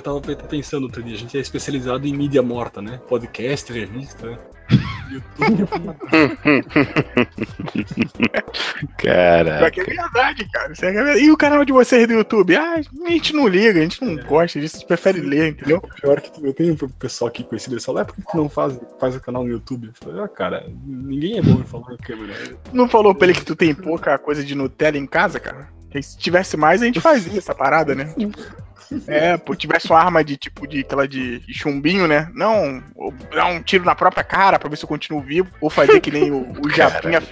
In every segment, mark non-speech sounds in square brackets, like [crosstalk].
eu tava pensando outro dia, a gente é especializado em mídia morta, né? Podcast, revista, YouTube. [laughs] Caraca. Que é verdade, cara. É verdade. E o canal de vocês do YouTube? Ah, a gente não liga, a gente não gosta disso, a gente prefere ler, entendeu? [laughs] Pior que eu tenho um pessoal aqui conhecido, eles falam, é porque tu não faz, faz o canal no YouTube? Eu falei, ah, cara, ninguém é bom em falar em câmera. Não falou pra ele que tu tem pouca coisa de Nutella em casa, cara? Se tivesse mais, a gente fazia essa parada, né? [laughs] É, pô, tivesse uma arma de tipo de aquela de chumbinho, né? Não, ou dar um tiro na própria cara pra ver se eu continuo vivo, ou fazer que nem o, o [laughs] Japinha.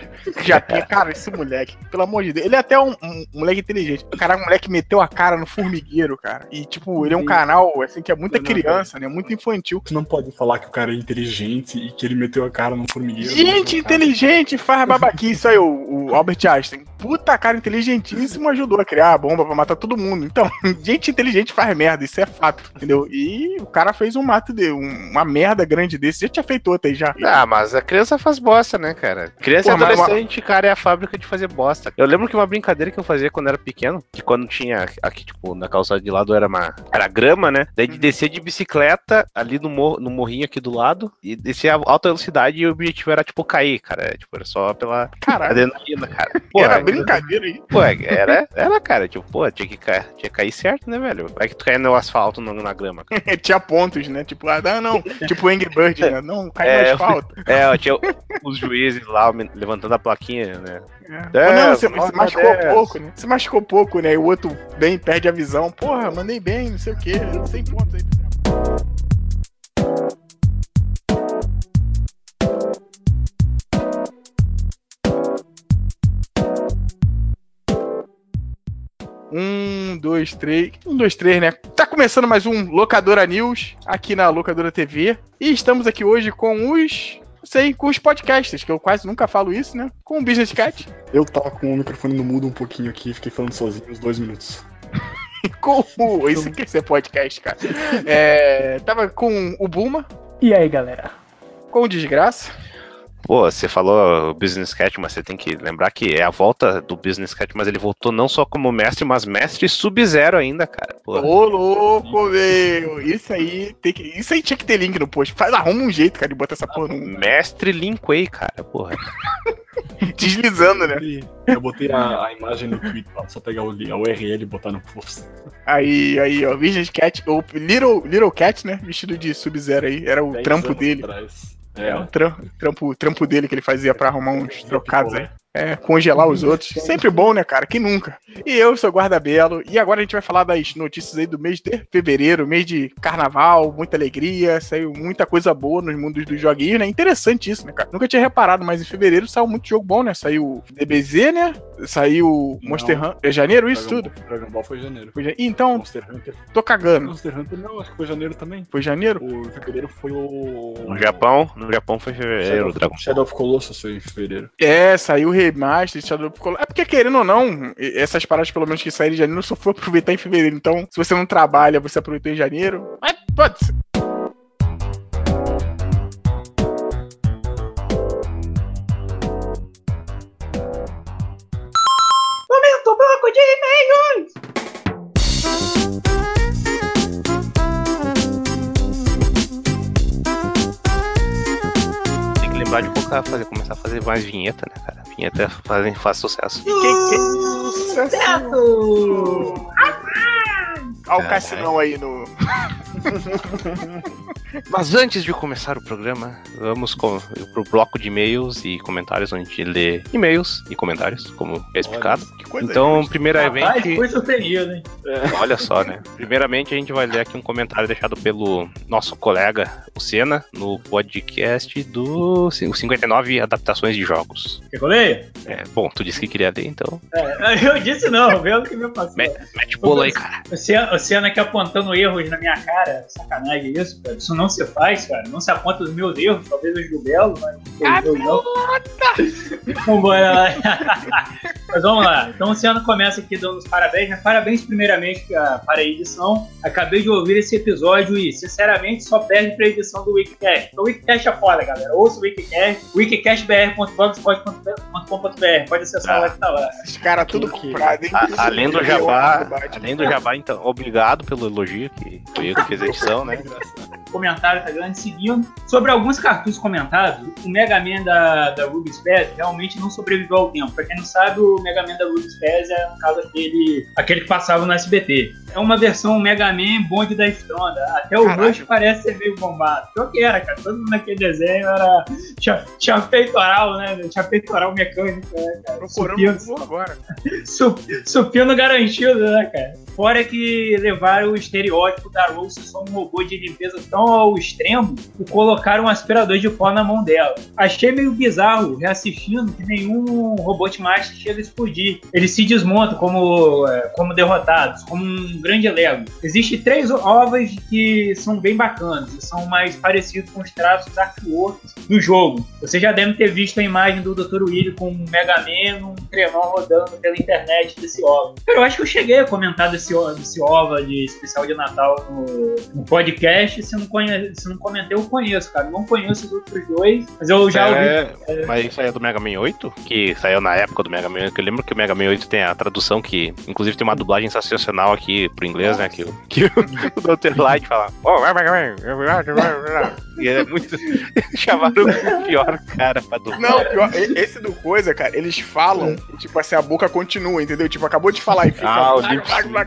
Japinha, cara, esse moleque, pelo amor de Deus, ele é até um, um moleque inteligente. O cara, o moleque meteu a cara no formigueiro, cara. E tipo, ele é um canal assim que é muita criança, né? Muito infantil. Tu não pode falar que o cara é inteligente e que ele meteu a cara no formigueiro. Gente inteligente faz babaquice aí, o, o Albert Einstein. Puta cara inteligentíssimo ajudou a criar a bomba pra matar todo mundo. Então, [laughs] gente inteligente faz merda, isso é fato, entendeu? E o cara fez um mato de um- uma merda grande desse. Já tinha feito outra aí já. Ah, mas a criança faz bosta, né, cara? Criança Pô, e adolescente, cara, é a fábrica de fazer bosta. Eu lembro que uma brincadeira que eu fazia quando era pequeno, que quando tinha aqui, tipo, na calçada de lado era uma. Era grama, né? Daí de descer de bicicleta ali no, morro, no morrinho aqui do lado e descer a alta velocidade e o objetivo era, tipo, cair, cara. Tipo, era só pela Caralho. adrenalina, cara. Pô, era é- brincadeira aí. Pô, era, era, cara, tipo, pô, tinha que cair, tinha que cair certo, né, velho? Vai que tu cai no asfalto, não na grama, [laughs] tinha pontos, né? Tipo, ah, não. Tipo Angry Bird, né? Não, cai É, no asfalto. [laughs] É, tinha os juízes lá levantando a plaquinha, né? É. É, não, você, você machucou 10. pouco, né? Você machucou pouco, né? E o outro bem perde a visão. Porra, mandei bem, não sei o quê. 100 pontos aí. Um, dois, três. Um, dois, três, né? Tá começando mais um Locadora News aqui na Locadora TV. E estamos aqui hoje com os. Não sei, com os podcasters, que eu quase nunca falo isso, né? Com o Business Cat. [laughs] Eu tava com o microfone no mudo um pouquinho aqui, fiquei falando sozinho uns dois minutos. [laughs] com o. Isso quer ser podcast, cara. É, tava com o Buma, E aí, galera? com o Desgraça. Pô, você falou Business Cat, mas você tem que lembrar que é a volta do Business Cat, mas ele voltou não só como mestre, mas mestre sub-zero ainda, cara. Pô, Ô, louco, meu. Isso aí, tem que, isso aí tinha que ter link no post. Faz, arruma um jeito, cara, de botar essa porra no, mestre Linkway, cara, porra. [laughs] deslizando, né? Eu botei a, a imagem no Twitter, lá, só pegar o, a URL e botar no post. Aí, aí, ó, Business Cat, ou Little, Little Cat, né? Vestido de Sub-Zero aí. Era o trampo dele. atrás. É, o É, tram- trampo, trampo dele que ele fazia pra arrumar uns trocados aí. É, congelar os outros. Sempre bom, né, cara? Quem nunca? E eu sou o Guarda Belo. E agora a gente vai falar das notícias aí do mês de fevereiro, mês de carnaval, muita alegria. Saiu muita coisa boa nos mundos dos joguinhos, né? Interessante isso, né, cara? Nunca tinha reparado, mas em fevereiro saiu muito jogo bom, né? Saiu DBZ, né? Saiu Monster. Hunter. É janeiro isso Dragon tudo? Dragon Ball foi janeiro. Foi Então, Monster Hunter. tô cagando. Monster Hunter não, acho que foi janeiro também. Foi janeiro? O fevereiro foi o. No Japão, no Japão foi fevereiro, Shadow, Dragon Shadow of Colossus foi em fevereiro. É, saiu o remaster Shadow Colossus. É porque, querendo ou não, essas paradas, pelo menos que saíram em janeiro, só fui aproveitar em fevereiro. Então, se você não trabalha, você aproveitou em janeiro. Mas pode ser. Momento bloco de e-mails! De colocar, fazer, começar a fazer mais vinheta, né, cara? Vinheta faz, faz sucesso. Sucesso! Olha o Cassinão aí no. [laughs] [laughs] Mas antes de começar o programa, vamos com, pro bloco de e-mails e comentários, onde a gente lê e-mails e comentários, como é explicado. Que coisa Então, Rapaz, primeiramente, foi surpreendido, hein? olha só, né? Primeiramente, a gente vai ler aqui um comentário deixado pelo nosso colega, o Senna, no podcast do o 59 Adaptações de Jogos. Quer que eu leia? É, bom, tu disse que queria ler, então É, [laughs] eu disse não, vê o que me passou. Me- mete bolo aí, cara. O Senna, o Senna aqui apontando erros na minha cara. Sacanagem isso, cara. Isso não se faz, cara. Não se aponta os meus erros, talvez os do Belo, mas. Lá. [laughs] Mas vamos lá. Então o Luciano começa aqui dando os parabéns, né? Parabéns primeiramente pra- para a edição. Acabei de ouvir esse episódio e, sinceramente, só perde pra edição do Wikicast. O Wikicast é foda, galera. Ouça o Wikicast, wikicastbr.blogspot.com.br. Pode acessar Ah. lá que tá lá. Os caras tudo Que- comprado, hein? A- além do jabá, o além do jabá, então, obrigado pelo elogio, que foi eu que fiz a edição, né? Comentário tá grande seguindo. Sobre alguns cartuchos comentados, o Mega Man da, da Ruby Spaz realmente não sobreviveu ao tempo. Pra quem não sabe, o Mega Man da Ruby Spaz é, no caso, aquele, aquele que passava no SBT. É uma versão Mega Man bonde da Estronda. Até o. Rush parece ser meio bombado. Pior que era, cara. Todo mundo naquele desenho era... Tinha, tinha peitoral, né? Tinha peitoral mecânico, né, cara? Procurando Supino- agora. [laughs] Su- supino garantido, né, cara? Fora que levaram o estereótipo da Rose só um robô de limpeza tão ao extremo e colocaram um aspirador de pó na mão dela. Achei meio bizarro reassistindo que nenhum robot master chega a explodir. Eles se desmontam como, é, como derrotados, como um grande Lego. Existem três ovas que são bem bacanas e são mais parecidos com os traços artworks do jogo. Você já deve ter visto a imagem do Dr. Willy com um Mega Man, um trenó rodando pela internet desse. Cara, eu acho que eu cheguei a comentar desse, desse OVA de especial de Natal no, no podcast. Se não, conhe, se não comentei, eu conheço, cara. Não conheço os outros dois, mas eu já ouvi. É, mas isso aí é do Mega Man 8, que saiu na época do Mega Man 8, que eu lembro que o Mega Man 8 tem a tradução que, inclusive, tem uma dublagem sensacional aqui pro inglês, né? Que, o- que o, [laughs] o Dr. Light fala. Oh, Mega Man. E é muito. [laughs] Chamaram o pior cara pra dublar. Não, pior, esse do coisa, cara, eles falam, e, tipo assim, a boca continua, entendeu? Tipo, acabou de falar e fica. Ah, o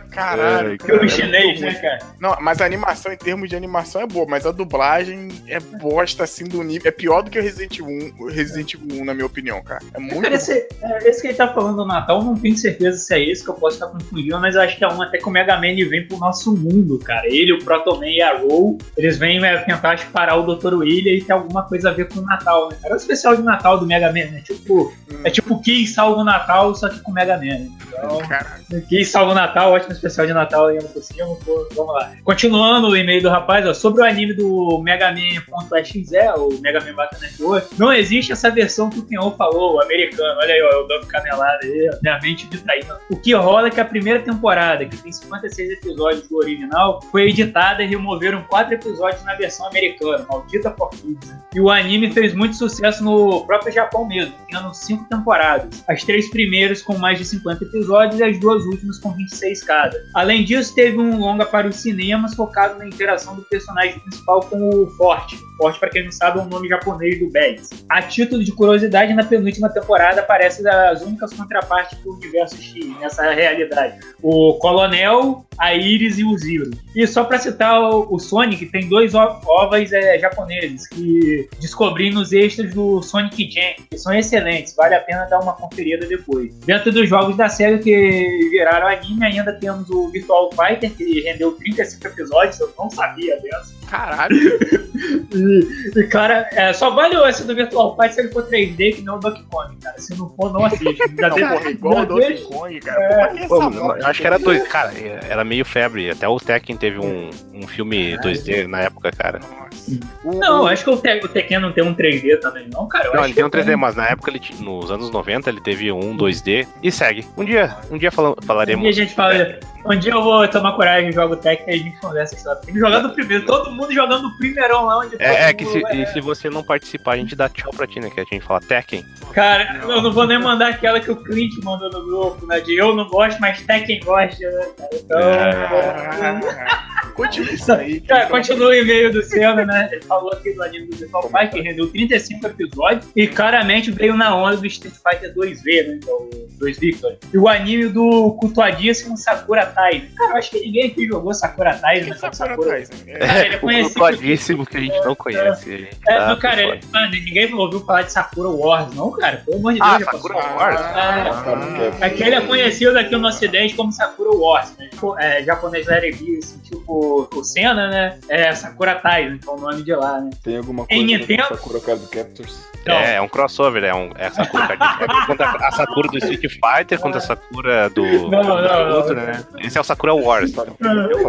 Caralho. É, cara, Filme é chinês, né, cara? Não, mas a animação, em termos de animação, é boa, mas a dublagem é bosta, assim, do nível. É pior do que o Resident Evil 1, o Resident Evil 1 na minha opinião, cara. É muito. Cara, esse, é, esse que ele tá falando do Natal, não tenho certeza se é esse que eu posso estar confundindo, mas eu acho que é um até que o Mega Man vem pro nosso mundo, cara. Ele, o Proto Man e a Roll, eles vêm é, tentar parar o Dr. William e tem alguma coisa a ver com o Natal, né? Cara, é o especial de Natal do Mega Man, né? Tipo, Hum. é tipo Kiss salva o Natal, só que com o Mega Man. né? Então. Kiss salva o Natal, ótimo especial de Natal aí por cima. pô, vamos lá. Continuando o e-mail do rapaz, ó, sobre o anime do Mega Man.exe, o Mega Man Battle Network, não existe essa versão que o Kenyon falou, americano. Olha aí, ó, eu dando canelada aí, minha mente distraída. O que rola é que a primeira temporada, que tem 56 episódios do original, foi editada e removeram quatro episódios na versão americana, maldita por Kids. E o anime fez muito sucesso no próprio Japão mesmo, tendo cinco temporadas. As três primeiras com mais de 50 episódios e as duas últimas com 26 cada. Além disso, teve um longa para os cinemas focado na interação do personagem principal com o Forte. Forte, para quem não sabe, é um nome japonês do Bags. A título de curiosidade, na penúltima temporada aparece as únicas contrapartes do universo X nessa realidade. O Coronel, a Iris e o Zero. E só para citar o, Sonic, tem dois o- ovas é, japoneses que descobri nos extras do Sonic Gen, que são excelentes, vale a pena dar uma conferida depois. Dentro dos jogos da série que viraram anime, ainda temos o Virtual Fighter, que rendeu 35 episódios, eu não sabia dessa. Caralho. E, e, cara, é, só vale o esse do Virtual Fighter se ele for 3D, que não o Donkey Kong, cara. Se não for, não assiste. [laughs] Já Não, porra, igual o Donkey Kong, cara. É, Pô, que Pô, essa eu acho que era dois. Cara, era meio febre. Até o Tekken teve um, um filme 2D na época, cara. O- Não, o- acho que o, Te- o Tekken não tem um 3D também, não, cara. Eu Não, acho ele tem um que 3D, mas na época, ele, nos anos 90, ele teve um 2D e segue. Um dia, um dia fala- Um falaremos. dia a gente fala. Um dia eu vou tomar coragem e jogo Tekken e a gente conversa essa história. Tem que jogar do primeiro, todo mundo jogando o primeirão lá onde É, é que se, e se você não participar, a gente dá tchau pra ti, né? Que a gente fala Tekken. Cara, eu não vou nem mandar aquela que o Clint mandou no grupo, né? De eu não gosto, mas Tekken gosta, né? Então. Ah, [laughs] Continua isso aí. Cara, continua o e-mail do Senna, né? Ele falou aqui do anime do Virtual Fighter, que rendeu 35 episódios e claramente veio na onda do Street Fighter 2V, né? Então, o 2 Victor. E o anime do cultuadíssimo Sakura Tais. Cara, eu acho que ninguém aqui jogou Sakura Tais? Quem sabe por atrás, né? É o cultuadíssimo que a gente não conhece. gente É, tá cara, ele, mano, ninguém ouviu falar de Sakura Wars, não, cara? Pelo amor de Deus, Ah, já Sakura passou. Wars? É, Aquele é conhecido aqui no ocidente como Sakura Wars, né? Tipo, é, japonês Larry assim, tipo o Senna, né? É Sakura Tai, então o nome de lá, né? Tem alguma Em coisa Nintendo? do Sakura Card Captors? Não. É, é um crossover, é, um, é a Sakura Card Captor contra a Sakura do Street Fighter contra a Sakura do. Não, não, não. né? Esse é o Sakura Wars. [laughs]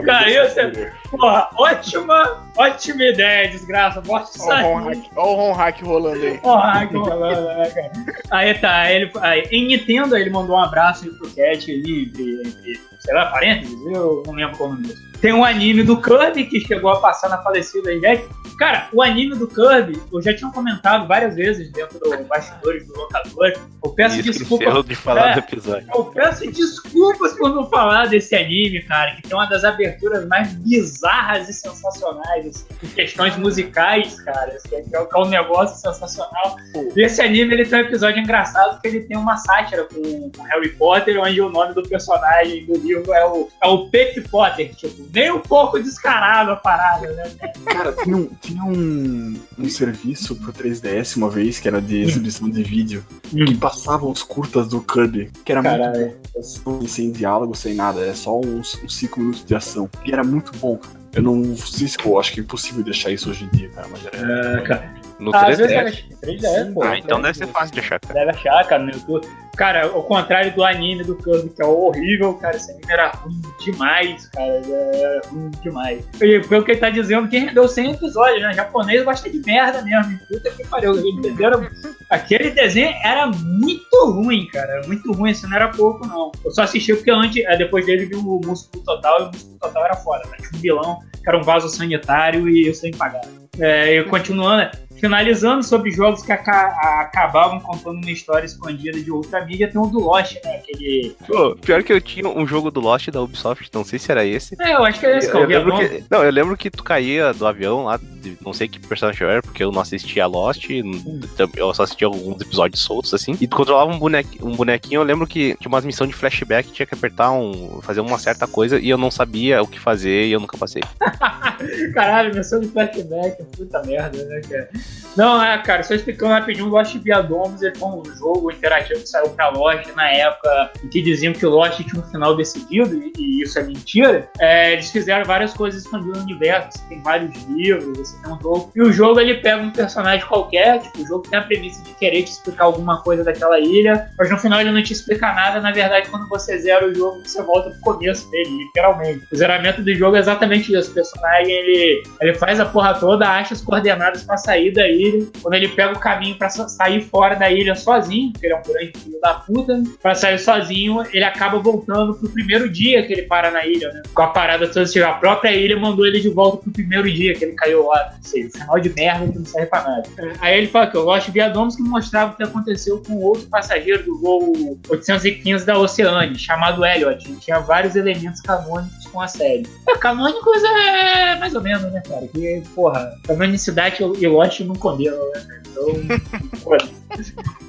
Cara, isso é. Porra, ótima, ótima ideia, desgraça. Bosta isso Olha o aí. home hack- olha o home hack rolando aí. Porra, que rolando, né, cara? Aí tá, ele, aí, em Nintendo ele mandou um abraço aí pro Cat ali, entre, entre, sei lá, parênteses, eu não lembro qual o nome disso. Tem um anime do Kirby que chegou a passar na falecida Ivete. Cara, o anime do Kirby, eu já tinha comentado várias vezes dentro do bastidores do locador. Eu peço E desculpa. de falar É. do episódio. Eu peço desculpas por não falar desse anime, cara, que tem uma das aberturas mais bizarras e sensacionais, assim, em questões musicais, cara, assim, que é é um negócio sensacional. E esse anime, ele tem um episódio engraçado, que ele tem uma sátira com, Harry Potter, onde o nome do personagem do livro é o, é o Pepe Potter, tipo, nem um pouco descarado a parada, né? Cara, tinha um, tinha um, um serviço pro 3DS uma vez, que era de exibição de vídeo, que passava os curtas do Kirby, que era Caralho. muito bom, sem diálogo, sem nada, é só uns 5 minutos de ação. E era muito bom, cara. Eu não sei se, pô, acho que é impossível deixar isso hoje em dia, cara, mas era. É, cara. No vezes 3DS. era 3DS, pô. Ah, então deve ser fácil de achar, cara. Deve achar, cara, no YouTube. Cara, ao contrário do anime do Kirby, que é horrível, cara, esse anime era ruim demais, cara. Era ruim demais. E pelo que ele tá dizendo, que rendeu 100 episódios, né? Japonês gosta de merda mesmo. Puta que pariu. Era, [laughs] aquele desenho era muito ruim, cara. Era muito ruim, isso não era pouco, não. Eu só assisti porque antes, depois dele vi o Músculo Total e o Músculo Total era foda, né? Tinha um vilão que era um vaso sanitário e eu sem pagar. É, e continuando, finalizando sobre jogos que aca- acabavam contando uma história escondida de outra mídia, tem o do Lost, né? Aquele. Pô, pior que eu tinha um jogo do Lost da Ubisoft, não sei se era esse. É, eu acho que é esse, Eu, eu lembro que, não, eu lembro que tu caía do avião lá, não sei que personagem eu era, porque eu não assistia Lost, eu só assistia alguns episódios soltos, assim, e tu controlava um, um bonequinho, eu lembro que tinha umas missões de flashback, tinha que apertar um, fazer uma certa coisa, e eu não sabia o que fazer, e eu nunca passei. [laughs] Caralho, versão de flashback, puta merda, né, cara? Não, é, cara, só explicando rapidinho, o Lost Via Domus ele foi um jogo interativo que saiu pra Lost na época em que diziam que o Lost tinha um final decidido, e, e isso é mentira. É, eles fizeram várias coisas escondidas no universo, você tem vários livros, você tem um jogo. E o jogo ele pega um personagem qualquer, tipo, o jogo tem a premissa de querer te explicar alguma coisa daquela ilha, mas no final ele não te explica nada. Na verdade, quando você zera o jogo, você volta pro começo dele, literalmente. O zeramento do jogo é exatamente isso. O personagem ele, ele faz a porra toda, acha as coordenadas pra sair da ilha. Quando ele pega o caminho pra sa- sair fora da ilha sozinho, porque ele é um grande filho da puta, pra sair sozinho, ele acaba voltando pro primeiro dia que ele para na ilha, né? Com a parada toda, assim, a própria ilha mandou ele de volta pro primeiro dia que ele caiu lá. Ou seja, final de merda que não serve pra nada. Aí ele fala que eu gosto de Viadomos que mostrava o que aconteceu com outro passageiro do voo 815 da Oceane, chamado Elliot. Tinha vários elementos canônicos com a série. É, canônicos é mais ou menos, né, cara? Que, porra, canonicidade e Lost não combinam, né? cara? Então. [laughs]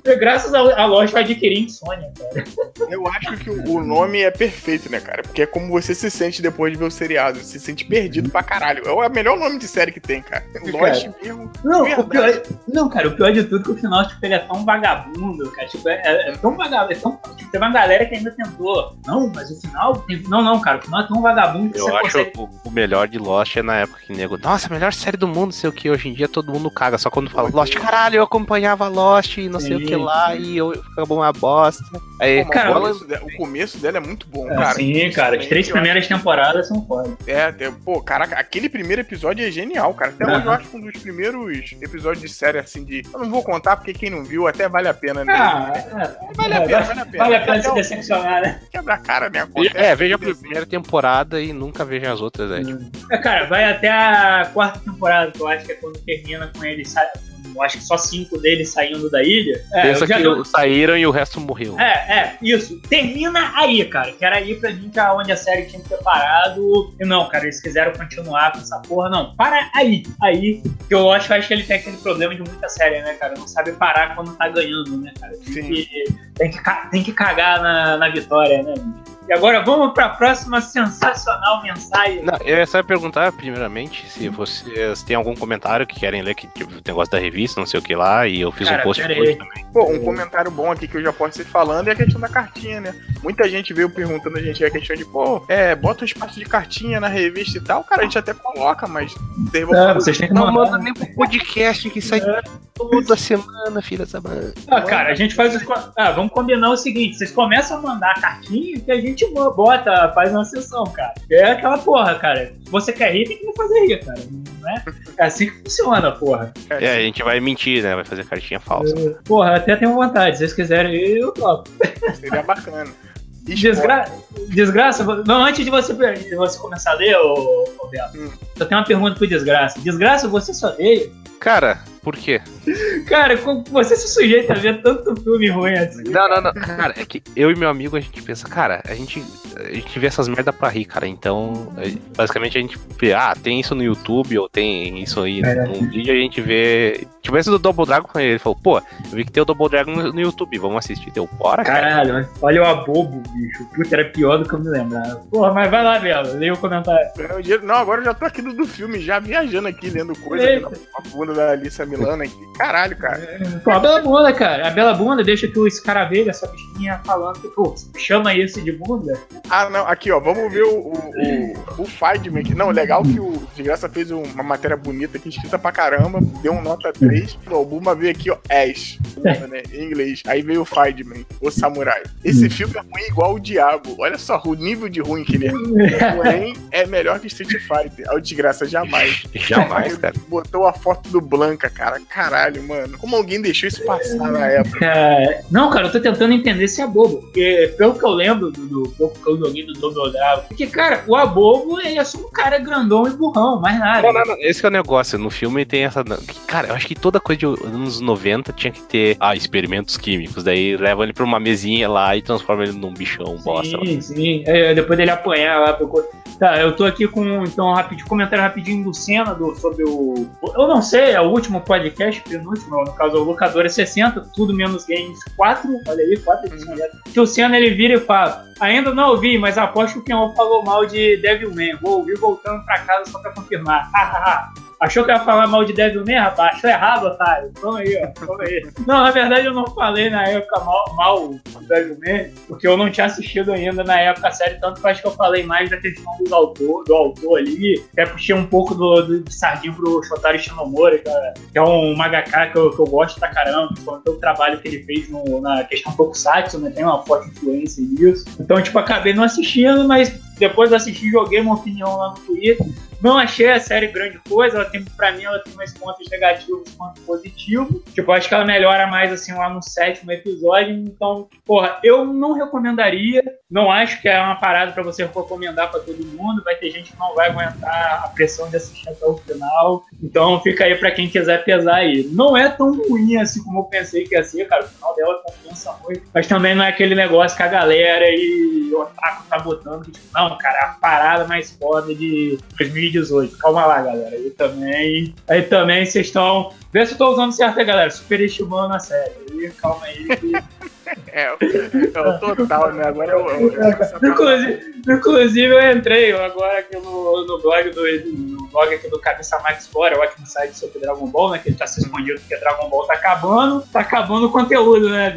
E Graças a, a Lost eu adquiri insônia, cara. Eu acho que o, o nome é perfeito, né, cara? Porque é como você se sente depois de ver o seriado. Você se sente perdido pra caralho. É o melhor nome de série que tem, cara. Lost mesmo. Não, Verdade. o pior, não, cara, o pior de tudo é que o final, tipo, ele é tão vagabundo, cara. Tipo, é, é- é tão vagabundo. É tão, tipo, tem uma galera que ainda tentou. Não, mas o final. tem- não, não, cara, o final é tão vagabundo que Eu você acho consegue. o, o melhor de Lost é na época que nego, nossa, a melhor série do mundo, sei o que, hoje em dia todo mundo caga, só quando fala Lost, caralho, eu acompanhava Lost e não sei o que Sim. lá, e eu acabou uma bosta. Aí, Pô, cara, o, começo dela, o começo dela é muito bom, É, cara. sim, cara, as três primeiras temporadas são foda. É, é, pô, caraca, aquele primeiro episódio é genial, cara. Até hoje eu Aham. acho que um dos primeiros episódios de série, assim, de. Eu não vou contar porque quem não viu até vale a pena, né? Ah, é, vale a é, pena, vale a pena. Vale a pena se decepcionar, né? Quebra a cara, né? É, veja a primeira temporada e nunca veja as outras, é. tipo, É, cara, vai até a quarta temporada, que eu acho que é quando termina com ele, eu acho que só cinco deles saindo da ilha. É, Pensa que dou- saíram e o resto morreu. É, é, isso. Termina aí, cara. Que era aí pra mim que é onde a série tinha que ter parado. E não, cara, eles quiseram continuar com essa porra. Não, para aí. Aí. Que eu acho, eu acho que ele tem aquele problema de muita série, né, cara? Não sabe parar quando tá ganhando, né, cara? Tem Sim. que, tem que, tem que cagar na, na vitória, né? E agora vamos pra próxima sensacional mensagem. Não, eu ia só perguntar, primeiramente, se vocês têm algum comentário que querem ler que tipo, o negócio da revista, não sei o que lá, e eu fiz Cara, um post hoje também. Pô, um comentário bom aqui que eu já posso ir falando é a questão da cartinha, né? Muita gente veio perguntando a gente a questão de, pô, é, bota um espaço de cartinha na revista e tal. Cara, a gente até coloca, mas. É, vocês têm que Não mandar. manda nem pro podcast que sai toda semana, filha da mãe. Ah, cara, a gente faz os. Ah, vamos combinar o seguinte: vocês começam a mandar a cartinha que a gente bota, faz uma sessão, cara. É aquela porra, cara. Se você quer rir, tem que me fazer rir, cara. Não é? É assim que funciona, porra. É, a gente vai mentir, né? Vai fazer cartinha falsa. Porra, até tenho vontade. Se vocês quiserem, eu topo. Seria bacana. [laughs] Desgra... Desgraça, não, antes de você, de você começar a ler, ô, ô Beto, Hum. eu tenho uma pergunta pro Desgraça. Desgraça, você só odeia? Cara, por quê? Cara, como você se sujeita a ver tanto filme ruim assim? Não, não, não. Cara, é que eu e meu amigo a gente pensa, cara, a gente, a gente vê essas merda pra rir, cara. Então, é, basicamente a gente vê, ah, tem isso no YouTube ou tem isso aí É. num vídeo, a gente vê. Tipo, esse do Double Dragon com ele, ele falou, pô, eu vi que tem o Double Dragon no, YouTube, vamos assistir. Deu, bora, cara. Caralho, olha o abobo, bicho. Puta, era pior do que eu me lembrava. Porra, mas vai lá, Bela, leia o comentário. Dinheiro. Não, agora eu já tô aqui do, do filme, já viajando aqui, lendo coisa aqui na bunda da Alissa Aqui. Caralho, cara. Pô, a Bela Bunda, cara. A Bela Bunda deixa que o escaravelho, essa bichinha falando que, pô, chama esse de bunda. Ah, não, aqui, ó, vamos ver o, o, o, o Feidman aqui. Não, legal que o De Graça fez uma matéria bonita aqui, escrita pra caramba, deu um nota 3. O Buma veio aqui, ó, Ash, né, em inglês. Aí veio o Feidman, o Samurai. Esse filme é ruim igual o Diabo. Olha só o nível de ruim que ele é. [laughs] Porém, é melhor que Street Fighter. Ao De Graça, jamais. [laughs] Jamais, cara. Botou a foto do Blanca, cara. Caralho, mano. Como alguém deixou isso passar na época? Cara, não, cara, eu tô tentando entender se é bobo. Porque, pelo que eu lembro do, do pouco que eu joguei do Double Dragon, porque, cara, o abobo ele é só um cara grandão e burrão, mais nada. Não, não, não, esse que é o negócio. No filme tem essa. Cara, eu acho que toda coisa de anos 90 tinha que ter ah, experimentos químicos. Daí leva ele pra uma mesinha lá e transforma ele num bichão, bosta. lá. Sim, sim. É, depois dele apanhar lá. Procura... Tá, eu tô aqui com então rapidinho, comentário rapidinho do Senna do, sobre o. Eu não sei, é o último podcast, penúltimo, no caso, o Locadora 60, tudo menos games 4. Olha aí, 4 edições. Que o Senna ele vira e fala: Ainda não ouvi, mas aposto que o Pion falou mal de Devilman. Vou ouvir voltando pra casa só pra confirmar. Achou que ia falar mal de Devilman, rapaz? Achou errado, otário. Toma aí, ó. Toma aí. Não, na verdade eu não falei na época mal, mal do Devilman, porque eu não tinha assistido ainda na época a série, tanto que eu acho que eu falei mais da questão dos autor, do autor ali. Até puxei um pouco do, do, de sardinho pro Shotaro Shinomori, cara, que é um mangaka que eu, que eu gosto pra caramba, principalmente o trabalho que ele fez no, na questão Tokusatsu, né? Tem uma forte influência nisso. Então, tipo, acabei não assistindo, mas depois assisti, joguei uma opinião lá no Twitter. Não achei a série grande coisa, ela tem, pra mim, ela tem mais pontos negativos quanto positivos. Tipo, acho que ela melhora mais, assim, lá no sétimo episódio. Então, porra, eu não recomendaria. Não acho que é uma parada pra você recomendar pra todo mundo. Vai ter gente que não vai aguentar a pressão de assistir até o final. Então, fica aí pra quem quiser pesar aí. Não é tão ruim assim como eu pensei que ia ser, cara. O final dela compensa muito. Mas também não é aquele negócio que a galera e o Otaku tá botando. Que, tipo, não, cara, a parada mais foda de 2018. Calma lá, galera. Aí também. Aí também vocês estão. Vê se eu tô usando certo, aí, galera. Superestimando a série. Aí, calma aí. [laughs] É, é o total, né? Agora eu. eu, eu inclusive, inclusive, eu entrei agora aqui no, no blog do no blog aqui do Cabeça Max Fora, o ótimo site sobre Dragon Ball, né? Que ele tá se escondido porque Dragon Ball tá acabando. Tá acabando o conteúdo, né,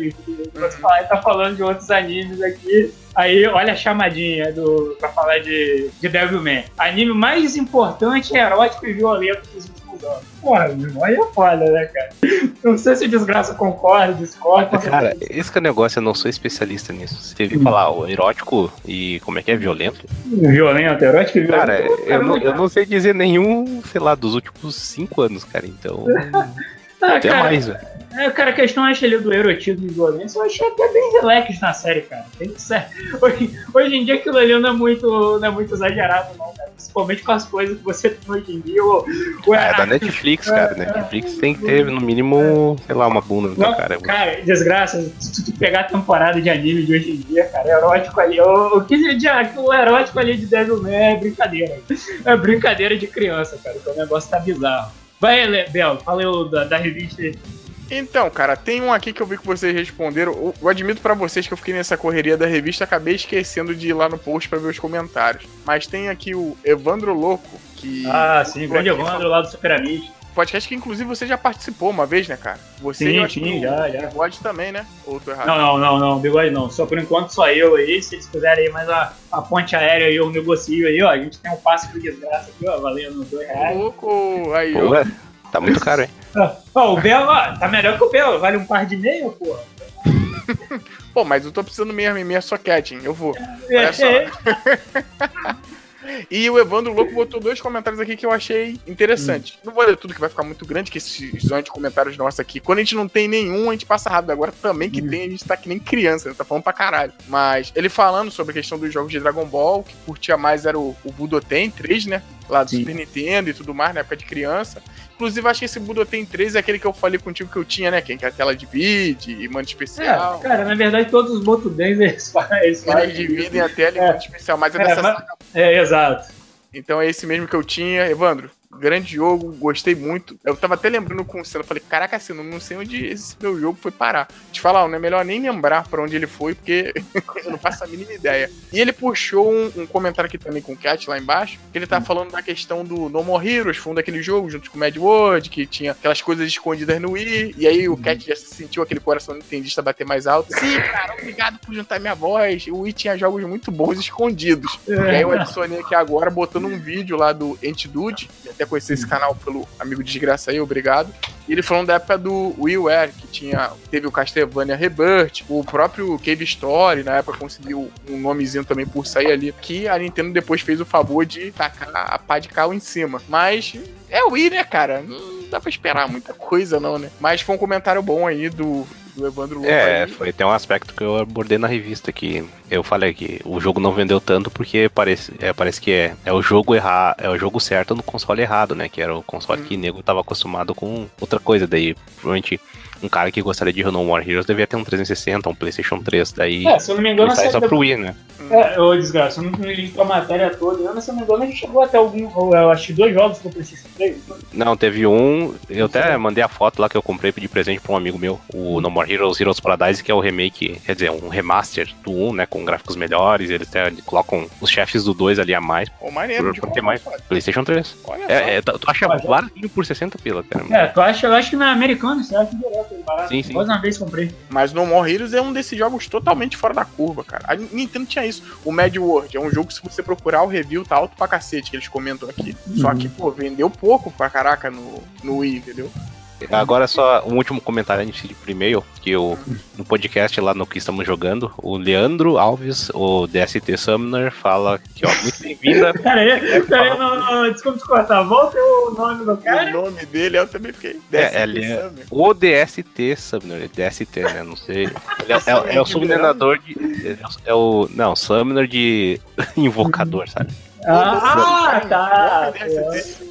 falar, ele tá falando de outros animes aqui. Aí, olha a chamadinha do, pra falar de, de Devilman. Anime mais importante, erótico e violento dos últimos anos. Porra, meu aí é foda, né, cara? Não sei se o Desgraça concorda, discorda. Cara, esse que é o negócio, eu não sou especialista nisso. Você teve que falar o erótico e como é que é? Violento? Violento, erótico e violento. Cara, eu não, eu não sei dizer nenhum, sei lá, dos últimos cinco anos, cara. Então. [laughs] Ah, Até cara, mais, velho. É, cara, a questão acho ali do erotismo e violência, eu achei até bem relax na série, cara. Tem que ser. Hoje, hoje em dia aquilo ali não é muito, não é muito exagerado, não, cara. Principalmente com as coisas que você tem hoje em dia. O, o Ah, é da Netflix, cara. É, Netflix tem que ter, no mínimo, sei lá, uma bunda no teu Não, cara. cara, desgraça, se tu pegar a temporada de anime de hoje em dia, cara, erótico ali, o, que de, o erótico ali de Devilman é brincadeira. É brincadeira de criança, cara, o negócio tá bizarro. Vai, Bel, fala o da, da revista. Então, cara, tem um aqui que eu vi que vocês responderam. Eu, eu admito pra vocês que eu fiquei nessa correria da revista, acabei esquecendo de ir lá no post pra ver os comentários. Mas tem aqui o Evandro Louco, que. Ah, sim, grande Evandro lá do Super Amigo. Podcast que inclusive você já participou uma vez, né, cara? Você e Sim, o já, já. Bigode também, né? Ou tô errado? Não, não, não, não, bigode não. Só por enquanto só eu aí. Se eles quiserem aí mais a, a ponte aérea aí, eu negocio aí, ó. A gente tem um passe de desgraça aqui, ó, valendo dois Ô, reais. louco! Aí, Pô, ó. é, tá muito caro, hein? [laughs] Ó, o Belo, ó, tá melhor que o Belo, vale um par de meia, pô. [laughs] Pô, mas eu tô precisando mesmo em minha soquete, hein? Eu vou. [laughs] Olha só. E o Evandro Louco botou dois comentários aqui que eu achei interessante. Não vou ler tudo que vai ficar muito grande, que esses de comentários nossos aqui. Quando a gente não tem nenhum, a gente passa rápido. Agora também que tem, a gente tá que nem criança, né? Tá falando pra caralho. Mas ele falando sobre a questão dos jogos de Dragon Ball, que curtia mais era o, o Budoten 3, né? Lá do Sim. Super Nintendo e tudo mais, na época de criança. Inclusive, acho que esse Budoten 3 é aquele que eu falei contigo que eu tinha, né? Quem que a tela divide, e mano especial. É, cara, na verdade todos os Botudens [laughs] eles fazem. Eles Eles dividem a tela em É. mano especial, mas é É, dessa mas- saga É, exato. Então é esse mesmo que eu tinha. Evandro, grande jogo, gostei muito. Eu tava até lembrando com o Senna, falei, caraca, Senna, não sei onde esse meu jogo foi parar. Te falar, não é melhor nem lembrar pra onde ele foi, porque [laughs] eu não faço a mínima ideia. E ele puxou um, um comentário aqui também com o Cat lá embaixo, que ele tá falando da questão do No More Heroes, fundo daquele jogo, junto com o Mad World, que tinha aquelas coisas escondidas no Wii, e aí o Cat já sentiu aquele coração nintendista bater mais alto. Sim, cara, obrigado por juntar minha voz. O Wii tinha jogos muito bons escondidos. E aí eu adicionei aqui agora, botando um vídeo lá do Antidude, e até conheci esse canal pelo amigo Desgraça aí, obrigado. E ele falando da época do WiiWare, que tinha, teve o Castlevania Rebirth, o próprio Cave Story, na época conseguiu um nomezinho também por sair ali, que a Nintendo depois fez o favor de tacar a pá de cal em cima. Mas é o Wii, né, cara? Não dá pra esperar muita coisa não, né? Mas foi um comentário bom aí do, do Evandro É, foi, tem um aspecto que eu abordei na revista que eu falei que o jogo não vendeu tanto porque parece, é, parece que é, é o jogo errar, é o jogo certo no console errado, né? Que era o console que o nego tava acostumado com outra coisa. Daí, provavelmente, um cara que gostaria de No More Heroes devia ter um 360, um PlayStation 3. Daí É, se eu não me engano, sai só pro Wii, né? É, ô desgraça, eu não li a matéria toda, mas se eu não me engano, a gente chegou até algum. Eu acho que dois jogos pro PlayStation 3. Não, teve um. Eu até mandei a foto lá que eu comprei de presente pra um amigo meu, o No More Heroes Heroes Paradise, que é o remake, quer dizer, um remaster do 1, né? Com gráficos melhores. Eles até colocam os chefes do 2 ali a mais. Pô, maneiro, Por- por ter mais. cara. PlayStation 3. Olha só. É, é, tu tu acha é- baratinho por 60 pila, cara. É, tu acha, eu acho que na americana você acha direto, é barato. Sim, sim. Mais uma vez comprei. Mas No More Heroes é um desses jogos totalmente fora da curva, cara. A Nintendo tinha isso. O Mad World é um jogo que, se você procurar, o review tá alto pra cacete, que eles comentam aqui. Só que, pô, vendeu pouco pra caraca no, no Wii, entendeu? Agora só um último comentário antes de ir pro e-mail, que eu, no podcast lá no que estamos jogando, o Leandro Alves, o DST Summoner, fala que, ó, muito bem-vinda. [laughs] Pera aí, pera aí, não, não, desculpa te cortar. Volta o nome do cara. O nome dele eu também fiquei. É, ele é- O DST Summoner, é DST, né? Não sei. Ele é, é- é o subminador de. É o. Não, Summoner de [laughs] invocador, sabe? Ah, tá.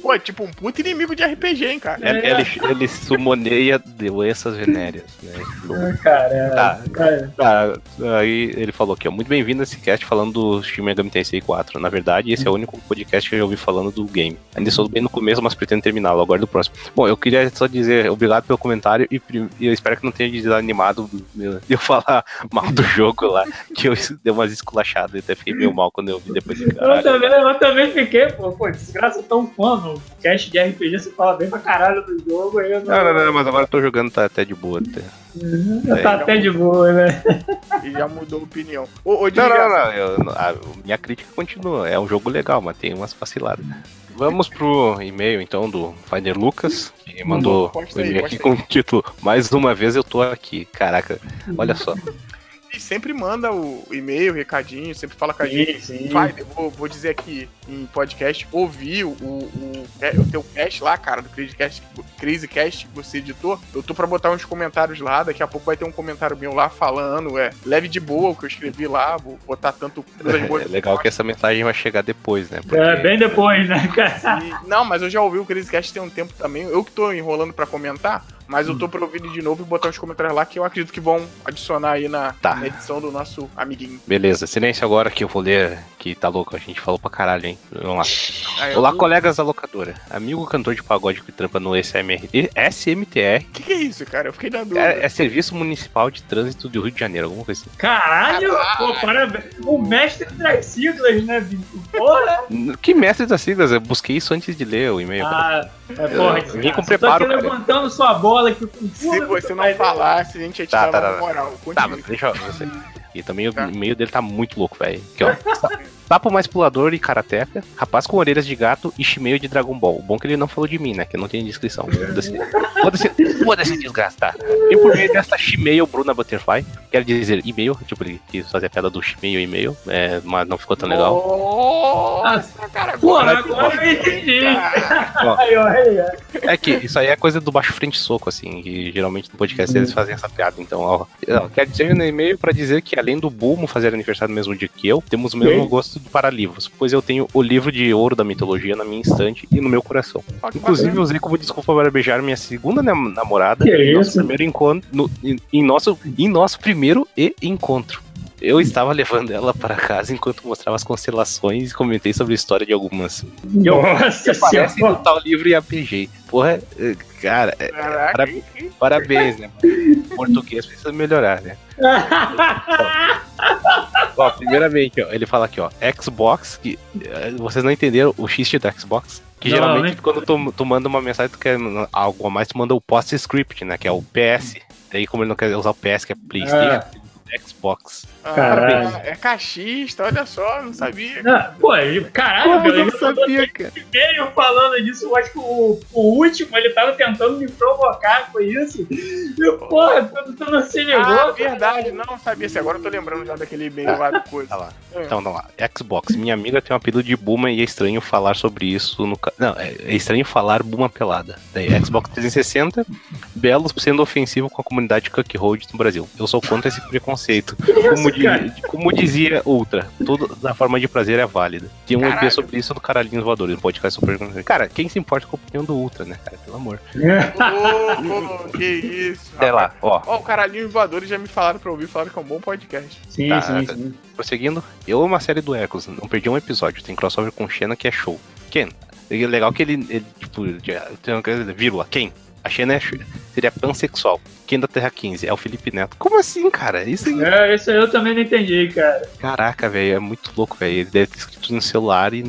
Pô, é tipo um puto inimigo de RPG, hein, cara. Ele, ele, ele summoneia doenças venéreas, né? Ah, Cara, Tá. cara. Tá, aí ele falou aqui, ó, muito bem-vindo a esse cast falando do Shin Megami Tensei 4. Na verdade, esse é o único podcast que eu já ouvi falando do game. Ainda estou bem no começo, mas pretendo terminá-lo, agora do próximo. Bom, eu queria só dizer obrigado pelo comentário e, e eu espero que não tenha desanimado meu- de [laughs] eu falar mal do jogo lá, que eu [laughs] dei umas esculachadas e até fiquei meio mal quando eu vi depois de Eu caralho. também, eu também fiquei, pô, pô, desgraça tão fã no cast de RPG, você fala bem pra caralho do jogo, aí eu não. Não, não, não, mas agora eu tô jogando tá até de boa. Até. Eu tá até de boa, né? E já mudou a opinião. Ô, ô Não, não, não. eu- a minha crítica continua. É um jogo legal, mas tem umas vaciladas. Vamos pro e-mail então do Finder Lucas, que mandou posta o e-mail aqui com o título Mais uma vez eu tô aqui. Caraca, olha só. E sempre manda o e-mail, o recadinho, sempre fala com a gente. Sim, sim. Vai, eu vou, vou dizer aqui em podcast, ouvi o, o, o teu cast lá, cara, do CrazyCast, CrazyCast que você editou. Eu tô pra botar uns comentários lá, daqui a pouco vai ter um comentário meu lá falando, é, leve de boa o que eu escrevi lá, vou botar tanto boas. É legal que essa mensagem vai chegar depois, né? Porque É, bem depois, né, cara? E- não, mas eu já ouvi o CrazyCast tem um tempo também. Eu que tô enrolando pra comentar, mas eu tô pra ouvir de novo e botar uns comentários lá que eu acredito que vão adicionar aí na, Tá. na edição do nosso amiguinho. Beleza, silêncio agora que eu vou ler, que tá louco, a gente falou pra caralho, hein? Vamos lá. Aí eu- Olá, colegas da locadora. Amigo cantor de pagode que trampa no SMR, SMTR, O que, que é isso, cara? Eu fiquei na dúvida. é, é Serviço Municipal de Trânsito do Rio de Janeiro, alguma coisa assim. Caralho, pô, parabéns. O mestre das siglas, né, bicho? Porra! Que mestre das siglas? Eu busquei isso antes de ler o e-mail. cara. Ah, é, porra, Eu vim com você preparo, Tô aqui cara. levantando sua bola aqui Se você não falasse, a gente ia te Tá, dar tá, uma tá. moral. Tá, Continue. mas deixa eu. E também Tá. o e-mail dele tá muito louco, velho. [laughs] Papo mais pulador e karateca, rapaz com orelhas de gato e chimeio de Dragon Ball. Bom que ele não falou de mim, né? Que não tem descrição. Foda-se. Foda-se, desgastar. E por meio desta chimeio Bruna Butterfly, quero dizer e-mail, tipo, ele quis fazer a piada do chimeio e-mail, é, mas não ficou tão legal. Nossa, cara, Porra, agora agora eu entendi. [laughs] É que isso aí é coisa do baixo frente soco, assim, que geralmente no podcast eles fazem essa piada. Então, ó, quero dizer no e-mail pra dizer que além do Bulmo fazer aniversário no mesmo dia que eu, temos o mesmo Sim. Gosto para livros, pois eu tenho o livro de ouro da mitologia na minha estante e no meu coração. Que Inclusive, bacana. usei como desculpa para beijar minha segunda nam- namorada Que em nosso isso? primeiro encontro, no- em, em nosso, em nosso primeiro e encontro. Eu estava levando ela para casa enquanto mostrava as constelações e comentei sobre a história de algumas. Nossa [laughs] Parece senhora. no tal livro e APG. Porra, eh, cara, eh, Caraca, que- que- Parabéns, né? O português precisa melhorar, né? [laughs] Ó, primeiramente, ó, ele fala aqui, ó, Xbox, que eh, vocês não entenderam o xiste da Xbox? Que Não, geralmente quando tu, tu manda uma mensagem, tu quer algo a mais, tu manda o PostScript, né? Que é o PS. Daí, como ele não quer usar o PS, que é PlayStation, Xbox. Ah, Caralho. É cachista, olha só, não sabia. Não, pô, ele- caralho, velho. Ele mandou cara? e-mail falando disso. Eu acho que o, o último ele tava tentando me provocar com isso. E, porra, tu, tu não se ligou. Ah, verdade, não sabia. Se agora eu tô lembrando já daquele e-mail lá do coisa. Tá lá. Então, não lá. Xbox. Minha amiga tem um apelido de Buma e é estranho falar sobre isso no. ca- Não, é, é estranho falar Buma pelada. Daí, Xbox 360, belos sendo ofensivo com a comunidade Cuckhold no Brasil. Eu sou contra esse preconceito. Como, cara? como dizia Ultra, toda a forma de prazer é válida. Tem um EP sobre isso do Caralhinhos Voadores, um podcast super. Cara, quem se importa com a opinião do Ultra, né, cara? Pelo amor. Ô, que isso. Sei lá, ó. Ó, o caralhinho voadores já me falaram pra ouvir, falaram que é um bom podcast. Sim, Tá, sim, sim. Prosseguindo, eu amo a série do Echoes, não perdi um episódio. Tem crossover com Xena que é show. Ken, é legal que ele, ele tipo, tem uma coisa, vírgula, quem? A Xena é, seria pansexual. Quem da Terra 15? É o Felipe Neto. Como assim, cara? Isso aí. É, isso aí eu também não entendi, cara. Caraca, velho, é muito louco, velho. Ele deve ter escrito no celular e,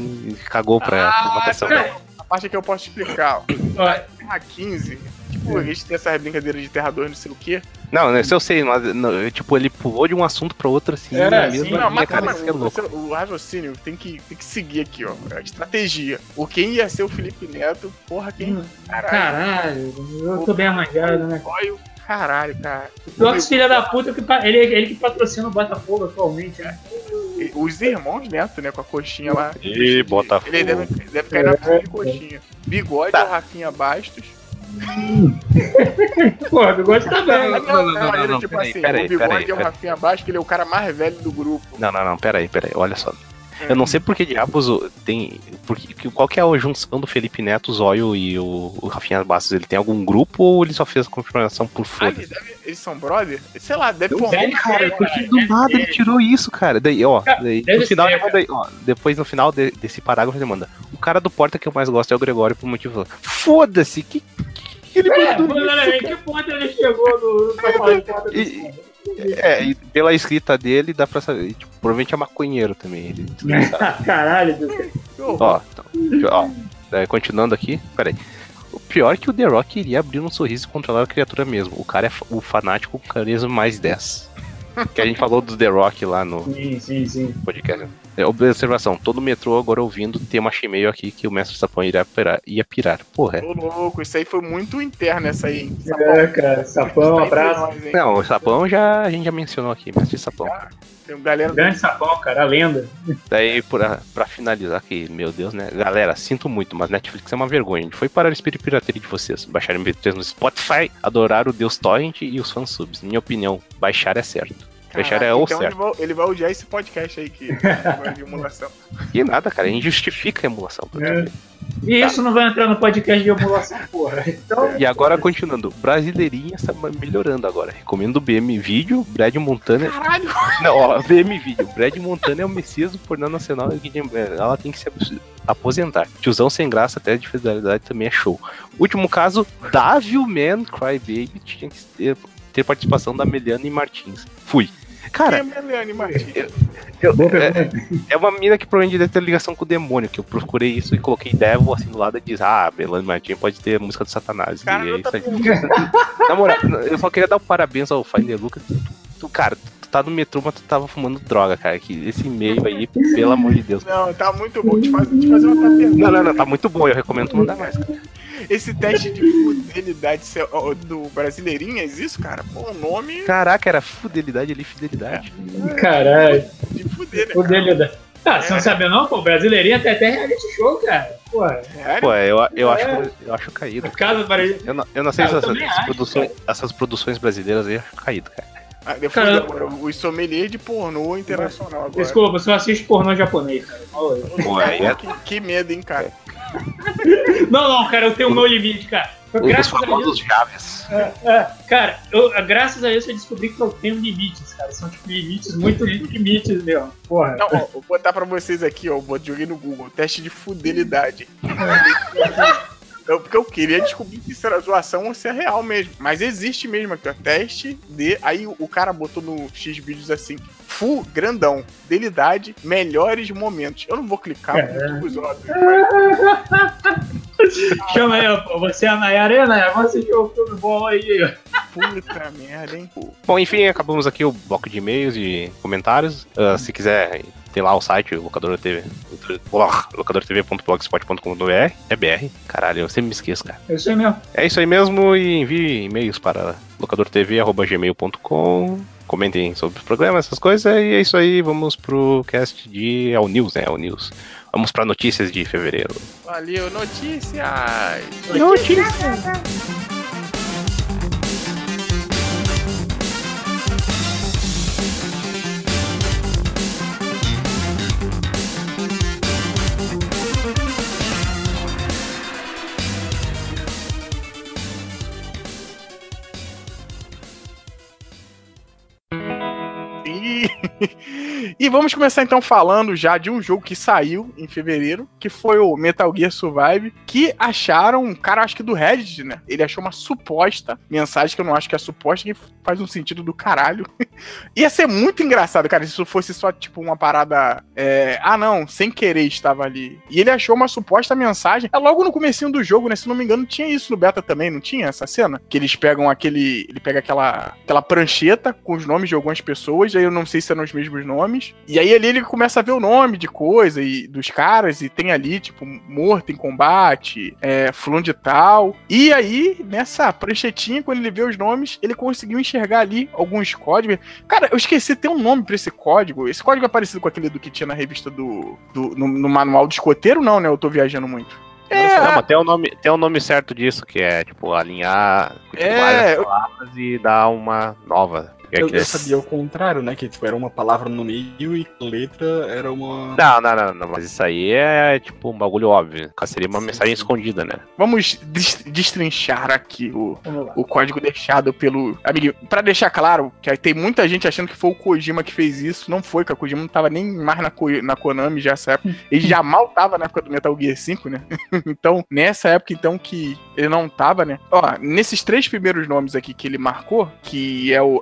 cagou pra Ah, cara. A parte que eu posso explicar, ó. Ó, Terra 15, tipo, a gente tem essa brincadeira de Terra 2, não sei o quê. Não, né, isso eu sei, mas não, tipo, ele pulou de um assunto pra outro assim, É, na sim, Não, linha, mas cara. que é o, louco. o raciocínio tem que, tem que seguir aqui, ó. A estratégia. O quem ia ser o Felipe Neto, porra, quem. Caralho. Caralho, eu tô bem arranjado, né? Olha o caralho, cara. O pior filho da puta, que ele, ele que patrocina o Botafogo atualmente, né? E Os irmãos Neto, né, com a coxinha lá. Ih, Botafogo. Ele deve, deve cair na piscina de coxinha. Bigode Tá. é o Rafinha Bastos. Pô, o bigode tá bem. não, não, não, ele, não, tipo peraí, assim, peraí, o Bigode peraí, é o peraí. Rafinha Bastos, que ele é o cara mais velho do grupo. Não, não, não, pera aí, pera aí, olha só. Eu não sei por que diabos tem. Porque, que- qual que é a junção do Felipe Neto, o Zóio e o, o Rafinha Bastos? Ele tem algum grupo ou ele só fez a confirmação por Ah, foda? eles, devem- eles são brother? Sei lá, deve Não formar. deve um- ser, Porque do nada ele tirou isso, cara. Daí, ó, daí, deve no final ser, ele manda aí, ó, depois no final de- desse parágrafo ele manda. O cara do porta que eu mais gosto é o Gregório por motivo. Foda-se, que, que ele É, mandou aí, que ponto ele chegou no, no [laughs] foto E- É, e pela escrita dele dá pra saber. Tipo, provavelmente é maconheiro também. Ele, cara? [laughs] Caralho, Deus. Ó, então, ó daí, continuando aqui, peraí. O pior é que o The Rock iria abrir um sorriso e controlar a criatura mesmo. O cara é o fanático com carisma mais 10. [laughs] Que a gente falou do The Rock lá no Sim, sim, sim. podcast. É, observação, todo metrô agora ouvindo tem uma e-mail aqui que o mestre Sapão iria pirar. Ia pirar. Porra. Ô, louco, isso aí foi muito interno, essa aí. hein? É, cara, sapão, entre abraço. Não, o Sapão já, a gente já mencionou aqui, mestre Sapão. Tem um galera Grande sapão, cara, a lenda. Daí, pra, pra finalizar aqui, meu Deus, né? Galera, sinto muito, mas Netflix é uma vergonha. A gente foi parar o espírito pirateria de vocês. Baixar MP3 no Spotify, adorar o Deus Torrent e os fansubs. Minha opinião, baixar é certo. Baixar é o então ele certo. vai, ele vai odiar esse podcast aí que de [laughs] emulação. E nada, cara, a gente justifica a emulação. tu É. E isso não vai entrar no podcast de emulação, porra. Então, E agora, continuando, Brasileirinha está melhorando agora. Recomendo o BM Vídeo, Brad Montana. Caralho! Não, ó, [laughs] BM Vídeo. Brad Montana é o Messias do pornô nacional e que- ela tem que se aposentar. Tiozão sem graça, até de fidelidade também é show. Último caso, Davio Man Crybaby tinha que ter, ter participação da Meliana e Martins. Fui. Cara, Quem é Melanie Martins? eu- Boa é, é uma mina que provavelmente deve ter ligação com o demônio, que eu procurei isso e coloquei Devil assim do lado e diz, ah, Melanie Martins pode ter música do Satanás. Cara, e é não tá isso aí. [laughs] Na moral, eu só queria dar um parabéns ao Finder Lucas. Tu, cara, tu tá no metrô, mas tu tava fumando droga, cara. Que esse e-mail aí, pelo amor de Deus. Não, tá muito bom. Te fazer, te fazer uma pergunta. Não, não, não, tá muito bom, eu recomendo tu mandar mais. cara. Esse teste de fidelidade do Brasileirinhas, isso, cara? Pô, o nome Caraca, era fidelidade ali, fidelidade. Caralho. de fuder, né? Cara? da. Ah, você não sabia não, pô? Brasileirinha tem até reality show, cara. Pô, Sério? Pô, eu, eu, É. acho, eu acho caído. Brasil. Eu não, eu não sei Ah, se eu essas, essas acho, produções, essas produções brasileiras aí eu acho caído, cara. Ah, depois Cara, agora, os de pornô internacional agora. Desculpa, você assiste pornô japonês, cara. Pô, aí é- que, que medo, hein, cara. Não, não, cara, eu tenho o meu limite, cara. Os Graças a Deus. famosos Chaves. É, é, cara, eu, graças a isso eu descobri que eu tenho limites, cara. São tipo limites, muito limites mesmo. Porra. Não, ó, vou botar pra vocês aqui, ó. Vou joguei no Google. Teste de fidelidade. Eu, [laughs] porque eu queria descobrir se isso era zoação ou se é real mesmo. Mas existe mesmo aqui, ó. Teste de. Aí o, o cara botou no X vídeos assim. Full grandão. Fidelidade, melhores momentos. Eu não vou clicar É. muito os óbvios, mas Chama aí, pô. Você é a Nayara, né? Vamos assistir o filme bom aí. ó. puta merda, hein? Bom, enfim, acabamos aqui o bloco de e-mails e comentários. Ah, se quiser, tem lá o site, o Locador TV. locadortv.blogspot.com.br. É BR. Caralho, eu sempre me esqueço, cara. É isso aí mesmo. É isso aí mesmo e envie e-mails para locadortv.gmail.com. Comentem sobre os programas, essas coisas. E é isso aí, vamos pro cast de All News, né? All News. Vamos para notícias de fevereiro. Valeu, notícias! [laughs] E... vamos começar então falando já de um jogo que saiu em fevereiro, que foi o Metal Gear Survive, que acharam, um cara acho que do Reddit, né? Ele achou uma suposta mensagem que eu não acho que é suposta, que faz um sentido do caralho. [laughs] Ia ser muito engraçado, cara, se isso fosse só tipo uma parada, é, ah não, sem querer estava ali. E ele achou uma suposta mensagem. É logo no comecinho do jogo, né? Se não me engano, tinha isso no beta também, não tinha essa cena? Que eles pegam aquele, ele pega aquela aquela prancheta com os nomes de algumas pessoas, aí eu não sei se eram os mesmos nomes. E aí ali ele começa a ver o nome de coisa e dos caras e tem ali tipo morto em combate, é, fulano de tal. E aí nessa pranchetinha quando ele vê os nomes, ele conseguiu enxergar ali alguns códigos. Cara, eu esqueci tem um nome pra esse código. Esse código é parecido com aquele do que tinha na revista do, do no, no manual do escoteiro, não, né? Eu tô viajando muito. É, Não, mas tem o nome, tem o nome certo disso, que é tipo alinhar tipo, É, várias eu- palavras e dar uma nova. É Eu, eu sabia o contrário, né? Que tipo, era uma palavra no meio e a letra era uma. Não, não, não, não, mas isso aí é tipo um bagulho óbvio. Seria uma mensagem escondida, né? vamos des- destrinchar aqui o, o código deixado pelo amiguinho. Pra deixar claro, que aí tem muita gente achando que foi o Kojima que fez isso. Não foi, que o Kojima não tava nem mais na, Ko- na Konami já nessa época. [laughs] Ele já mal tava na época do Metal Gear 5, né? [laughs] então, nessa época, então, que ele não tava, né? Ó, nesses três primeiros nomes aqui que ele marcou, que é o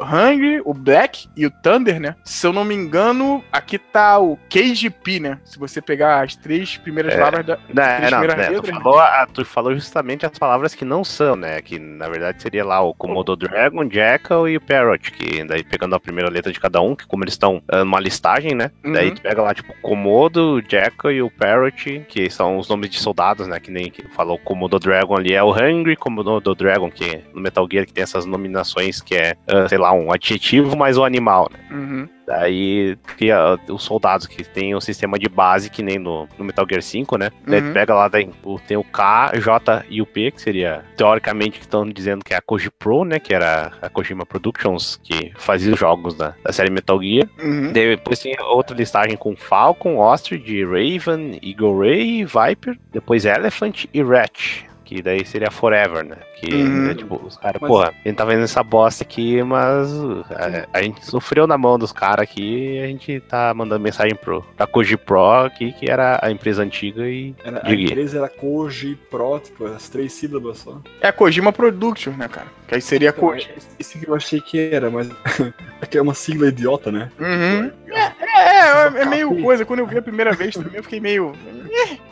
O Black e o Thunder, né? Se eu não me engano, aqui tá o KGP, né? Se você pegar as três primeiras É. palavras da. Não, Três não, primeiras né, tu, letras, falou, a- tu falou justamente as palavras que não são, né? Que na verdade seria lá o Komodo Dragon, Jackal e o Parrot, que daí pegando a primeira letra de cada um, que como eles estão ah, numa listagem, né? Daí Uhum. tu pega lá, tipo, Komodo, Jackal e o Parrot, que são os nomes de soldados, né? Que nem que falou Komodo Dragon ali é o Hungry, Komodo Dragon, que no Metal Gear que tem essas nominações que é, ah, sei lá, um adjetivo mais o animal, né? Uhum. Daí cria os soldados que tem o sistema de base, que nem no, no Metal Gear 5, né? Daí Uhum. pega lá, o- tem o K, J e o P, que seria, teoricamente, que estão dizendo que é a Koji Pro, né? Que era a Kojima Productions, que fazia os jogos da, da série Metal Gear. Uhum. Depois tem outra listagem com Falcon, Ostrich, Raven, Eagle Ray, Viper. Depois Elephant e Rat. Que daí seria Forever, né? Que, Uhum. é, tipo, os caras, Mas- porra, a gente tá vendo essa bosta aqui, mas a, a gente sofreu na mão dos caras aqui e a gente tá mandando mensagem pro, pra Koji Pro aqui, que era a empresa antiga e. Era, a empresa era Koji Pro, tipo, as três sílabas só. É a Kojima Productions, né, cara? Que aí seria Então, Kojima. é esse que eu achei que era, mas [laughs] É que é uma sigla idiota, né? Uhum. É, é, é, é meio coisa. Quando eu vi a primeira vez também, eu fiquei meio.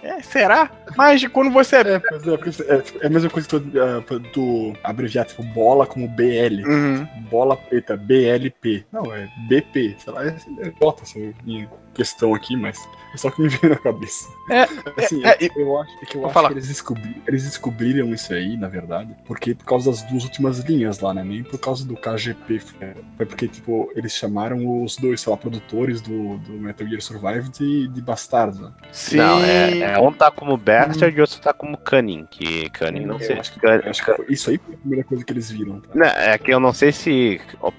É, é, será? Mas quando você. É, pois é, é, é a mesma coisa que tu, tu abreviar, tipo, bola como BL. Uhum. Bola preta, BLP. Não, é BP. Sei lá, é, é idiota essa minha questão aqui, mas só que me veio na cabeça. É, [laughs] Assim, é, eu, eu acho, é que eu Vou acho falar. que eles, descobri, eles descobriram isso aí, na verdade, porque por causa das duas últimas linhas lá, né? Nem por causa do KGP. Foi foi porque, tipo, eles chamaram os dois, sei lá, produtores do, do Metal Gear Survive de, de bastardos. Né? Sim. Não, é, é, um tá como Bastard e outro tá como Cunning, que Cunning não Eu sei. acho que- Cun- eu acho que foi- isso aí foi a primeira coisa que eles viram. Tá? Não, é que eu não sei se. Eu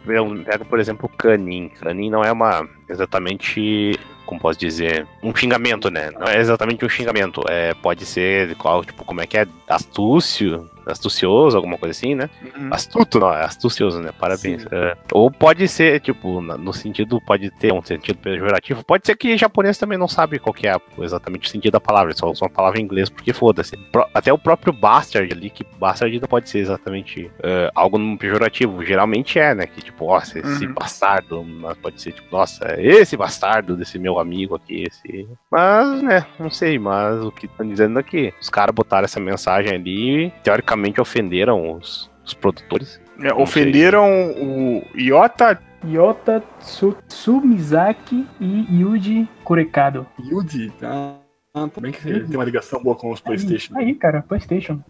pego, por exemplo, o Canin. Canin não é uma. Exatamente. Como posso dizer? Um xingamento, né? Não é exatamente um xingamento. É, pode ser qual, tipo, como é que é? Astúcio? Astucioso, alguma coisa assim, né? Uhum. Astuto, não, é astucioso, né? Parabéns. É, ou pode ser, tipo, no sentido, pode ter um sentido pejorativo. Pode ser que japonês também não sabe qual que é exatamente o sentido da palavra, só usa uma palavra em inglês porque foda-se. Até o próprio bastard ali, que bastard não pode ser exatamente é, algo pejorativo. Geralmente é, né? Que tipo, nossa, esse Uhum. bastardo, mas pode ser tipo, nossa, esse bastardo desse meu amigo aqui, esse. Mas, né, não sei, mas o que estão dizendo aqui, os caras botaram essa mensagem ali, teoricamente ofenderam os, os produtores. É, ofenderam o Iota. Yota Tsu- Tsumizaki e Yuji Kurekado. Yuji, tá? Ah, também que tem uma ligação boa com os PlayStation. Aí, cara, PlayStation.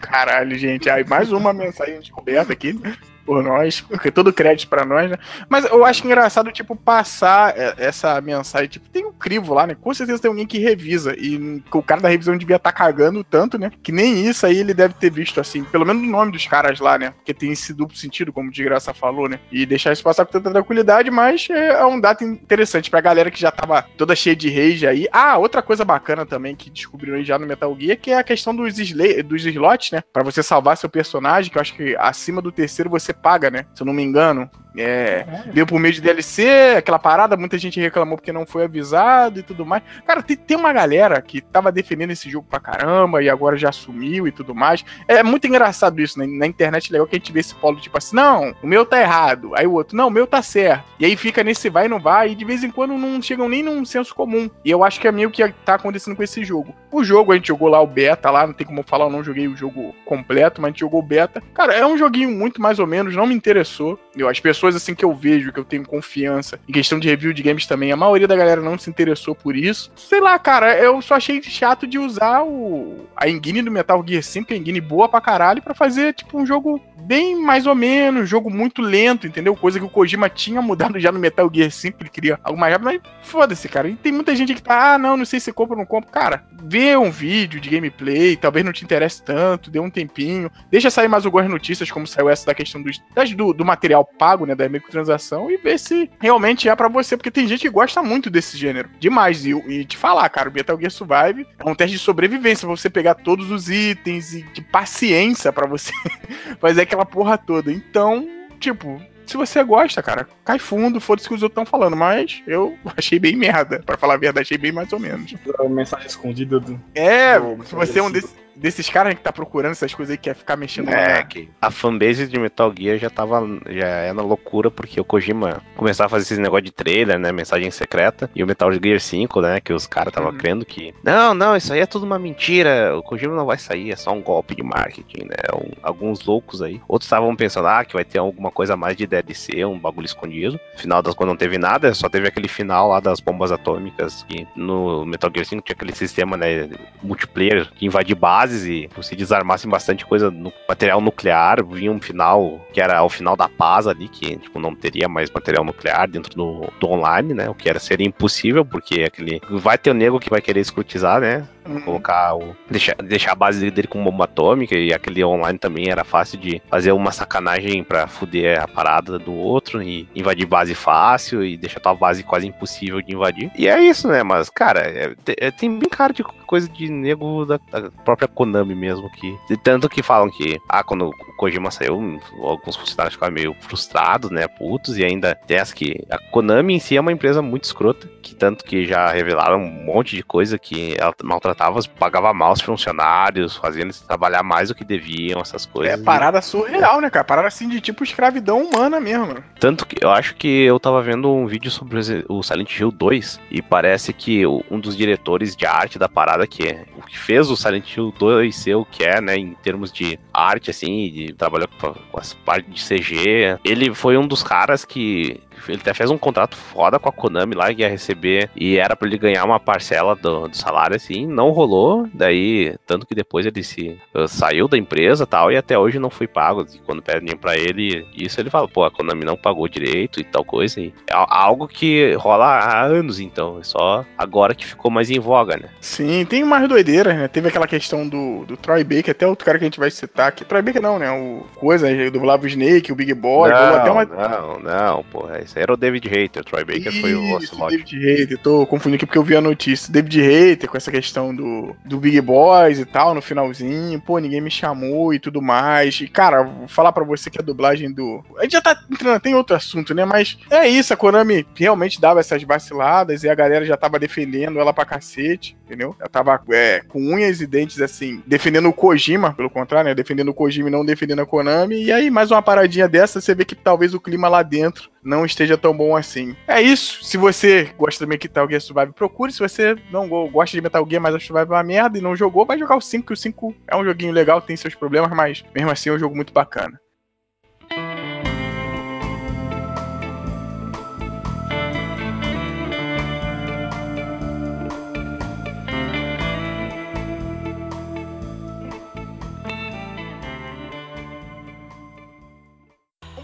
Caralho, gente. Aí mais uma mensagem descoberta aqui por nós. Porque todo crédito pra nós, né? Mas eu acho engraçado, tipo, passar é, essa mensagem. Tipo, tem um crivo lá, né? Com certeza tem alguém que revisa. E o cara da revisão devia estar cagando tanto, né? Que nem isso aí ele deve ter visto, assim. Pelo menos o nome dos caras lá, né? Porque tem esse duplo sentido, como o de graça falou, né? E deixar isso passar com tanta tranquilidade, mas é, é um dado interessante pra galera que já tava toda cheia de rage aí. Ah, outra coisa bacana também que descobriram aí já no Metal Gear, que é a questão dos, dos slots, né? Pra você salvar seu personagem, que eu acho que acima do terceiro você paga, né? Se eu não me engano. É, Deu por meio de DLC, aquela parada, muita gente reclamou porque não foi avisado e tudo mais. Cara, tem, tem uma galera que tava defendendo esse jogo pra caramba e agora já sumiu e tudo mais. É muito engraçado isso, né? Na internet é legal que a gente vê esse polo tipo assim, não, o meu tá errado. Aí o outro, não, o meu tá certo. E aí fica nesse vai e não vai, e de vez em quando não chegam nem num senso comum. E eu acho que é meio que tá acontecendo com esse jogo. O jogo, a gente jogou lá o beta lá, não tem como falar, eu não joguei o jogo completo, mas a gente jogou o beta. Cara, é um joguinho muito mais ou menos, não me interessou. Eu, as pessoas assim que eu vejo, que eu tenho confiança, em questão de review de games também, a maioria da galera não se interessou por isso. Sei lá, cara, eu só achei chato de usar o a engine do Metal Gear 5, que é engine boa pra caralho, pra fazer tipo um jogo bem mais ou menos, um jogo muito lento, entendeu? Coisa que o Kojima tinha mudado já no Metal Gear 5, ele queria algo mais rápido, mas foda-se, cara. E tem muita gente que tá, ah, não, não sei se compra ou não compra. Cara, vê um vídeo de gameplay, talvez não te interesse tanto, dê um tempinho, deixa sair mais algumas notícias, como saiu essa da questão dos, das- do, do material pago, né, da microtransação, e ver se realmente é pra você, porque tem gente que gosta muito desse gênero, demais. E, e te falar, cara, o Metal Gear Survive é um teste de sobrevivência, pra você pegar todos os itens e de paciência pra você [laughs] fazer aquela porra toda. Então, tipo, se você gosta, cara, cai fundo, foda-se que os outros estão falando, mas eu [laughs] achei bem merda. Pra falar a verdade, achei bem mais ou menos. A mensagem escondida do. É, se você é um desse- desses caras que tá procurando essas coisas aí, que quer ficar mexendo É, lá. que a fanbase de Metal Gear já tava. Já é na loucura, porque o Kojima começava a fazer esses negócio de trailer, né? Mensagem secreta. E o Metal Gear 5, né? Que os caras estavam Uhum. crendo que. Não, não, isso aí é tudo uma mentira. O Kojima não vai sair, é só um golpe de marketing, né? Um- alguns loucos aí. Outros estavam pensando, ah, que vai ter alguma coisa a mais de DLC, um bagulho escondido. Final das contas não teve nada, só teve aquele final lá das bombas atômicas. Que no Metal Gear 5 tinha aquele sistema, né? Multiplayer que invadir e se desarmassem bastante coisa no material nuclear, vinha um final que era o final da paz ali, que tipo, não teria mais material nuclear dentro do, do online, né? O que era seria impossível, porque aquele. Vai ter o nego que vai querer escrutizar, né? Uhum. Colocar o. Deixar, deixar a base dele com bomba atômica e aquele online também era fácil de fazer uma sacanagem pra fuder a parada do outro e invadir base fácil e deixar tua base quase impossível de invadir. E é isso, né? Mas, cara, é- é- tem bem cara de coisa de nego da, da própria Konami mesmo. que Tanto que falam que, ah, quando Kojima saiu, alguns funcionários ficaram meio frustrados, né? Putos, e ainda tem as que. A Konami em si é uma empresa muito escrota, que tanto que já revelaram um monte de coisa que ela maltratava, pagava mal os funcionários, fazia eles trabalhar mais do que deviam, essas É coisas. parada surreal, né, cara? Parada assim de tipo escravidão humana mesmo. Tanto que eu acho que eu tava vendo um vídeo sobre o Silent Hill 2 e parece que um dos diretores de arte da parada, que é o que fez o Silent Hill 2 ser o que é, né, em termos de arte, assim, de trabalhar com com as partes de CG, ele foi um dos caras que. Ele até fez um contrato foda com a Konami lá, que ia receber, e era pra ele ganhar uma parcela do, do salário, assim, não rolou, daí, tanto que depois ele se uh, saiu da empresa e tal, e até hoje não foi pago, e quando pedem pra ele isso, ele fala, pô, a Konami não pagou direito e tal coisa, e é algo que rola há anos, então, é só agora que ficou mais em voga, né? Sim, tem mais doideiras, né? Teve aquela questão do, do Troy Baker, até outro cara que a gente vai citar aqui. Troy Baker não, né? O coisa, ele dublava o Snake, o Big Boy, rolou até não, uma. não, não, porra, esse era o David Hater, o Troy Baker foi o Isso, Ocelot. David Hater, tô confundindo aqui porque eu vi a notícia. David Hater com essa questão do, do Big Boys e tal, no finalzinho. Pô, ninguém me chamou e tudo mais. E, cara, vou falar pra você que a dublagem do. A gente já tá entrando, tem outro assunto, né? Mas é isso, a Konami realmente dava essas vaciladas e a galera já tava defendendo ela pra cacete, entendeu? Ela tava é, com unhas e dentes, assim, defendendo o Kojima, pelo contrário, né? Defendendo o Kojima e não defendendo a Konami. E aí, mais uma paradinha dessa, você vê que talvez o clima lá dentro não esteja tão bom assim. É isso. Se você gosta do Metal Gear Survive, procure. Se você não go- gosta de Metal Gear, mas acha Survive uma merda e não jogou, vai jogar o 5, que o 5 é um joguinho legal, tem seus problemas, mas mesmo assim é um jogo muito bacana.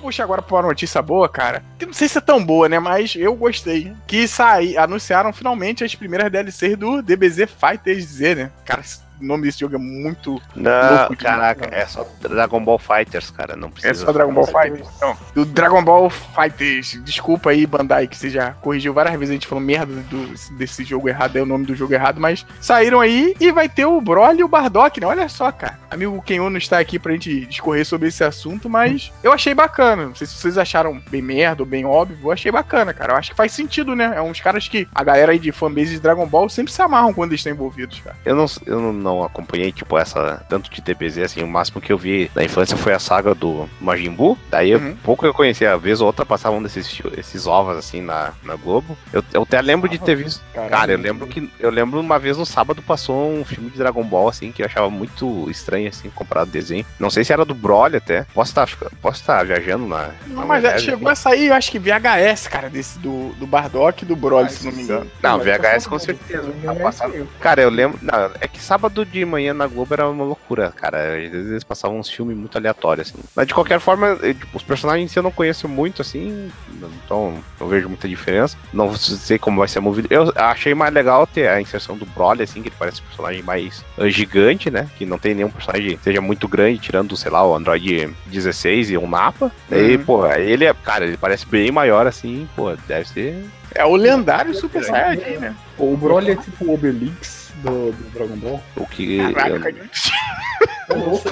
Puxar agora pra uma notícia boa, cara. Que não sei se é tão boa, né? Mas eu gostei. Que saí, anunciaram finalmente as primeiras DLCs do DBZ Fighters Z, né? Cara, o nome desse jogo é muito. Não, Louco demais, caraca, é só Dragon Ball Fighters, cara, não precisa. É só Dragon Ball Fighters? Não. Do Dragon Ball Fighters. Desculpa aí, Bandai, que você já corrigiu várias vezes. A gente falou merda do- desse jogo errado, é o nome do jogo errado, mas saíram aí e vai ter o Broly e o Bardock, né? Olha só, cara. Amigo Kenyon não está aqui pra gente discorrer sobre esse assunto, mas eu achei bacana. Não sei se vocês acharam bem merda ou bem óbvio. Eu achei bacana, cara. Eu acho que faz sentido, né? É uns caras que a galera aí de fanbase de Dragon Ball sempre se amarram quando eles estão envolvidos, cara. Eu não, eu não, não acompanhei, tipo, essa. Tanto de DBZ, assim, o máximo que eu vi na infância foi a saga do Majin Buu. Daí, eu- Uhum. pouco eu conhecia, a vez ou outra passavam desses fi- esses ovos, assim, na, na Globo. Eu, eu até lembro de ter visto. Cara, eu lembro que. Eu lembro uma vez no sábado passou um filme de Dragon Ball, assim, que eu achava muito estranho, assim, comparado ao desenho. Não sei se era do Broly até. Posso estar posso estar viajando na. Não, na mas é, chegou a sair, eu acho que VHS, cara, desse do, do Bardock e do Broly, Ah, se não me isso engano. Não, VHS tá com certeza. VHS Tá. Cara, eu lembro. Não, é que sábado de manhã na Globo era uma loucura, cara. Às vezes eles passavam uns filmes muito aleatórios, assim. Mas de qualquer forma, eu, tipo, os personagens eu não conheço muito, assim. Então não vejo muita diferença. Não sei como vai ser movido. Eu achei mais legal ter a inserção do Broly, assim, que ele parece um personagem mais eh, gigante, né? Que não tem nenhum personagem que seja muito grande, tirando, sei lá, o Android 16 e o Napa. Uhum. pô, ele é. Cara, ele parece bem maior, assim, pô, deve ser. É o lendário Super Saiyajin, né? O Broly é tipo o Obelix do, do Dragon Ball. O que. Caraca, eu-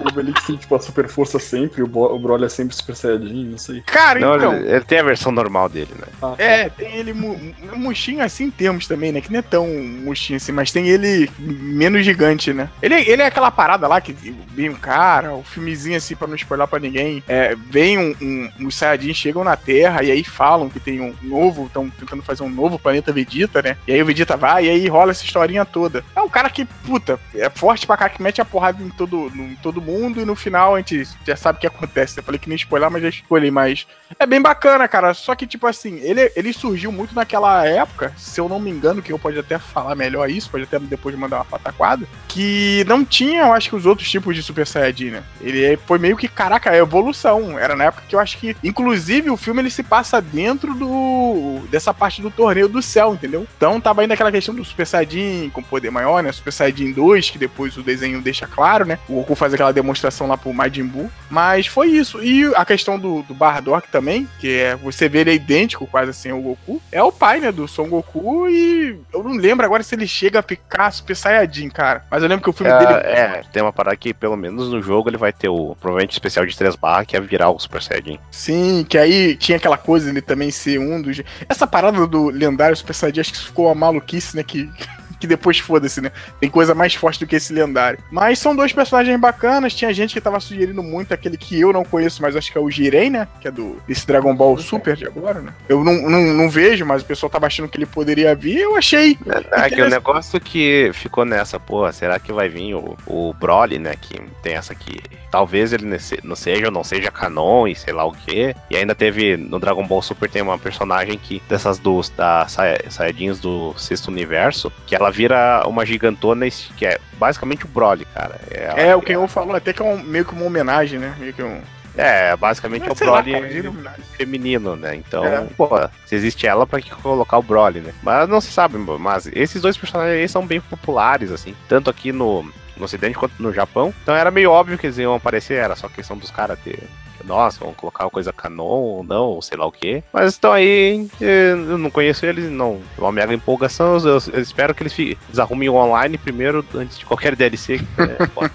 o Obelix tem tipo a super força sempre, o, Bo- o Broly é sempre Super Saiyajin, não sei. Cara, Não, então. ele, ele tem a versão normal dele, né? Ah, tá. É, tem ele mu- mu- murchinho assim em termos também, né? Que não é tão murchinho assim, mas tem ele menos gigante, né? Ele, ele é aquela parada lá que vem um cara, o filmezinho assim, pra não spoiler pra ninguém. É, vem um, um, os Saiyajins chegam na Terra e aí falam que tem um novo, estão tentando fazer um novo planeta Vegeta, né? E aí o Vegeta vai e aí rola essa historinha toda. É um cara que, puta, é forte pra cá, que mete a porrada em todo, todo mundo e no final a gente já sabe o que acontece. Eu falei que nem spoiler, mas já spoilei, mas é bem bacana, cara. Só que, tipo assim, ele, ele surgiu muito naquela época, se eu não me engano, que eu pode até falar melhor isso, pode até depois mandar uma pataquada, que não tinha, eu acho que, os outros tipos de Super Saiyajin, né? Ele foi meio que, caraca, é evolução. Era na época que eu acho que, inclusive, o filme ele se passa dentro do dessa parte do torneio do céu, entendeu? Então tava ainda aquela questão do Super Saiyajin com poder maior, né? Super Saiyajin 2, que depois o desenho deixa claro, né? O Goku faz aquela demonstração lá pro Majin Buu. Mas foi isso. E a questão do, do Bardock também, que é você vê ele é idêntico quase assim ao Goku, é o pai, né, do Son Goku e eu não lembro agora se ele chega a ficar Super Saiyajin, cara. Mas eu lembro que o filme É, dele é, tem uma parada que, pelo menos no jogo, ele vai ter o provavelmente especial de 3 barras, que é virar o Super Saiyajin. Sim, que aí tinha aquela coisa ele também ser um dos. Essa parada do lendário Super Saiyajin, acho que ficou uma maluquice, né? Que, que depois foda-se, né? Tem coisa mais forte do que esse lendário. Mas são dois personagens bacanas. Tinha gente que tava sugerindo muito aquele que eu não conheço, mas acho que é o Jirei, né? Que é do desse Dragon Ball Super de agora, né? Eu não, não, não vejo, mas o pessoal tava achando que ele poderia vir. Eu achei. É, é que o negócio que ficou nessa, pô, será que vai vir o, o Broly, né? Que tem essa aqui. Talvez ele não seja ou não seja canon e sei lá o que. E ainda teve no Dragon Ball Super tem uma personagem que dessas dos da Sai- Saiyajins do sexto universo, que ela vira uma gigantona que é basicamente o Broly, cara. É, o Kenyon falou até que é um, meio que uma homenagem, né? Meio que um. É, basicamente é o Sei lá, Broly cara, feminino, né? Então, É. pô, se existe ela, pra que colocar o Broly, né? Mas não se sabe, mas esses dois personagens aí são bem populares, assim. Tanto aqui no, no Ocidente quanto no Japão. Então era meio óbvio que eles iam aparecer, era só questão dos caras ter. Nossa, vão colocar uma coisa canon ou não, ou sei lá o que. Mas estão aí, eh, eu não conheço eles, não. É uma mega empolgação. Eu, eu espero que eles, fi- eles arrumem o online primeiro, antes de qualquer DLC. É.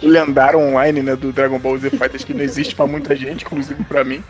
O [laughs] lendário online, né? Do Dragon Ball Z Fighters que não existe pra muita gente, inclusive pra mim.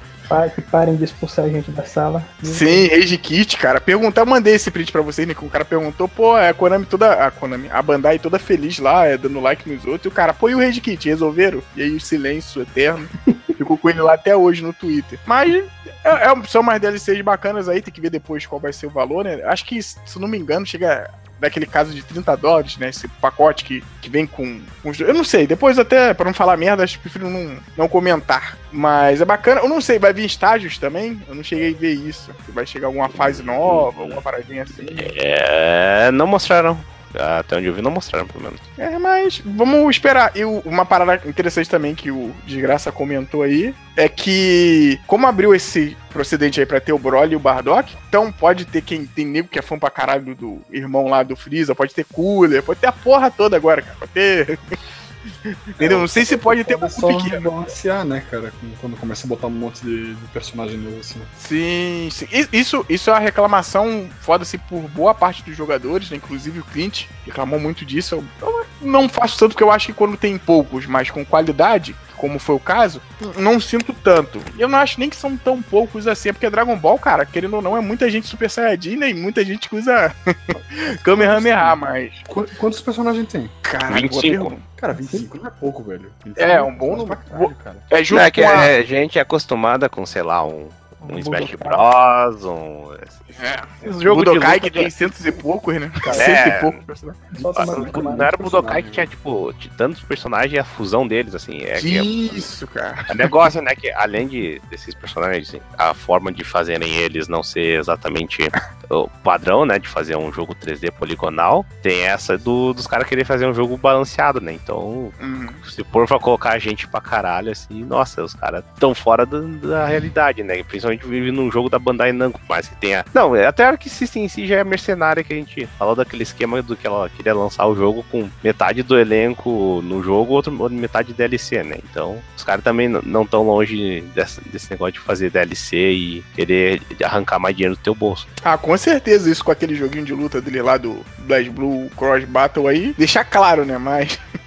Que parem de expulsar a gente da sala. Sim, Rage Kit, cara. Perguntar, eu mandei esse print pra vocês, né? Que o cara perguntou, pô, é a Konami toda. A Konami, a Bandai toda feliz lá, é, dando like nos outros. E o cara, pô, e o Rage Kit? Resolveram? E aí o silêncio eterno. [laughs] Ficou com ele lá até hoje no Twitter. Mas é, é- são mais DLCs bacanas aí, tem que ver depois qual vai ser o valor, né? Acho que, se não me engano, chega daquele caso de 30 dólares, né? Esse pacote que, que vem com, com os. Eu não sei, depois até, pra não falar merda, acho que prefiro não, não comentar. Mas é bacana. Eu não sei, vai vir estágios também? Eu não cheguei a ver isso. Vai chegar alguma fase nova, alguma paradinha assim. É, não mostraram. Até onde eu vi, não mostraram, pelo menos. É, mas vamos esperar. E uma parada interessante também que o Desgraça comentou aí é que, como abriu esse procedente aí pra ter o Broly e o Bardock, então pode ter quem tem nego que é fã pra caralho do irmão lá do Freeza, pode ter cooler, pode ter a porra toda agora, cara. Pode ter. Entendeu? Não sei se pode ter É um só pequeno. balancear, né, cara? Quando começa a botar um monte de, de personagem novo assim. Sim, sim. Isso, isso é uma reclamação foda-se por boa parte dos jogadores, né? inclusive o Clint reclamou muito disso. Eu não faço tanto porque eu acho que quando tem poucos, mas com qualidade, como foi o caso, não sinto tanto. E eu não acho nem que são tão poucos assim, é porque Dragon Ball, cara, querendo ou não, é muita gente Super Saiyajin né, e muita gente que usa [laughs] Kamehameha, mas. Qu- Quantos personagens tem? Cara, 25. Cara, 25 não é pouco, velho. 25 É, um bom número. caralho, cara. É junto é que a. a gente é acostumada com, sei lá, um, um Um Smash. Bros, um. É, Esse o jogo de Budokai luta que tem centos e poucos, né? É. Cento e poucos personagens. Ah, Não, era o Budokai que tinha, tipo, de tantos personagens e a fusão deles, assim. É que é, Isso, cara. é negócio, né? Que além de, desses personagens, assim, a forma de fazerem eles não ser exatamente o padrão, né? De fazer um jogo 3D poligonal, tem essa do, dos caras querer fazer um jogo balanceado, né? Então, Uhum. se for pra colocar a gente pra caralho, assim, nossa, os caras tão fora da, da realidade, né? Principalmente vive num jogo da Bandai Namco, mais que tenha. Não, é até a Arc System em si já é mercenária que a gente falou daquele esquema do que ela queria lançar o jogo com metade do elenco no jogo, outra metade DLC, né? Então, os caras também não tão longe desse, desse negócio de fazer DLC e querer arrancar mais dinheiro do teu bolso. Ah, com certeza, isso com aquele joguinho de luta dele lá do Blast Blue Cross Battle aí, deixar claro, né? Mas. [laughs]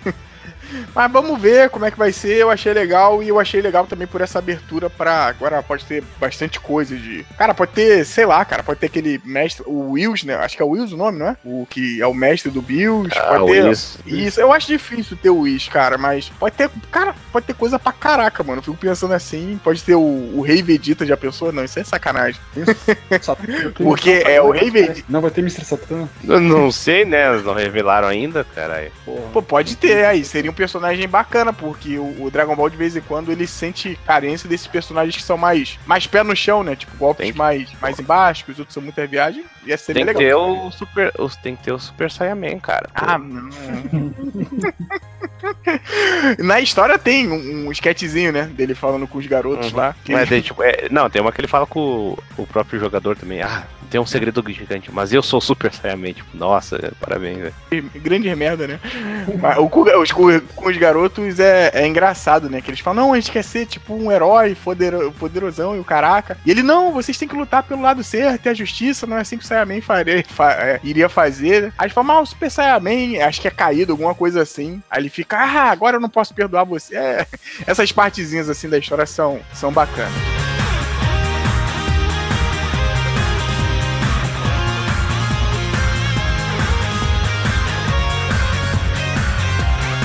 Mas vamos ver como é que vai ser. Eu achei legal e eu achei legal também por essa abertura pra. Agora pode ter bastante coisa de. Cara, pode ter, sei lá, cara, pode ter aquele mestre, o Wills, né? Acho que é o Wills o nome, não é? O que é o mestre do Bills. Ah, pode ter. isso. Isso, eu acho difícil ter o Wish, cara, mas pode ter. Cara, pode ter coisa pra caraca, mano. Eu fico pensando assim, pode ter o, o Rei Vegeta já pensou? Não, isso é sacanagem. [laughs] Porque é o Rei Vegeta. Não vai ter Mr. Satan? Eu não sei, né? Eles não revelaram ainda, cara. Porra. Pô, pode ter aí, seria um personagem bacana, porque o, o Dragon Ball de vez em quando ele sente carência desses personagens que são mais, mais pé no chão, né? Tipo, golpes que- mais, mais embaixo, os outros são muita viagem. Ia ser Tem bem que legal. ter o Super. os- Tem que ter o Super Saiyaman, cara. Ah, não. [laughs] Na história tem um, um sketchzinho, né? Dele falando com os garotos Uhum. lá. Mas daí, tipo, é- não, tem uma que ele fala com o, o próprio jogador também. Ah, tem um segredo gigante, mas eu sou Super Saiyaman. Tipo, nossa, parabéns, velho. Grande merda, né? Mas o, cu- os, com os garotos é, é engraçado, né? Que eles falam, não, a gente quer ser tipo um herói podero- poderosão e o caraca. E ele, não, vocês têm que lutar pelo lado certo e a justiça, não é assim que o Saiyaman faria, fa- é, iria fazer. Aí eles falam, ah, o Super Saiyaman, acho que é caído, alguma coisa assim. Aí ele fica, ah, agora eu não posso perdoar você. É, essas partezinhas assim da história são, são bacanas.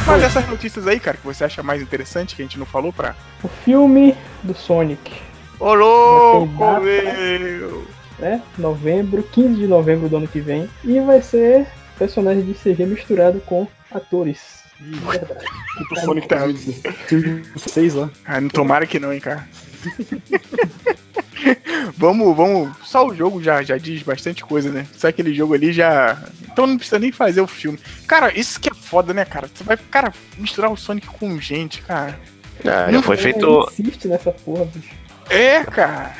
Mas essas notícias aí, cara, que você acha mais interessante que a gente não falou pra. O filme do Sonic, Ô louco, meu! né? Novembro, 15 de novembro do ano que vem. E vai ser personagem de CG misturado com atores. Verdade. Tipo Sonic 2016 lá. Ah, não tomara que não, hein, cara. [laughs] [laughs] vamos, vamos. Só o jogo já, já diz bastante coisa, né? Só aquele jogo ali já. Então não precisa nem fazer o filme. Cara, isso que é foda, né, cara? Você vai, cara, misturar o Sonic com gente, cara. Ah, Não já foi feito. insiste nessa porra, bicho. É, cara.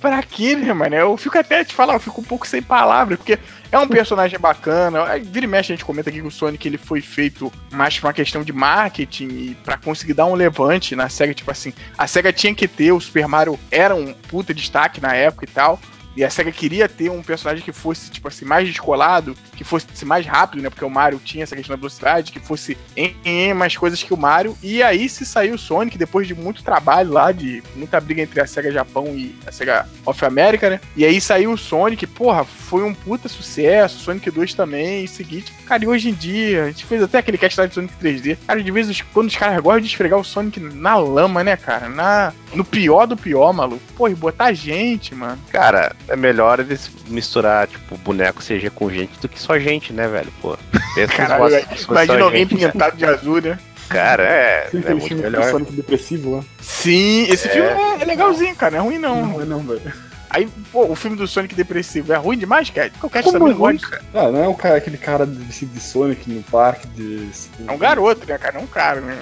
Pra quê, né, mano? Eu fico até te falar, eu fico um pouco sem palavras, porque é um personagem bacana. Vira e mexe, a gente comenta aqui que o Sonic ele foi feito mais pra uma questão de marketing e pra conseguir dar um levante na SEGA. Tipo assim, a SEGA tinha que ter, o Super Mario era um puta destaque na época e tal. E a SEGA queria ter um personagem que fosse, tipo assim, mais descolado, que fosse mais rápido, né? Porque o Mario tinha essa questão da velocidade, que fosse em, em mais coisas que o Mario. E aí se saiu o Sonic, depois de muito trabalho lá, de muita briga entre a SEGA Japão e a SEGA of America, né? E aí saiu o Sonic, porra, foi um puta sucesso, Sonic 2 também, e seguinte. Cara, e hoje em dia, a gente fez até aquele cast lá de Sonic 3D. Cara, de vez quando os caras gostam de esfregar o Sonic na lama, né, cara? Na, no pior do pior, maluco. Pô, e botar gente, mano. Cara, é melhor eles misturar, tipo, boneco CG com gente do que só gente, né, velho? Pô. Pensa Caralho, fosse Imagina alguém gente, pintado de azul, né? Cara, é, Tem é muito filme do melhor. Sonic depressivo lá. Sim, esse filme é, é legalzinho, cara. Não é ruim, não. Não é não, velho. Aí, pô, o filme do Sonic depressivo é ruim demais, Cat? Porque o Cat Como é não ruim, gosta. Ah, não é o cara, aquele cara vestido de Sonic no parque de. É um garoto, né, cara? Não é um cara, né?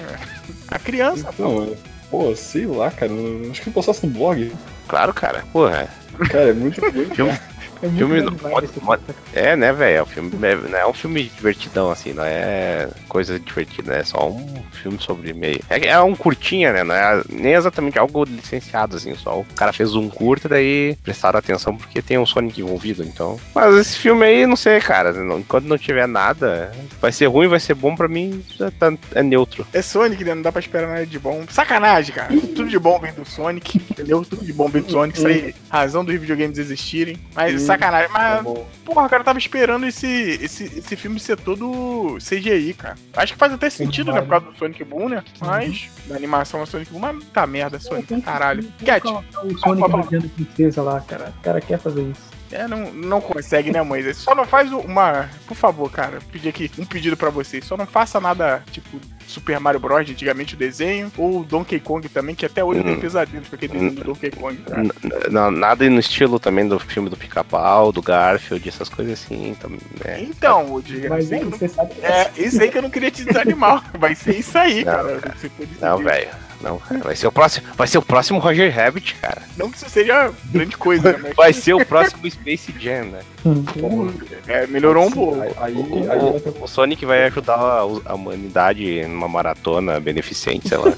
A criança. Então, é- pô, sei lá, cara. Acho que eu postasse no blog. Claro, cara. Porra. Cara, é muito. Filme- cara. É muito Filme bad do- vibe esse mo- filme. É, né, velho? É um filme, é, não é um filme divertidão, assim, não é coisa divertida, é só um filme sobre meio. É, é um curtinha, né? Não é nem exatamente algo licenciado, assim, só o cara fez um curta, daí prestaram atenção porque tem um Sonic envolvido, então. Mas esse filme aí, não sei, cara. não- enquanto não tiver nada, vai ser ruim, vai ser bom pra mim, já tá, é neutro. É Sonic, né? Não dá pra esperar nada de bom. Sacanagem, cara. Tudo de bom vem do Sonic, entendeu? Tudo de bom vem do Sonic. Isso aí, [laughs] razão dos videogames existirem. Mas Hum. Sacanagem. Tá Mas, bom. porra, cara, eu tava esperando esse, esse, esse filme ser todo CGI, cara. Acho que faz até sentido, né? Por causa do Sonic Boom, né? Mas, da animação do Sonic Boom, mas tá merda, Sonic. Caralho. Cat, O Sonic rodeando a princesa lá, cara. O cara quer fazer isso. É, não, não consegue, né, Moisés? Só não faz uma. Por favor, cara, pedir aqui um pedido pra vocês. Só não faça nada tipo Super Mario Bros. de antigamente o desenho. Ou Donkey Kong também, que até hoje tenho Hum. pesadelos com aquele desenho do Donkey Kong, cara. Nada no estilo também do filme do Pica-Pau, do Garfield, essas coisas assim, também, né? Então, ô Diga, Mas isso aí é, que eu não- você sabe que é isso aí que eu não queria te desanimar. [laughs] Vai ser isso aí, Não, cara. cara. Não, velho. Não, cara. Vai ser o próximo. Vai ser o próximo Roger Rabbit, cara. Não que isso seja grande coisa, né? Mas Vai ser o próximo Space Jam, né? É, melhorou um pouco. Aí, aí, O, aí- o- o Sonic vai ajudar a, a humanidade numa maratona beneficente, sei lá.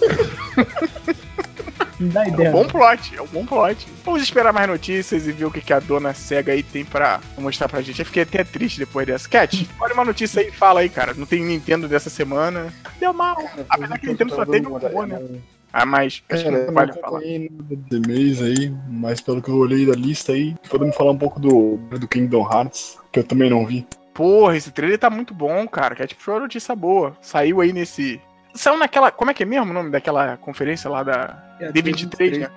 Dá É um ideia. bom não. plot, é um bom plot. Vamos esperar mais notícias e ver o que, que a dona cega aí tem pra mostrar pra gente. Eu fiquei até triste depois dessa. Cat, olha uma notícia aí, fala aí, cara. Não tem Nintendo dessa semana. Deu mal. Apesar que a Nintendo só teve um robô, né? Ah, mas acho que Cara, não vale falar. aí, mas pelo que eu olhei da lista aí, podemos falar um pouco do, do Kingdom Hearts, que eu também não vi. Porra, esse trailer tá muito bom, cara. Cat foi uma notícia boa. Saiu aí nesse. Saiu naquela. Como é que é mesmo o nome daquela conferência lá da. É, D23, né?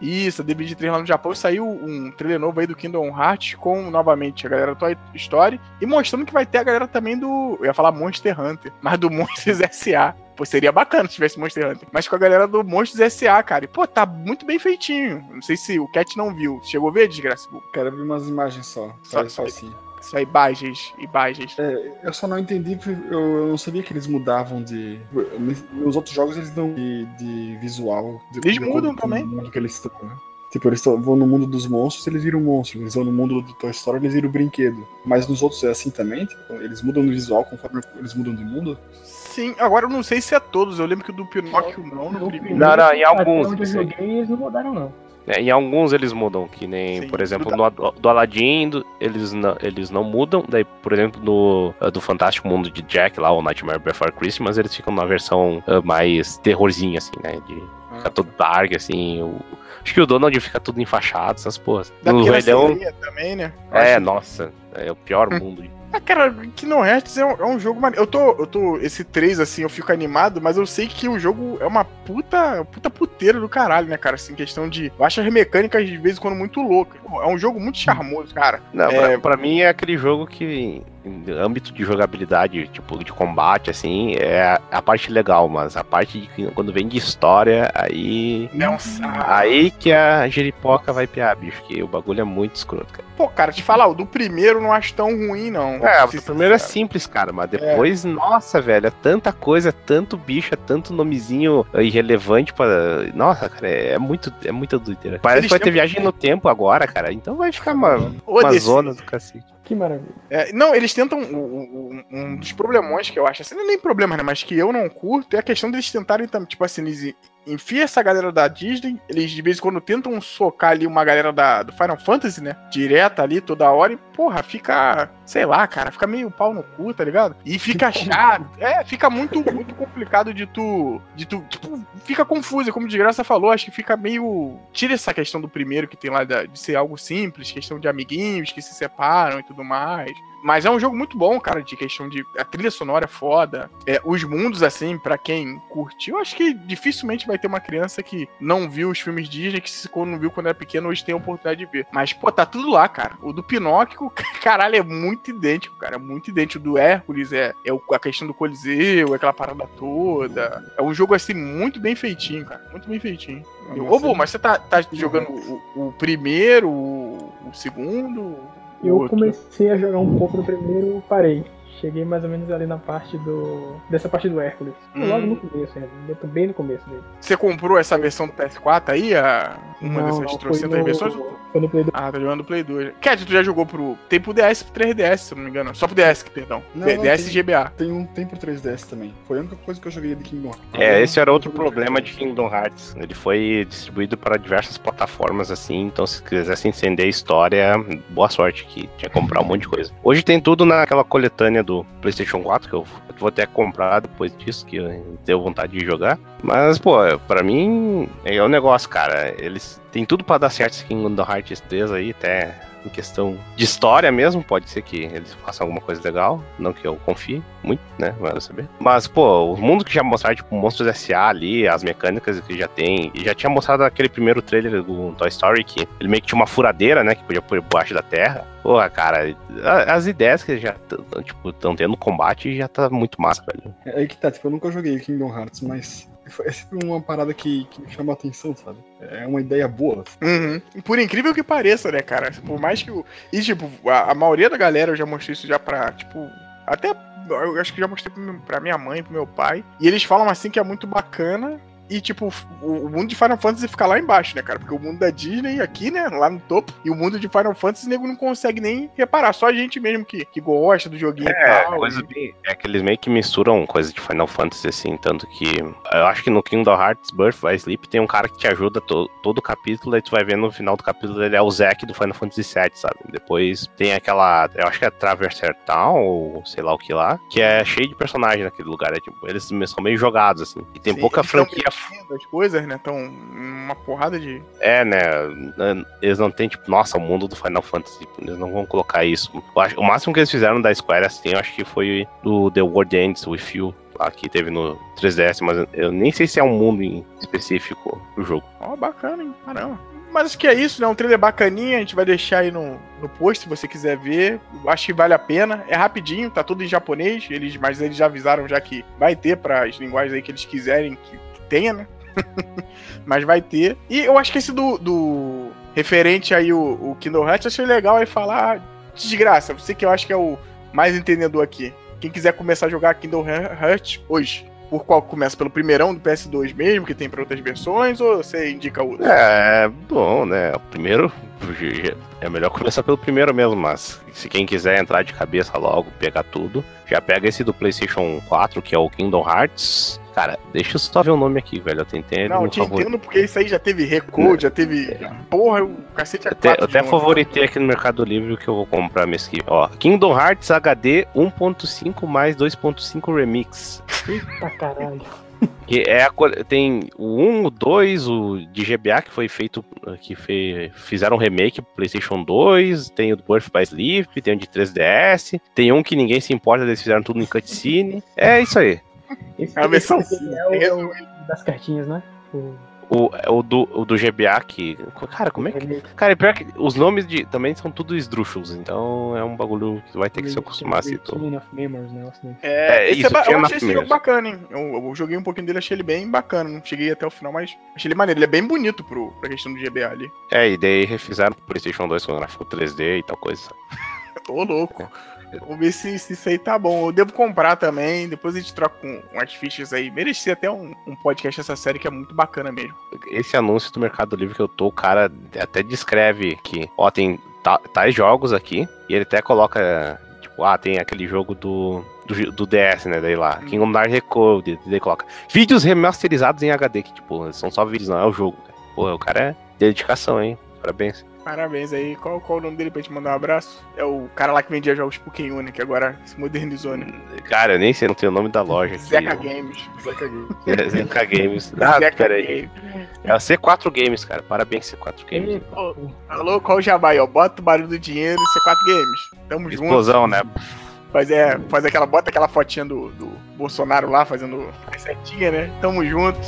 Isso, a D23 lá no Japão saiu um trailer novo aí do Kingdom Hearts com novamente a galera do Toy Story e mostrando que vai ter a galera também do. Eu ia falar Monster Hunter, mas do [laughs] Monsters S.A. Pô, seria bacana se tivesse Monster Hunter. Mas com a galera do Monsters S.A., cara. E, pô, tá muito bem feitinho. Não sei se o Cat não viu. Chegou a ver, desgraça? Cara, eu vi umas imagens só. Só- Só, só assim. Aí, imagens imagens. É, eu só não entendi, eu não sabia que eles mudavam de. Nos outros jogos eles dão de, de visual. De, Eles de mudam também. Mundo que eles estão, né? Tipo, eles vão no mundo dos monstros, eles viram monstros. Eles vão no mundo do Toy Story, eles viram brinquedo. Mas nos outros é assim também? Tipo, eles mudam no visual conforme eles mudam de mundo? Sim, agora eu não sei se é todos. Eu lembro que o do Pinóquio não, no primeiro. Não, não, em alguns, onde eu joguei, eles não mudaram, não. É, em alguns eles mudam, que nem, Sim, por exemplo, do no do Aladdin, do- eles não, eles não mudam. Daí, por exemplo, no ah, do Fantástico Mundo de Jack, lá, o Nightmare Before Christmas, eles ficam numa versão ah, mais terrorzinha, assim, né? De ficar todo dark, assim. o- acho que o Donald fica tudo enfaixado, essas porras. Da No Pequena Rei Leão, Sereia também, né? é, Acho- nossa, é o pior mundo. Ah, cara, Kingdom Hearts é um, é um jogo maneiro. Eu tô, eu tô. Esse 3, assim, eu fico animado, mas eu sei que o jogo é uma puta. puta puteira do caralho, né, cara? Assim, questão de. Eu acho as mecânicas de vez em quando muito loucas. É um jogo muito charmoso, cara. Não, É- pra, pra mim é aquele jogo que, âmbito de jogabilidade, tipo, de combate, assim, é a, parte legal, mas a parte de que quando vem de história, aí. É um saco. Aí que a jeripoca vai piar, bicho, que o bagulho é muito escroto, cara. Pô, cara, te falar, o do primeiro não acho tão ruim, não. É, o primeiro é simples, cara, mas depois, nossa, velho, é tanta coisa, é tanto bicho, é tanto nomezinho irrelevante pra. Nossa, cara, é, é muito, é muita doideira. Parece Eles que vai ter viagem no tempo agora, cara, então vai ficar uma, Ô, uma desse- zona do cacete. Que maravilha. É, não, eles tentam. o- Um dos problemões que eu acho, assim, é nem problema, né? Mas que eu não curto é a questão deles tentarem, tipo assim, eles enfiam essa galera da Disney, eles de vez em quando tentam socar ali uma galera da, do Final Fantasy, né? Direta ali toda hora e, porra, fica. Sei lá, cara, fica meio pau no cu, tá ligado? E fica chato. É, fica muito, muito complicado de tu. De tu. Tipo, fica confuso, como de graça falou, acho que fica meio. Tira essa questão do primeiro que tem lá de ser algo simples, questão de amiguinhos que se separam e tudo mais. Mas é um jogo muito bom, cara, de questão de. A trilha sonora é foda. É, os mundos, assim, pra quem curtiu, acho que dificilmente vai ter uma criança que não viu os filmes Disney, que se quando não viu quando era pequeno, hoje tem a oportunidade de ver. Mas, pô, tá tudo lá, cara. O do Pinóquio, [laughs] caralho, é muito idêntico, cara. É muito idêntico. O do Hércules é, é a questão do Coliseu, aquela parada toda. É um jogo, assim, muito bem feitinho, cara. Muito bem feitinho. Eu- Ô, Bu, mas você tá, tá jogando o, o primeiro, o, o segundo? Eu outro? comecei a jogar um pouco no primeiro, parei. Cheguei mais ou menos ali na parte do. dessa parte do Hércules. Hum. Logo no começo, ainda. Eu tô bem no começo dele. Você comprou essa versão do PS4 aí? A... Uma Não, dessas não, trocentas no, versões? Foi no Play do Ah, tá jogando do Play 2. Cat, tu já jogou pro. Tem pro DS e pro 3DS, se eu não me engano. Só pro DS, perdão. Não, D- não, DS tem- e GBA. Tem um tem pro 3DS também. Foi a única coisa que eu joguei de Kingdom Hearts. É, esse era outro problema de Kingdom Hearts. Ele foi distribuído para diversas plataformas, assim, então se quisesse entender a história, boa sorte que tinha que comprar um monte de coisa. Hoje tem tudo naquela coletânea do PlayStation 4, que eu vou até comprar depois disso, que eu tenho vontade de jogar. Mas, pô, pra mim é um negócio, cara. Eles têm tudo pra dar certo esse Kingdom Hearts 3 aí, até em questão de história mesmo, pode ser que eles façam alguma coisa legal, não que eu confie muito, né, vai saber. Mas, pô, o mundo que já mostraram, tipo, Monstros S.A. ali, as mecânicas que já tem, e já tinha mostrado aquele primeiro trailer do Toy Story, que ele meio que tinha uma furadeira, né, que podia pôr debaixo da terra. Pô, cara, as ideias que já, tão, tipo, estão tendo no combate já tá muito massa, velho. É aí que tá, tipo, eu nunca joguei Kingdom Hearts, mas é sempre uma parada que, que chama atenção, sabe? É uma ideia boa. Uhum. E Por incrível que pareça, né, cara? Por mais que o. E, tipo, a, a maioria da galera eu já mostrei isso já pra, tipo. Até. Eu acho que já mostrei pra minha mãe, pro meu pai. E eles falam assim que é muito bacana. E, tipo, o, mundo de Final Fantasy fica lá embaixo, né, cara? Porque o mundo da Disney aqui, né, lá no topo. E o mundo de Final Fantasy, nego não consegue nem reparar. Só a gente mesmo que, que gosta do joguinho e É, tal. coisa bem. É que eles meio que misturam coisas de Final Fantasy, assim, tanto que. Eu acho que no Kingdom Hearts Birth by Sleep tem um cara que te ajuda to- todo o capítulo, aí tu vai ver no final do capítulo ele é o Zack do Final Fantasy VII, sabe? Depois tem aquela. Eu acho que é Traverser Town, ou sei lá o que lá, que é cheio de personagens naquele lugar. É, tipo, eles são meio jogados, assim. E tem Sim, pouca franquia. As coisas, né? Tão uma porrada de. É, né? Eles não tem, tipo, nossa, o mundo do Final Fantasy. tipo, Eles não vão colocar isso. Eu acho- o máximo que eles fizeram da Square, assim, eu acho que foi do The World Ends With You, lá que teve no 3DS, mas eu nem sei se é um mundo em específico do jogo. Ó, bacana, hein? Caramba. Mas acho que é isso, né? Um trailer bacaninha, a gente vai deixar aí no, no post se você quiser ver. Eu acho que vale a pena. É rapidinho, tá tudo em japonês, eles, mas eles já avisaram já que vai ter para as linguagens aí que eles quiserem que tenha, né? [laughs] mas vai ter. E eu acho que esse do, do referente aí o, o Kingdom Hearts, achei legal aí falar desgraça. Você que eu acho que é o mais entendedor aqui. Quem quiser começar a jogar Kingdom Hearts hoje, por qual começa? Pelo primeirão do PS2 mesmo, que tem pra outras versões, ou você indica outro? É, bom, né? O primeiro. É melhor começar pelo primeiro mesmo, mas se quem quiser entrar de cabeça logo, pegar tudo, já pega esse do PlayStation 4, que é o Kingdom Hearts. Cara, deixa eu só ver o nome aqui, velho. Eu tentei. Não, eu te entendo porque isso aí já teve recode, já teve. Porra, o cacete é Até, eu até favoritei aqui no Mercado Livre o que eu vou comprar mês que Ó, Kingdom Hearts HD 1.5 mais 2.5 Remix. Eita caralho. Que é a, tem o 1, o 2, o de GBA que foi feito, que fe, fizeram um remake pro PlayStation 2, tem o do Birth by Sleep, tem o de 3DS, tem um que ninguém se importa, eles fizeram tudo em cutscene. É isso aí. Esse, É a versão é o, é o das cartinhas, né? O, O, o, do, o do GBA que. Cara, como é que. Cara, é pior que os nomes de, também são tudo esdrúxulos, então é um bagulho que vai ter que se acostumar se tu. Né? Assim. É, É, esse isso, é eu achei esse jogo bacana, hein? Eu, eu joguei um pouquinho dele, achei ele bem bacana. Não cheguei até o final, mas achei ele maneiro. Ele é bem bonito pro, pra questão do GBA ali. É, e daí refizeram pro PlayStation 2 com gráfico 3D e tal coisa. [laughs] Ô, louco. Vamos ver se, se isso aí tá bom. Eu devo comprar também. Depois a gente troca com, com as fichas aí. Merecia até um, um podcast essa série que é muito bacana mesmo. Esse anúncio do Mercado Livre que eu tô, o cara até descreve que, ó, tem ta- tais jogos aqui, e ele até coloca, tipo, ah, tem aquele jogo do, do, do DS, né, daí lá, Kingdom Hearts Recode, daí coloca vídeos remasterizados em HD, que, tipo, são só vídeos, não é o jogo, cara. Pô, o cara é dedicação, hein, parabéns. Parabéns aí. Qual, qual o nome dele pra gente mandar um abraço? É o cara lá que vendia jogos Pokémon, né? Que agora se modernizou, né? Cara, eu nem sei, não tem o nome da loja aqui. Zeca Games. Zeca Game. [laughs] É, Zeca Games. [laughs] Ah, Zeca peraí. Games. É a C4 Games, cara, parabéns C4 Games. Alô, qual o jabá aí, ó? Bota o barulho do dinheiro C4 Games. Tamo junto. Explosão, né? Faz, é, faz aquela, bota aquela fotinha do, do Bolsonaro lá, fazendo a setinha, né? Tamo junto.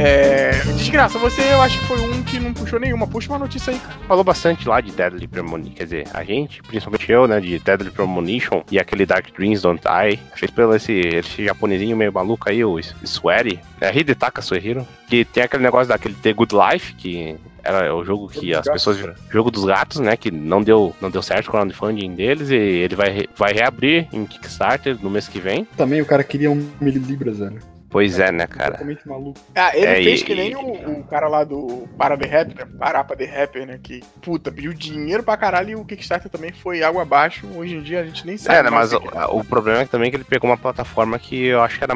É, desgraça, você eu acho que foi um que não puxou nenhuma. Puxa uma notícia aí, cara. falou bastante lá de Deadly Premonition, quer dizer, a gente, principalmente eu, né, de Deadly Premonition e aquele Dark Dreams Don't Die, feito pelo esse, esse japonesinho meio maluco aí, o Swery, é Hidetaka Suehiro, que tem aquele negócio daquele The Good Life, que era o jogo que as pessoas viram. Jogo dos gatos, né? Que não deu, não deu certo com o crowdfunding deles e ele vai, vai reabrir em Kickstarter no mês que vem. Também o cara queria um mil libras, velho. Pois é, né, cara? Totalmente maluco. Ah, ele É, fez e- que nem e- o, o cara lá do Para The Rapper, né? Parapa The Rapper, né? Que, puta, pediu dinheiro pra caralho e o Kickstarter também foi água abaixo. Hoje em dia a gente nem sabe. É, né, mas o, o é. problema é que também que ele pegou uma plataforma que eu acho que era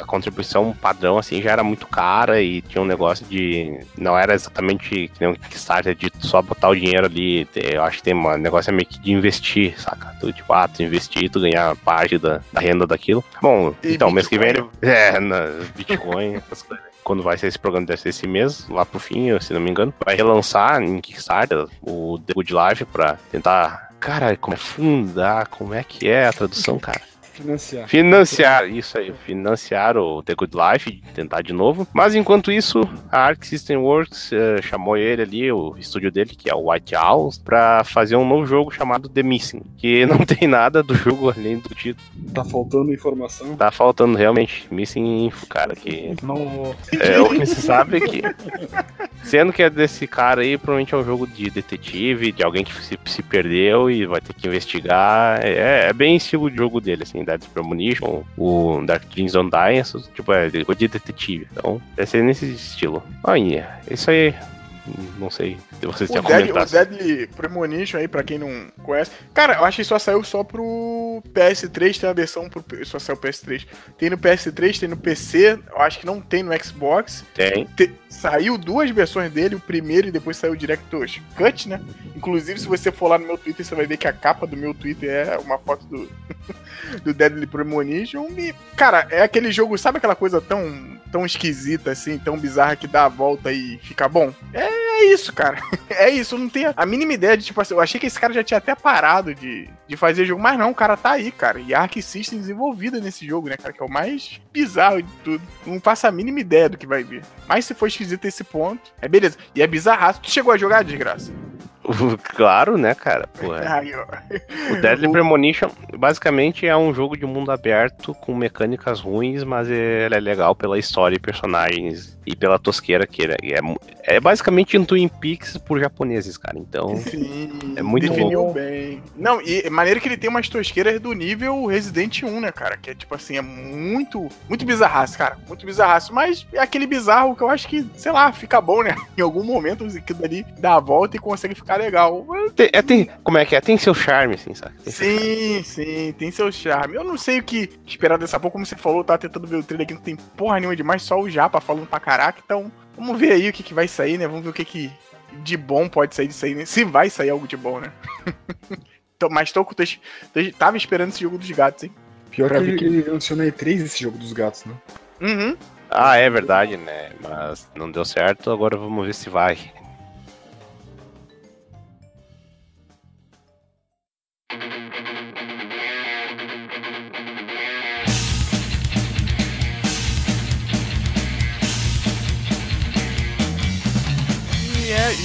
a contribuição padrão, assim, já era muito cara e tinha um negócio de. Não era exatamente que nem um Kickstarter de só botar o dinheiro ali. Eu acho que tem um negócio meio que de investir, saca? Tu, tipo, ah, tu investir, tu ganhar parte da, da renda daquilo. Bom, E então, mês que vem ele. [laughs] É, na Bitcoin, essas coisas. Quando vai ser esse programa, deve ser esse mês, lá pro fim, se não me engano. Vai relançar em Kickstarter o The Good Life pra tentar. Cara, como é fundar? Como é que é a tradução, cara? Financiar. Financiar, isso aí, financiar o The Good Life, tentar de novo. Mas enquanto isso, a Arc System Works eh, chamou ele ali, o estúdio dele, que é o White Owls, pra fazer um novo jogo chamado The Missing, que [laughs] não tem nada do jogo além do título. Tá faltando informação. Tá faltando realmente Missing Info, cara, que Não, é o que se sabe que. Sendo que é desse cara aí, provavelmente é um jogo de detetive, de alguém que se, se perdeu e vai ter que investigar. É, é bem estilo de jogo dele, assim, Dead Premonition, o Dark Dreams Die, essas, tipo, é de de detetive. Então, deve ser nesse estilo. Olha, isso aí. Não sei se vocês tinham Deadly, o comentado. Deadly Premonition aí, pra quem não conhece. Cara, eu acho que só saiu só pro PS3, tem a versão pro. Só saiu PS3. Tem no PS3, tem no PC, eu acho que não tem no Xbox. Tem. Te- saiu duas versões dele, o primeiro e depois saiu o Director's Cut, né? Inclusive, se você for lá no meu Twitter, você vai ver que a capa do meu Twitter é uma foto do, [laughs] do Deadly Premonition. E, cara, é aquele jogo, sabe aquela coisa tão, tão esquisita, assim, tão bizarra que dá a volta e fica bom? É isso, cara. [laughs] É isso, eu não tenho a mínima ideia de, tipo assim, eu achei que esse cara já tinha até parado de, de fazer jogo, mas não, o cara tá aí, cara. E a Arc System desenvolvida nesse jogo, né, cara, que é o mais bizarro de tudo. Não faço a mínima ideia do que vai vir. Mas se for esquisito esse ponto, é beleza. E é bizarraço. Tu chegou a jogar, desgraça? [laughs] Claro, né, cara? Porra. Ó. O Deadly Premonition basicamente é um jogo de mundo aberto com mecânicas ruins, mas ele é legal pela história e personagens e pela tosqueira que ele é. É, é basicamente um Twin Peaks por japoneses, cara. Então, Sim, É muito definiu bom. bem. Não, e maneira que ele tem umas tosqueiras do nível Resident 1, né, cara? Que é tipo assim, é muito, muito bizarraço, cara. Muito bizarraço. Mas é aquele bizarro que eu acho que, sei lá, fica bom, né? [laughs] Em algum momento aquilo ali dá a volta e consegue ficar legal. tem, é, tem- como é que é? Tem seu charme, assim, sabe? Tem seu charme. Sim, sim, tem seu charme. Eu não sei o que esperar dessa porra, como você falou, tava tentando ver o trailer aqui, não tem porra nenhuma demais, só o Japa falando pra caraca, então vamos ver aí o que, que vai sair, né? Vamos ver o que, que de bom pode sair disso aí, né? Se vai sair algo de bom, né? [laughs] mas tô, com- tô, tô- tava esperando esse jogo dos gatos, hein? Pior Pra que ele, que- ele anunciou na E3 esse jogo dos gatos, né? Uhum. Ah, é verdade, né? Mas não deu certo, agora vamos ver se vai.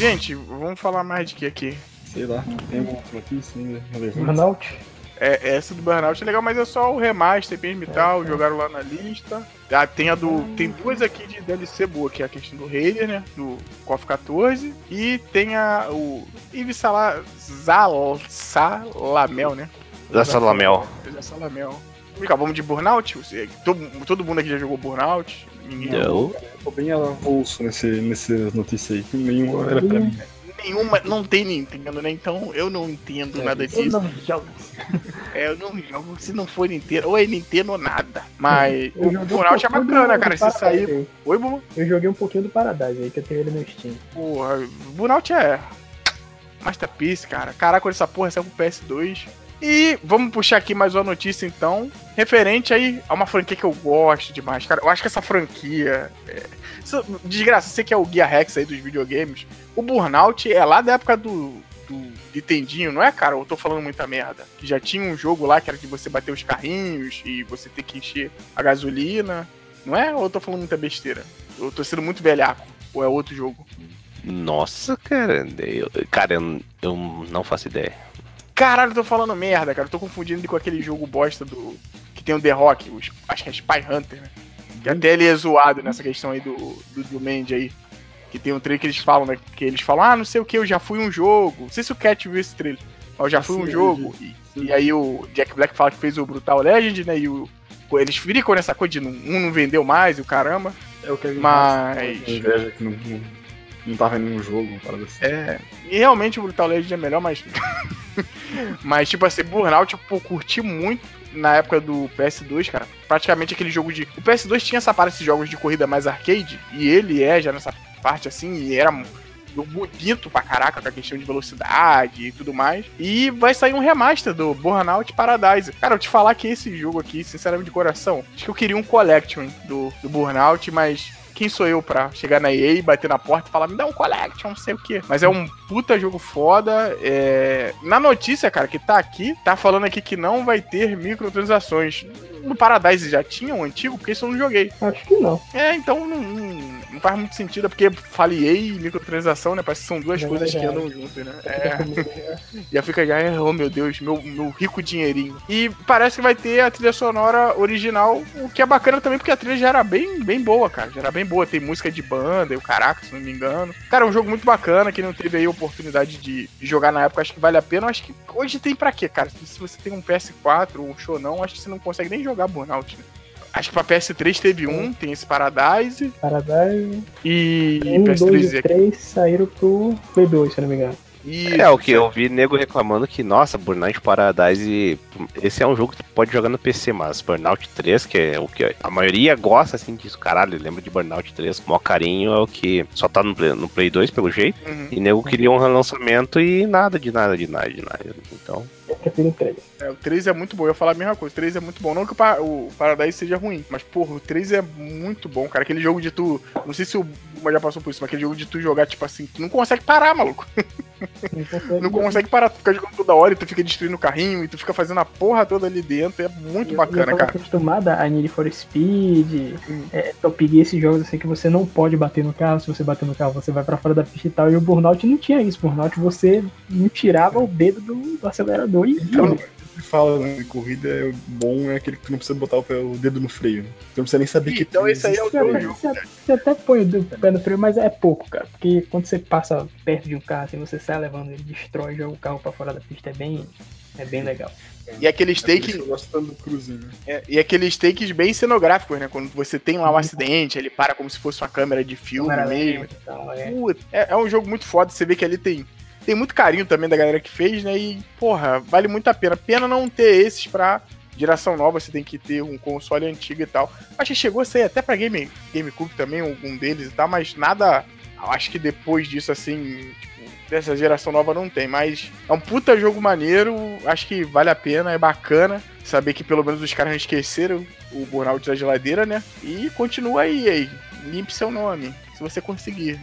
Gente, vamos falar mais de que aqui? Sei lá, tem alguma outra notícia ainda relevante? Burnout. É, essa do Burnout é legal, mas é só o remaster mesmo e tal, jogaram lá na lista. Ah, tem a do. Tem duas aqui de DLC boa, que é a questão do Raider, né? Do KOF 14. E tem a. o Yves Salamel, né? Da Salamel. Zé Salamel. Vamos de Burnout? Todo, todo mundo aqui já jogou Burnout? Ninguém Não. Tô bem avulso nesse, nessas notícias aí. Nenhuma era pra mim. Nenhuma, não tem Nintendo, né? Então eu não entendo nada Eu disso. não jogo. [laughs] É, eu não jogo se não for Nintendo. Ou é Nintendo ou nada. Mas Eu o um Burnout é bacana, cara. Se sair. Aí. Oi, Bubu? Eu joguei um pouquinho do Paradise aí, que eu tenho ele no Steam. Porra, Burnout é. Masterpiece, cara. Caraca, olha essa porra, saiu pro PS2. E vamos puxar aqui mais uma notícia então. Referente aí a uma franquia que eu gosto demais, cara. Eu acho que essa franquia. É... Desgraça, você que é o Guia Rex aí dos videogames. O Burnout é lá da época do. do Nintendinho, não é, cara? Eu tô falando muita merda. Já tinha um jogo lá que era de você bater os carrinhos e você ter que encher a gasolina. Não é? Ou eu tô falando muita besteira? Eu tô sendo muito velhaco. Ou é outro jogo? Nossa, cara. Eu, cara, eu, eu não faço ideia. Caralho, eu tô falando merda, cara. Eu tô confundindo ele com aquele jogo bosta do. Que tem o The Rock, os- acho que é Spy Hunter, né? Que até ele é zoado nessa questão aí do, do, do Mandy aí. Que tem um trailer que eles falam, né? Que eles falam, ah, não sei o que, eu já fui um jogo. Não sei se o Cat viu esse trailer. Mas eu já fui um Sim, jogo. E, e aí o Jack Black fala que fez o Brutal Legend, né? E o. Eles ficam nessa coisa de um não vendeu mais e o caramba. É o Kevin Mas- Hart, com inveja que não, tava em nenhum jogo, parada assim. É. E realmente o Brutal Legend é melhor, mas. [laughs] mas, tipo assim, Burnout, pô, curti muito na época do PS2, cara. Praticamente aquele jogo de. O PS2 tinha essa parte de jogos de corrida mais arcade, e ele é já nessa parte assim, e era bonito pra caraca, com a questão de velocidade e tudo mais. E vai sair um remaster do Burnout Paradise. Cara, eu te falar que esse jogo aqui, sinceramente de coração, acho que eu queria um collection do, do Burnout, mas quem sou eu pra chegar na EA e bater na porta e falar, me dá um collection, não sei o quê. Mas é um puta jogo foda. é, Na notícia, cara, que tá aqui, tá falando aqui que não vai ter microtransações. No Paradise já tinha um antigo, porque isso eu não joguei. Acho que não. É, então não, não- faz muito sentido, é porque falei EA e microtransação, né? Parece que são duas É coisas que verdade. andam juntas, né? É. Já fica já, oh meu Deus, meu, meu rico dinheirinho. E parece que vai ter a trilha sonora original, o que é bacana também, porque a trilha já era bem, bem boa, cara. Já era bem boa. Tem música de banda e o caraca, se não me engano. Cara, é um jogo muito bacana, que não teve aí a oportunidade de jogar na época, acho que vale a pena. Acho que hoje tem pra quê, cara? Se você tem um PS4 ou um show não, acho que você não consegue nem jogar Burnout, né? Acho que pra PS3 teve um, tem esse Paradise. Paradise. E Um, dois PS3 e três saíram pro Play 2, se eu não me engano. Isso, É, o que eu vi nego reclamando que, nossa, Burnout Paradise, esse é um jogo que tu pode jogar no PC, mas Burnout 3, que é o que a maioria gosta, assim, disso, caralho, lembra de Burnout 3 com o maior carinho, é o que só tá no Play, no Play 2, pelo jeito, Uhum. e nego queria um relançamento e nada, de nada, de nada, de nada, então... Eu prefiro o 3. É, o 3 é muito bom, eu ia falar a mesma coisa. O 3 é muito bom. Não que o, Pa- o Paradise seja ruim, mas, porra, o 3 é muito bom, cara. Aquele jogo de tu. Não sei se o Turma já passou por isso, mas aquele jogo de tu jogar, tipo assim, tu não consegue parar, maluco. [laughs] Não consegue, Não consegue parar, tu fica jogando toda hora e tu fica destruindo o carrinho e tu fica fazendo a porra toda ali dentro. É muito Eu- bacana, eu cara. acostumada a Need for Speed, é, Top Gear, esses jogos assim que você não pode bater no carro, se você bater no carro você vai pra fora da pista e tal, e o Burnout não tinha isso, Burnout você não tirava o dedo do, do acelerador e Então, eu sempre falo, né, em corrida é bom é aquele que tu não precisa botar o, pé- o dedo no freio. né? Tu não precisa nem saber que Então esse aí é o teu jogo. você- você até põe o pé no freio, mas é pouco, cara, porque quando você passa perto de um carro, assim, você sai levando ele, destrói, joga o carro pra fora da pista, é bem, é bem legal. E aqueles É takes, tanto do cruzinho. né? é, e aqueles takes bem cenográficos, né? Quando você tem lá um acidente, ele para como se fosse uma câmera de filme Câmera mesmo. lenta e tal, é. Puta, É, é um jogo muito foda, você vê que ali tem, tem muito carinho também da galera que fez, né? E, porra, vale muito a pena. Pena não ter esses pra geração nova, você tem que ter um console antigo e tal. Acho que chegou a ser até pra Game, GameCube também, algum deles e tal, mas nada. Acho que depois disso, assim, tipo, dessa geração nova não tem, mas é um puta jogo maneiro, acho que vale a pena, é bacana saber que pelo menos os caras não esqueceram o Burnout da geladeira, né? E continua aí, aí. Limpe seu nome, se você conseguir.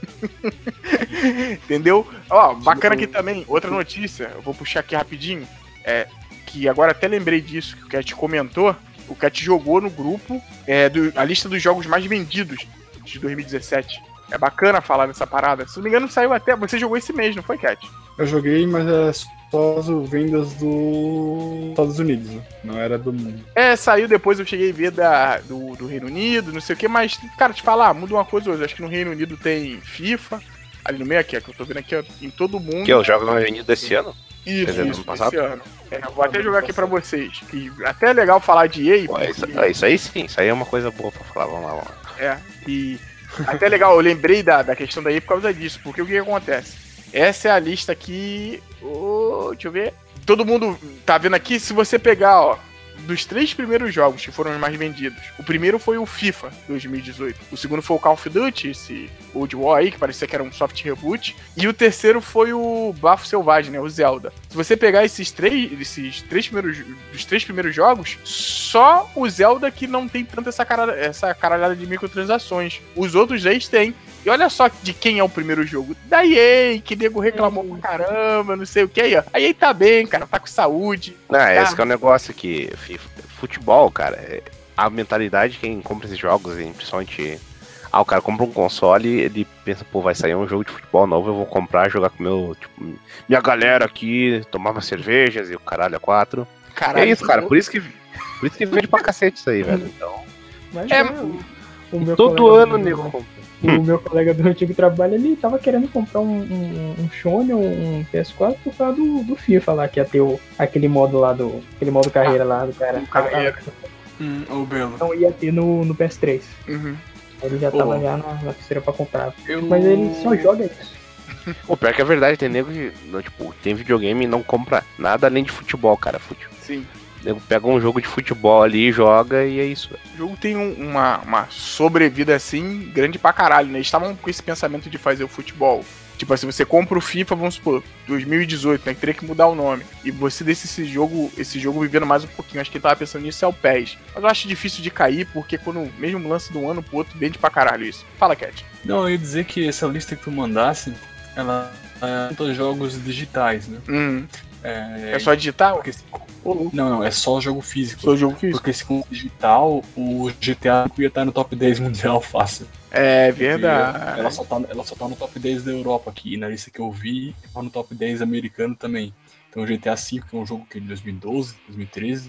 [laughs] Entendeu? Ó, bacana aqui também, outra notícia, eu vou puxar aqui rapidinho, é que agora até lembrei disso, que o Cat comentou, o Cat jogou no grupo é, do- a lista dos jogos mais vendidos de 2017. É bacana falar nessa parada. Se não me engano, saiu até. Você jogou esse mês, não foi, Cat? Eu joguei, mas é só as vendas dos Estados Unidos, né? não era do mundo. É, saiu depois, eu cheguei a ver da, do, do Reino Unido, não sei o que, mas, cara, te falar, muda uma coisa hoje. Acho que no Reino Unido tem FIFA, ali no meio aqui, é que eu tô vendo aqui, ó, em todo mundo. Que é o jogo mais vendido desse ano? Isso, dizer, isso, ano passado? esse ano. É, vou até jogar aqui pra vocês. E até é legal falar de EA, Pô, porque... isso, isso aí sim, isso aí é uma coisa boa pra falar. Vamos lá, vamos lá. É, e até legal, eu lembrei da, da questão daí por causa disso, porque o que, que acontece? Essa é a lista aqui. ô, deixa eu ver. Todo mundo tá vendo aqui, se você pegar, ó, dos três primeiros jogos que foram os mais vendidos, o primeiro foi o FIFA 2018, o segundo foi o Call of Duty, esse Old War aí, que parecia que era um soft reboot, e o terceiro foi o Bafo Selvagem, né, o Zelda. Se você pegar esses três, esses três primeiros, dos três primeiros jogos, só o Zelda que não tem tanta essa, cara, essa caralhada de microtransações. Os outros três têm. E olha só de quem é o primeiro jogo. Da EA, que nego reclamou pra caramba, não sei o que aí, ó. A EA tá bem, cara, tá com saúde. Não, esse que é o negócio que fi- futebol, cara, é a mentalidade de quem compra esses jogos, principalmente. Ah, o cara compra um console ele pensa, pô, vai sair um jogo de futebol novo, eu vou comprar, jogar com meu, tipo, minha galera aqui, tomar umas cervejas e o caralho a quatro. Caralho, é isso, cara, por isso que por isso que vende pra cacete isso aí, velho. Então, Mas É, o, o meu todo ano nego compra. O meu colega do antigo trabalho, ele tava querendo comprar um, um, um um PS4 por causa do, do FIFA lá, que ia ter o, aquele modo lá do. aquele modo carreira lá do cara. carreira. Hum, ô Belo. Não ia ter no, no PS3. Uhum. Ele já tava já na, na terceira pra comprar. Eu... Mas ele só joga isso. [laughs] Pô, pior que é verdade, tem nego que, tipo, tem videogame e não compra nada além de futebol, cara. Fute... Sim. Pega um jogo de futebol ali, joga e é isso. O jogo tem um- uma, uma sobrevida assim grande pra caralho, né? Eles estavam com esse pensamento de fazer o futebol. Tipo assim, você compra o FIFA, vamos supor, 2018, né? Que teria que mudar o nome. E você deixa esse jogo, esse jogo vivendo mais um pouquinho. Acho que ele tava pensando nisso é o PES. Mas eu acho difícil de cair, porque quando mesmo lance de um ano pro outro, vende pra caralho isso. Fala, Cat. Não, eu ia dizer que essa lista que tu mandasse, ela é conta jogos digitais, né? Hum, É, é só digital? porque Não, não, é só jogo físico. Sou jogo físico. Porque se com digital, o GTA ia estar no top 10 mundial [laughs] fácil. É verdade. Ela só, tá, ela só tá no top 10 da Europa aqui. E na lista que eu vi, tá no top 10 americano também. Então o GTA V, que é um jogo que é de 2012, 2013.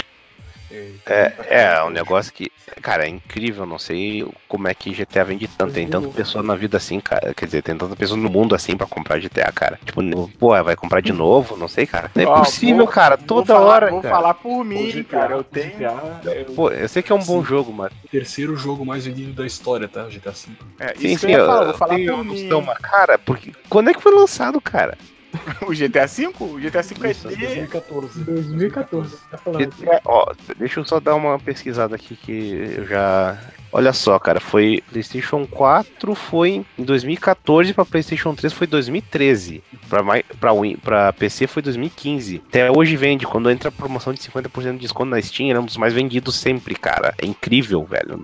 É, é um negócio que, cara, é incrível. Não sei como é que GTA vende tanto. Tem tanta pessoa na vida assim, cara. Quer dizer, tem tanta pessoa no mundo assim pra comprar GTA, cara. Tipo, pô, vai comprar de novo? Não sei, cara. Não é possível, cara. Toda falar- hora, Vou cara. falar por mim, GTA, cara. Eu tenho. GTA é o Pô, eu sei que é um bom Sim. jogo, mas. terceiro jogo mais vendido da história, tá? GTA V. É, Sim, isso sim, que eu eu, falar, vou eu falar por mim. noção, mas, cara, porque. Quando é que foi lançado, cara? [laughs] O GTA V? O GTA V é Isso, de 2014. 2014, tá falando. GTA, ó, deixa eu só dar uma pesquisada aqui que eu já Olha só, cara, foi PlayStation 4 foi em 2014 para PlayStation 3 foi 2013, para para PC foi 2015. Até hoje vende quando entra a promoção de 50% de desconto na Steam, era um dos mais vendidos sempre, cara. É incrível, velho.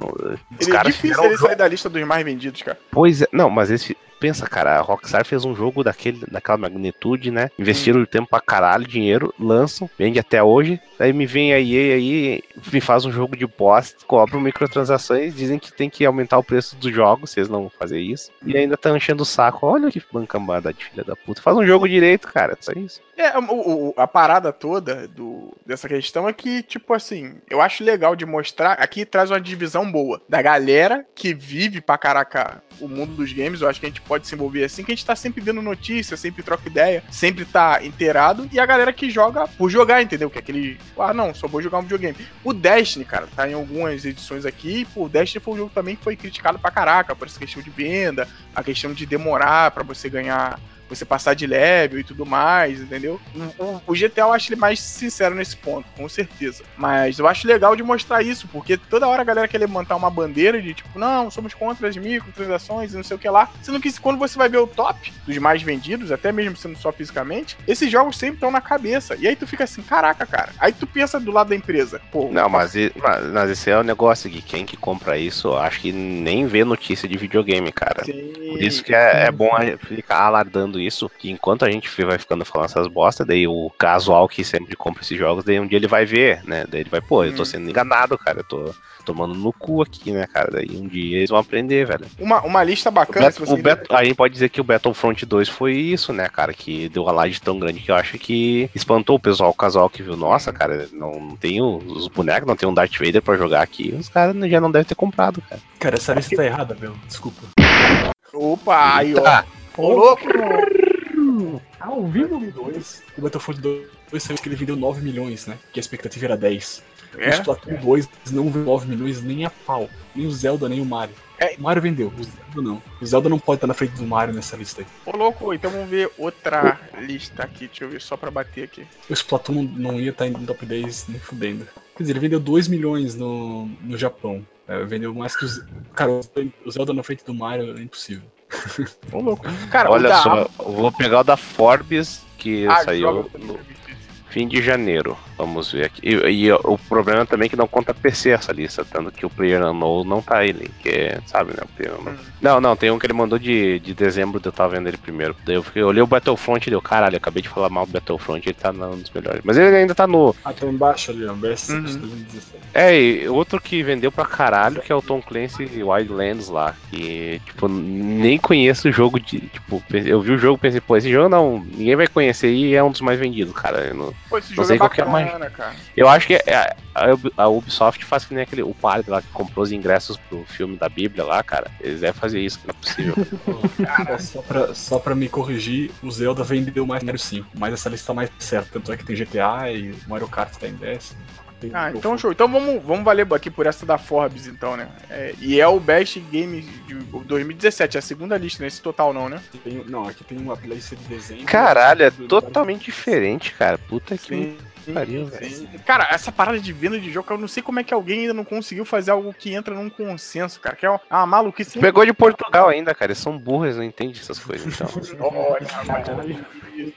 Os é difícil ele sair da lista dos mais vendidos, cara. Pois é, não, mas esse pensa, cara, a Rockstar fez um jogo daquele, daquela magnitude, né? Investiram tempo pra caralho, dinheiro, lançam, vende até hoje. Aí me vem a EA aí, me faz um jogo de bosta, cobram microtransações, dizem que tem que aumentar o preço dos jogos, eles não fazer isso. E ainda tá enchendo o saco. Olha que bancambada de filha da puta. Faz um jogo direito, cara, só isso. É, o- o- a parada toda do, dessa questão é que, tipo assim, eu acho legal de mostrar. Aqui traz uma divisão boa da galera que vive pra caraca o mundo dos games. Eu acho que a gente pode se envolver assim, que a gente tá sempre vendo notícias, sempre troca ideia, sempre tá inteirado. E a galera que joga por jogar, entendeu? Que é aquele. Ah, não, só vou jogar um videogame. O Destiny, cara, tá em algumas edições aqui. Pô, o Destiny foi um jogo também que foi criticado pra caraca por essa questão de venda, a questão de demorar pra você ganhar você passar de level e tudo mais, entendeu? O, o- GTA eu acho ele mais sincero nesse ponto, com certeza. Mas eu acho legal de mostrar isso, porque toda hora a galera quer levantar uma bandeira de tipo, não, somos contra as microtransações e não sei o que lá. Sendo que quando você vai ver o top dos mais vendidos, até mesmo sendo só fisicamente, esses jogos sempre estão na cabeça. E aí tu fica assim, caraca, cara. Aí tu pensa do lado da empresa. Pô, Não, mas, mas, mas esse é o negócio que quem que compra isso, acho que nem vê notícia de videogame, cara. Sim. Por isso que é, é bom ficar alardando isso, que enquanto a gente vai ficando falando essas bosta, daí o casual que sempre compra esses jogos, daí um dia ele vai ver, né? Daí ele vai, pô, eu tô Hum. sendo enganado, cara, eu tô tomando no cu aqui, né, cara? Daí um dia eles vão aprender, velho. Uma, uma lista O bacana, Bet- o Bet- a gente pode dizer que o Battlefront 2 foi isso, né, cara? Que deu a laje tão grande que eu acho que espantou o pessoal, o casal que viu. Nossa, cara, não, tem o- os bonecos, não tem um Darth Vader pra jogar aqui. Os caras já não devem ter comprado, cara. Cara, essa lista tá errada, meu. Desculpa. Opa, aí, ó. Ô, louco! Ao vivo? 2, o Battlefield 2 saiu que ele vendeu 9 milhões, né? Que a expectativa era 10. O É? Splatoon 2 não vendeu 9 milhões nem a pau. Nem o Zelda, nem o Mario. É. O Mario vendeu, o Zelda não. O Zelda não pode estar na frente do Mario nessa lista aí. Ô, louco, então vamos ver outra lista aqui. Deixa eu ver só pra bater aqui. O Splatoon não ia estar no top 10 nem fudendo. Quer dizer, ele vendeu 2 milhões no, no Japão. É, vendeu mais que os. Cara, o Zelda na frente do Mario é impossível. [laughs] Ô, louco. Cara, Olha da só, eu vou pegar o da Forbes, que Ah, saiu joga- no fim de janeiro. Vamos ver aqui. E, e o problema também é que não conta PC essa lista, tanto que o Player Unknown não tá ele, que é, sabe, né? O Player Unknown. Hum. Não, não, tem um que ele mandou de, de dezembro, eu tava vendo ele primeiro. Daí eu, fiquei, eu olhei o Battlefront e deu, caralho, eu acabei de falar mal do Battlefront, ele tá num dos melhores. Mas ele ainda tá no. Ah, tá embaixo ali, ó. Best Uhum. de 2017. É, e outro que vendeu pra caralho, que é o Tom Clancy Wildlands lá. Que, tipo, nem conheço o jogo de. Tipo, eu vi o jogo e pensei, pô, esse jogo não. Ninguém vai conhecer e é um dos mais vendidos, cara. Eu, não- Pô, esse Não jogo sei é qual que é a bacana, cara. eu acho que é- a, Ub- a Ubisoft faz que nem aquele. O padre lá que comprou os ingressos pro filme da Bíblia lá, cara. Eles devem fazer isso, que não é possível. [laughs] Ó, só, pra, só pra me corrigir, o Zelda vendeu mais Mario 5. Mas essa lista tá mais certa. Tanto é que tem GTA e Mario Kart tá em décimo. Ah, então show. Então vamos, vamos valer aqui por essa da Forbes, então, né? É, e é o Best Game de 2017, é a segunda lista, nesse total não, né? Tem- não, aqui tem uma playlist de desenho. Caralho, é totalmente diferente, cara. Puta que Sim. pariu. Sim. Cara, essa parada de venda de jogo, eu não sei como é que alguém ainda não conseguiu fazer algo que entra num consenso, cara. Que é uma, maluquice. Pegou de Portugal ainda, cara. Eles são burros, não entendem essas coisas, então. [laughs] Olha,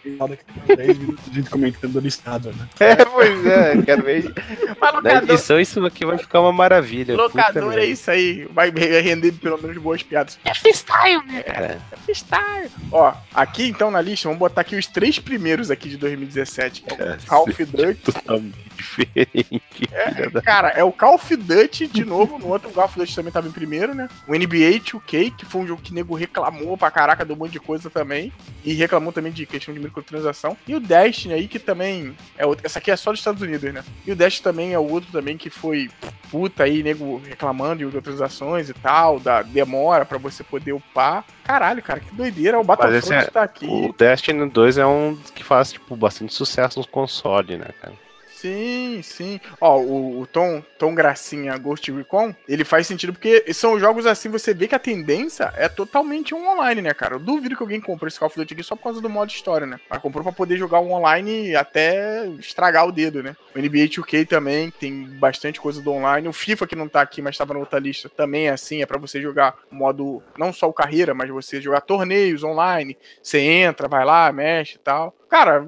Tem nada que tem 10 minutos de gente comentando a listada, né? é, pois é, quero ver. Mas Na locador, edição isso aqui vai ficar uma maravilha. locador é isso aí. Vai render pelo menos boas piadas. É freestyle, né, cara? Freestyle. Ó, aqui então na lista, vamos botar aqui os três primeiros aqui de 2017. Que é o É, Call of Duty. Totalmente diferente. filha da- Cara, é o Call of Duty de novo. No outro, o Call of Duty também tava em primeiro, né? O NBA 2K, que foi um jogo que o nego reclamou pra caraca de um monte de coisa também. E reclamou também de questão de microtransação. E o Destiny aí, que também é outro. Essa aqui é só dos Estados Unidos, né? E o Destiny também é o outro também que foi puta aí, nego reclamando de microtransações e tal, da demora pra você poder upar. Caralho, cara, que doideira. O Battlefront é- tá aqui. O Destiny 2 é um que faz, tipo, bastante sucesso nos consoles, né, cara? Sim, sim. Ó, o, o Tom, Tom Gracinha Ghost Recon, ele faz sentido porque são jogos assim, você vê que a tendência é totalmente um online, né, cara? Eu duvido que alguém comprou esse Call of Duty aqui só por causa do modo história, né? Mas comprou pra poder jogar um online até estragar o dedo, né? O NBA 2K também tem bastante coisa do online. O FIFA, que não tá aqui, mas tava na outra lista, também é assim, é pra você jogar modo, não só o carreira, mas você jogar torneios online. Você entra, vai lá, mexe e tal. Cara,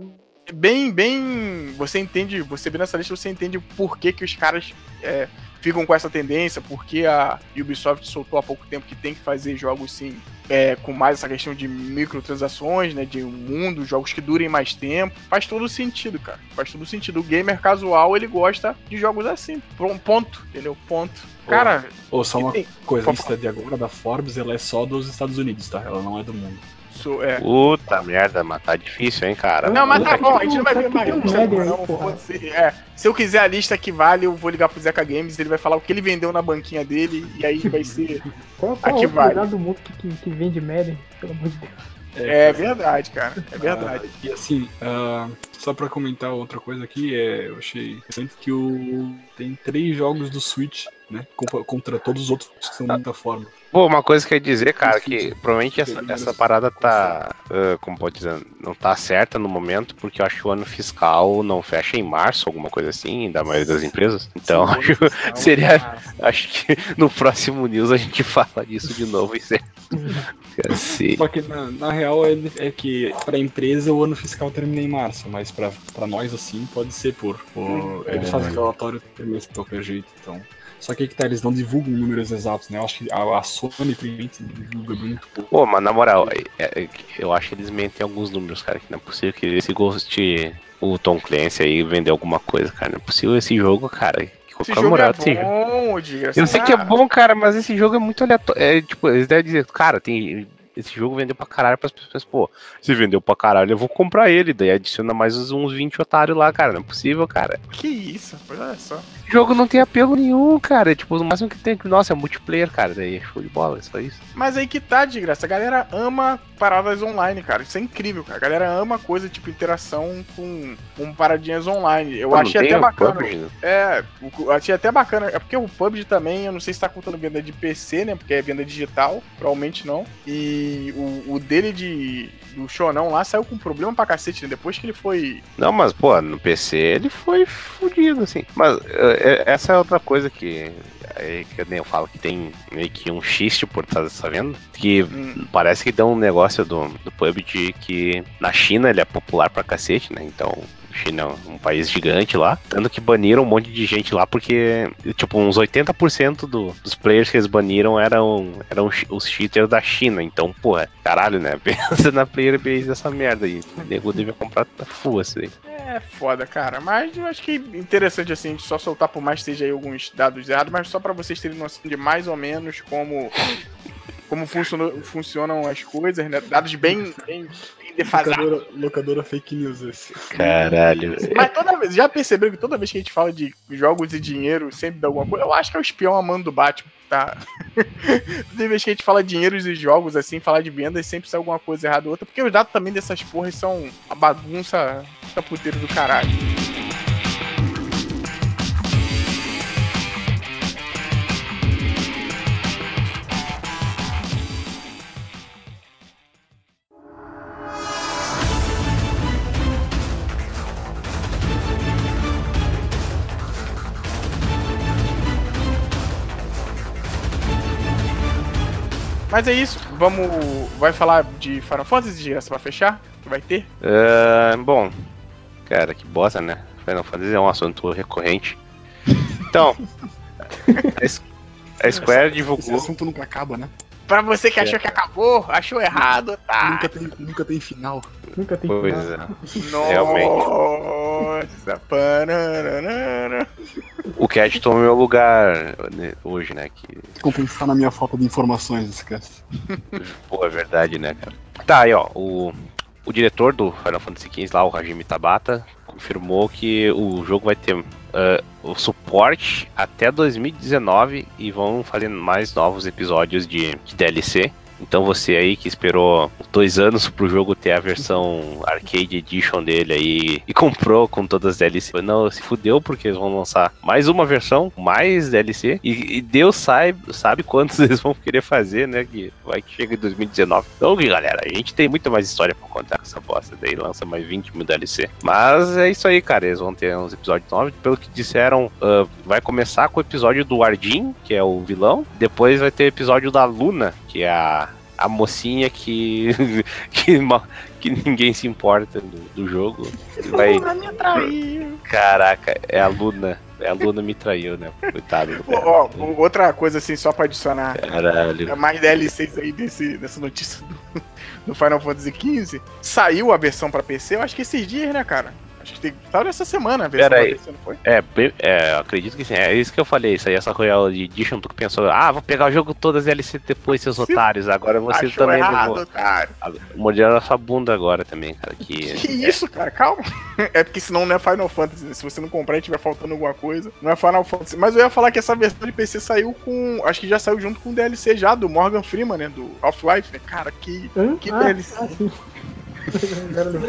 bem, bem. Você entende, você vê nessa lista, você entende por que, que os caras é, ficam com essa tendência, porque a Ubisoft soltou há pouco tempo que tem que fazer jogos sim. É, com mais essa questão de microtransações, né? De um mundo, jogos que durem mais tempo. Faz todo sentido, cara. Faz todo sentido. O gamer casual, ele gosta de jogos assim. Ponto, entendeu? Ponto. Cara. Ou só uma tem- coisa, a lista de agora da Forbes, ela é só dos Estados Unidos, tá? Ela não é do mundo. Isso, é. Puta merda, mas tá difícil, hein, cara. Não, mas tá bom, a gente não vai ver mais um não, foda-se. É, se eu quiser a lista que vale, eu vou ligar pro Zeca Games, ele vai falar o que ele vendeu na banquinha dele, e aí vai ser. [laughs] Qual, qual Aqui outro vai. lugar do mundo que, que, que vende Madden? Pelo amor de Deus. É verdade, cara. É verdade. Ah, e assim, ah, só pra comentar outra coisa aqui, é, eu achei interessante que o tem três jogos do Switch, né? Contra todos os outros que são da muita forma. Pô, uma coisa que eu ia dizer, cara, Sim, que sim. provavelmente essa, essa parada tá, ah, como pode dizer, não tá certa no momento, porque eu acho que o ano fiscal não fecha em março, alguma coisa assim, da maioria das empresas. Então, [laughs] acho, seria, acho que no próximo news a gente fala disso de novo e ser. Cacete. Só que na, na real é, é que pra empresa o ano fiscal termina em março, mas pra, pra nós assim pode ser por. por eles fazem relatório primeiro de qualquer jeito, então. Só que aí que tá, eles não divulgam números exatos, né? Eu acho que a, a Sony primeiramente divulga muito pouco. Pô, mas na moral, é- é- eu acho que eles mentem alguns números, cara, que não é possível que esse Ghost, o Tom Clancy aí vendeu alguma coisa, cara. Não é possível esse jogo, cara. Esse jogo moral é bom, desgraçado. Eu sei que é bom, cara, mas esse jogo é muito aleatório. É, tipo, eles devem dizer, cara, tem. Esse jogo vendeu pra caralho pras pessoas. Pô, se vendeu pra caralho, eu vou comprar ele. Daí adiciona mais uns- uns 20 otários lá, cara. Não é possível, cara. Que isso, olha só. O jogo não tem apelo nenhum, cara. Tipo, o máximo que tem. Nossa, é multiplayer, cara. Daí é show de bola, é só isso. Mas aí que tá, desgraça. A galera ama paradas online, cara. Isso é incrível, cara. A galera ama coisa tipo interação com, com paradinhas online. Eu Pô, achei até bacana. PUBG, né? É, achei até bacana. É porque o PUBG também, eu não sei se tá contando venda de PC, né? Porque é venda digital, provavelmente não. E o, o dele de. do Shonão lá saiu com problema pra cacete, né? Depois que ele foi. Não, mas, pô, no PC ele foi fudido, assim. Mas é, é- essa é outra coisa que. É, que eu nem falo que tem meio que um xiste por trás dessa venda. Que Hum. parece que deu um negócio do, do PUBG que na China ele é popular pra cacete, né? Então. China é um país gigante lá, tanto que baniram um monte de gente lá, porque, tipo, uns 80% do, dos players que eles baniram eram, eram os cheaters da China. Então, porra, caralho, né? [laughs] Pensa na player base dessa merda aí. O nego devia comprar full aí. É foda, cara. Mas eu acho que interessante assim, só soltar por mais que seja aí alguns dados errados, mas só pra vocês terem noção de mais ou menos como. Como funcionam as coisas, né? Dados bem, bem, bem defasados. Locadora, locadora fake news esse. Caralho. Mas toda vez, já perceberam que toda vez que a gente fala de jogos e dinheiro, sempre dá alguma coisa? Eu acho que é o espião amando do Batman, tá? [laughs] toda vez que a gente fala de dinheiros e jogos, assim, falar de vendas, sempre sai alguma coisa errada ou outra, porque os dados também dessas porras são a bagunça da puteiro do caralho. Mas é isso, vamos. Vai falar de Final Fantasy de graça pra fechar? Que vai ter? Ah, bom, cara, que bosta, né? Final Fantasy é um assunto recorrente. Então, [laughs] a, Square Esse divulgou. assunto nunca acaba, né? Pra você que achou que acabou, achou errado, tá? Nunca, tem, nunca tem final. Nunca tem Pois final. é. Realmente. Pananana. O Cat tomou meu lugar né, hoje, né? Que, Compensar na minha falta de informações esse cast. [laughs] pô, é verdade, né, cara? Tá, aí, ó. O, o diretor do Final Fantasy XV lá, o Hajime Tabata, confirmou que o jogo vai ter ah, o suporte até 2019 e vão fazer mais novos episódios de, de DLC. Então você aí que esperou dois anos pro jogo ter a versão [laughs] Arcade Edition dele aí e comprou com todas as DLC, não, se fudeu porque eles vão lançar mais uma versão, mais DLC, e, e Deus sabe, sabe quantos [laughs] eles vão querer fazer, né? Que vai que chega em 2019. Então, galera, a gente tem muito mais história pra contar com essa bosta. Daí lança mais 20 mil DLC. Mas é isso aí, cara. Eles vão ter uns episódios novos. Pelo que disseram, uh, vai começar com o episódio do Ardin, que é o vilão. Depois vai ter episódio da Luna, que é a, a mocinha que, [laughs] que, que ninguém se importa do, do jogo. Vai. me traiu. Caraca, é a Luna. É a Luna me traiu, né? Coitado do. Ó, ó, outra coisa assim, só pra adicionar. Caralho. É mais DLCs aí desse, dessa notícia do, [laughs] do Final Fantasy XV. Saiu a versão pra PC, eu acho que esses dias, né, cara? Acho que tem, saiu essa semana a versão Pera pra aí. Não foi? É, é, acredito que sim. É isso que eu falei. Isso aí, essa Royal Edition, tu que pensou, ah, vou pegar o jogo todas as DLC depois, seus Sim. otários. Agora você Achou também errado, levou. cara. Morderam a sua bunda agora também, cara. Que, Que isso, cara? Calma. [laughs] É porque senão não é Final Fantasy. né? Se você não comprar e tiver faltando alguma coisa, não é Final Fantasy. Mas eu ia falar que essa versão de PC saiu com. Acho que já saiu junto com o DLC já, do Morgan Freeman, né? Do Half-Life, né? Cara, que. Hã? Que ah, DLC. ah,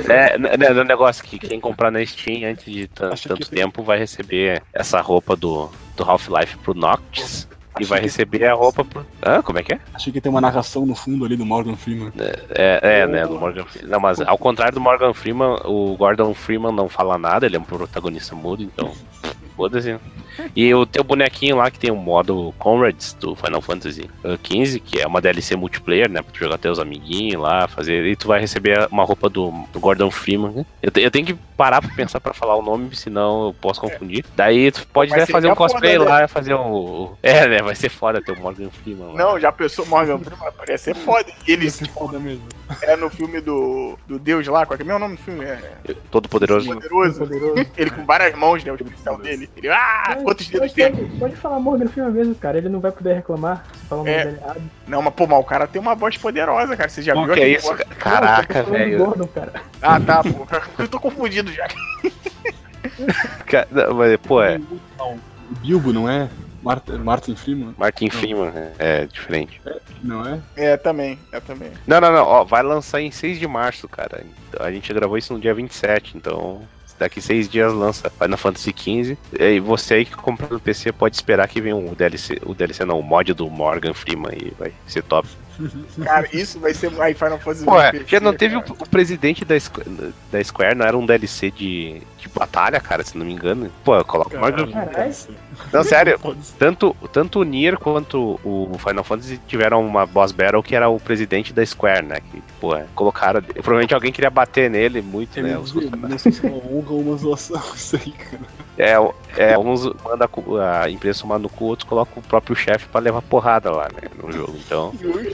É, né, no negócio que quem comprar na Steam antes de tanto tempo vai receber essa roupa do, do Half-Life pro Noctis. E Achei vai que- receber a roupa pro. Ah, como é que é? Achei que tem uma narração no fundo ali do Morgan Freeman. É, é né, do Morgan Freeman. Não, mas ao contrário do Morgan Freeman, o Gordon Freeman não fala nada, ele é um protagonista mudo, então. Foda-se. [laughs] E o teu bonequinho lá que tem o modo Comrades do Final Fantasy XV, que é uma DLC multiplayer, né? Pra tu jogar teus amiguinhos lá, fazer. E tu vai receber uma roupa do, do Gordon Freeman. né? Eu, te- eu tenho que parar pra pensar pra falar o nome, senão eu posso confundir. Daí tu pode até fazer um cosplay foda, né? lá, fazer um. É, né? Vai ser foda ter o Morgan Freeman lá. Não, já pensou Morgan Freeman? Parece ser foda. E ele Esse foda mesmo. é no filme do, do Deus lá, qual é que é o meu nome do filme? É Todo poderoso. Poderoso. Poderoso. Ele com várias mãos, né? O pincel dele. Ele, ah, quantos dedos pode, tem? pode, pode falar Morgan Freeman mesmo, cara. Ele não vai poder reclamar se falar o nome É. dele errado. Não, mas pô, mas o cara tem uma voz poderosa, cara. Você já viu que é isso? voz- cara? Caraca, Não, velho. Gordon, cara. Ah, tá, pô. Eu tô confundido já. [laughs] Não, mas, Pô, é. O Bilbo, não é? Martin, Freeman? Martin Freeman é, é diferente. Não é? É, também. É, também. Não, não, não. Ó, vai lançar em 6 de março, cara. Então, a gente gravou isso no dia 27, então. Daqui seis dias lança Final Fantasy XV. E você aí que comprou no PC pode esperar que venha o DLC. O DLC não, o mod do Morgan Freeman aí. Vai ser top. [laughs] Cara, isso vai ser. Aí, Final Fantasy Pô, é, já não teve o, cara. o presidente da Square, da Square, não era um DLC de, de batalha, cara, se não me engano. Pô, coloca o Morgan Caralho. Não, sério. Tanto, tanto o Nier quanto o Final Fantasy tiveram uma boss battle que era o presidente da Square, né? Que, pô, colocaram. Provavelmente alguém queria bater nele muito, É, né? Os- não sei se é uma honra ou uma zoação isso aí, cara. é, é, uns mandam a empresa tomar no cu, outros colocam o próprio chefe pra levar porrada lá, né? No jogo. Então,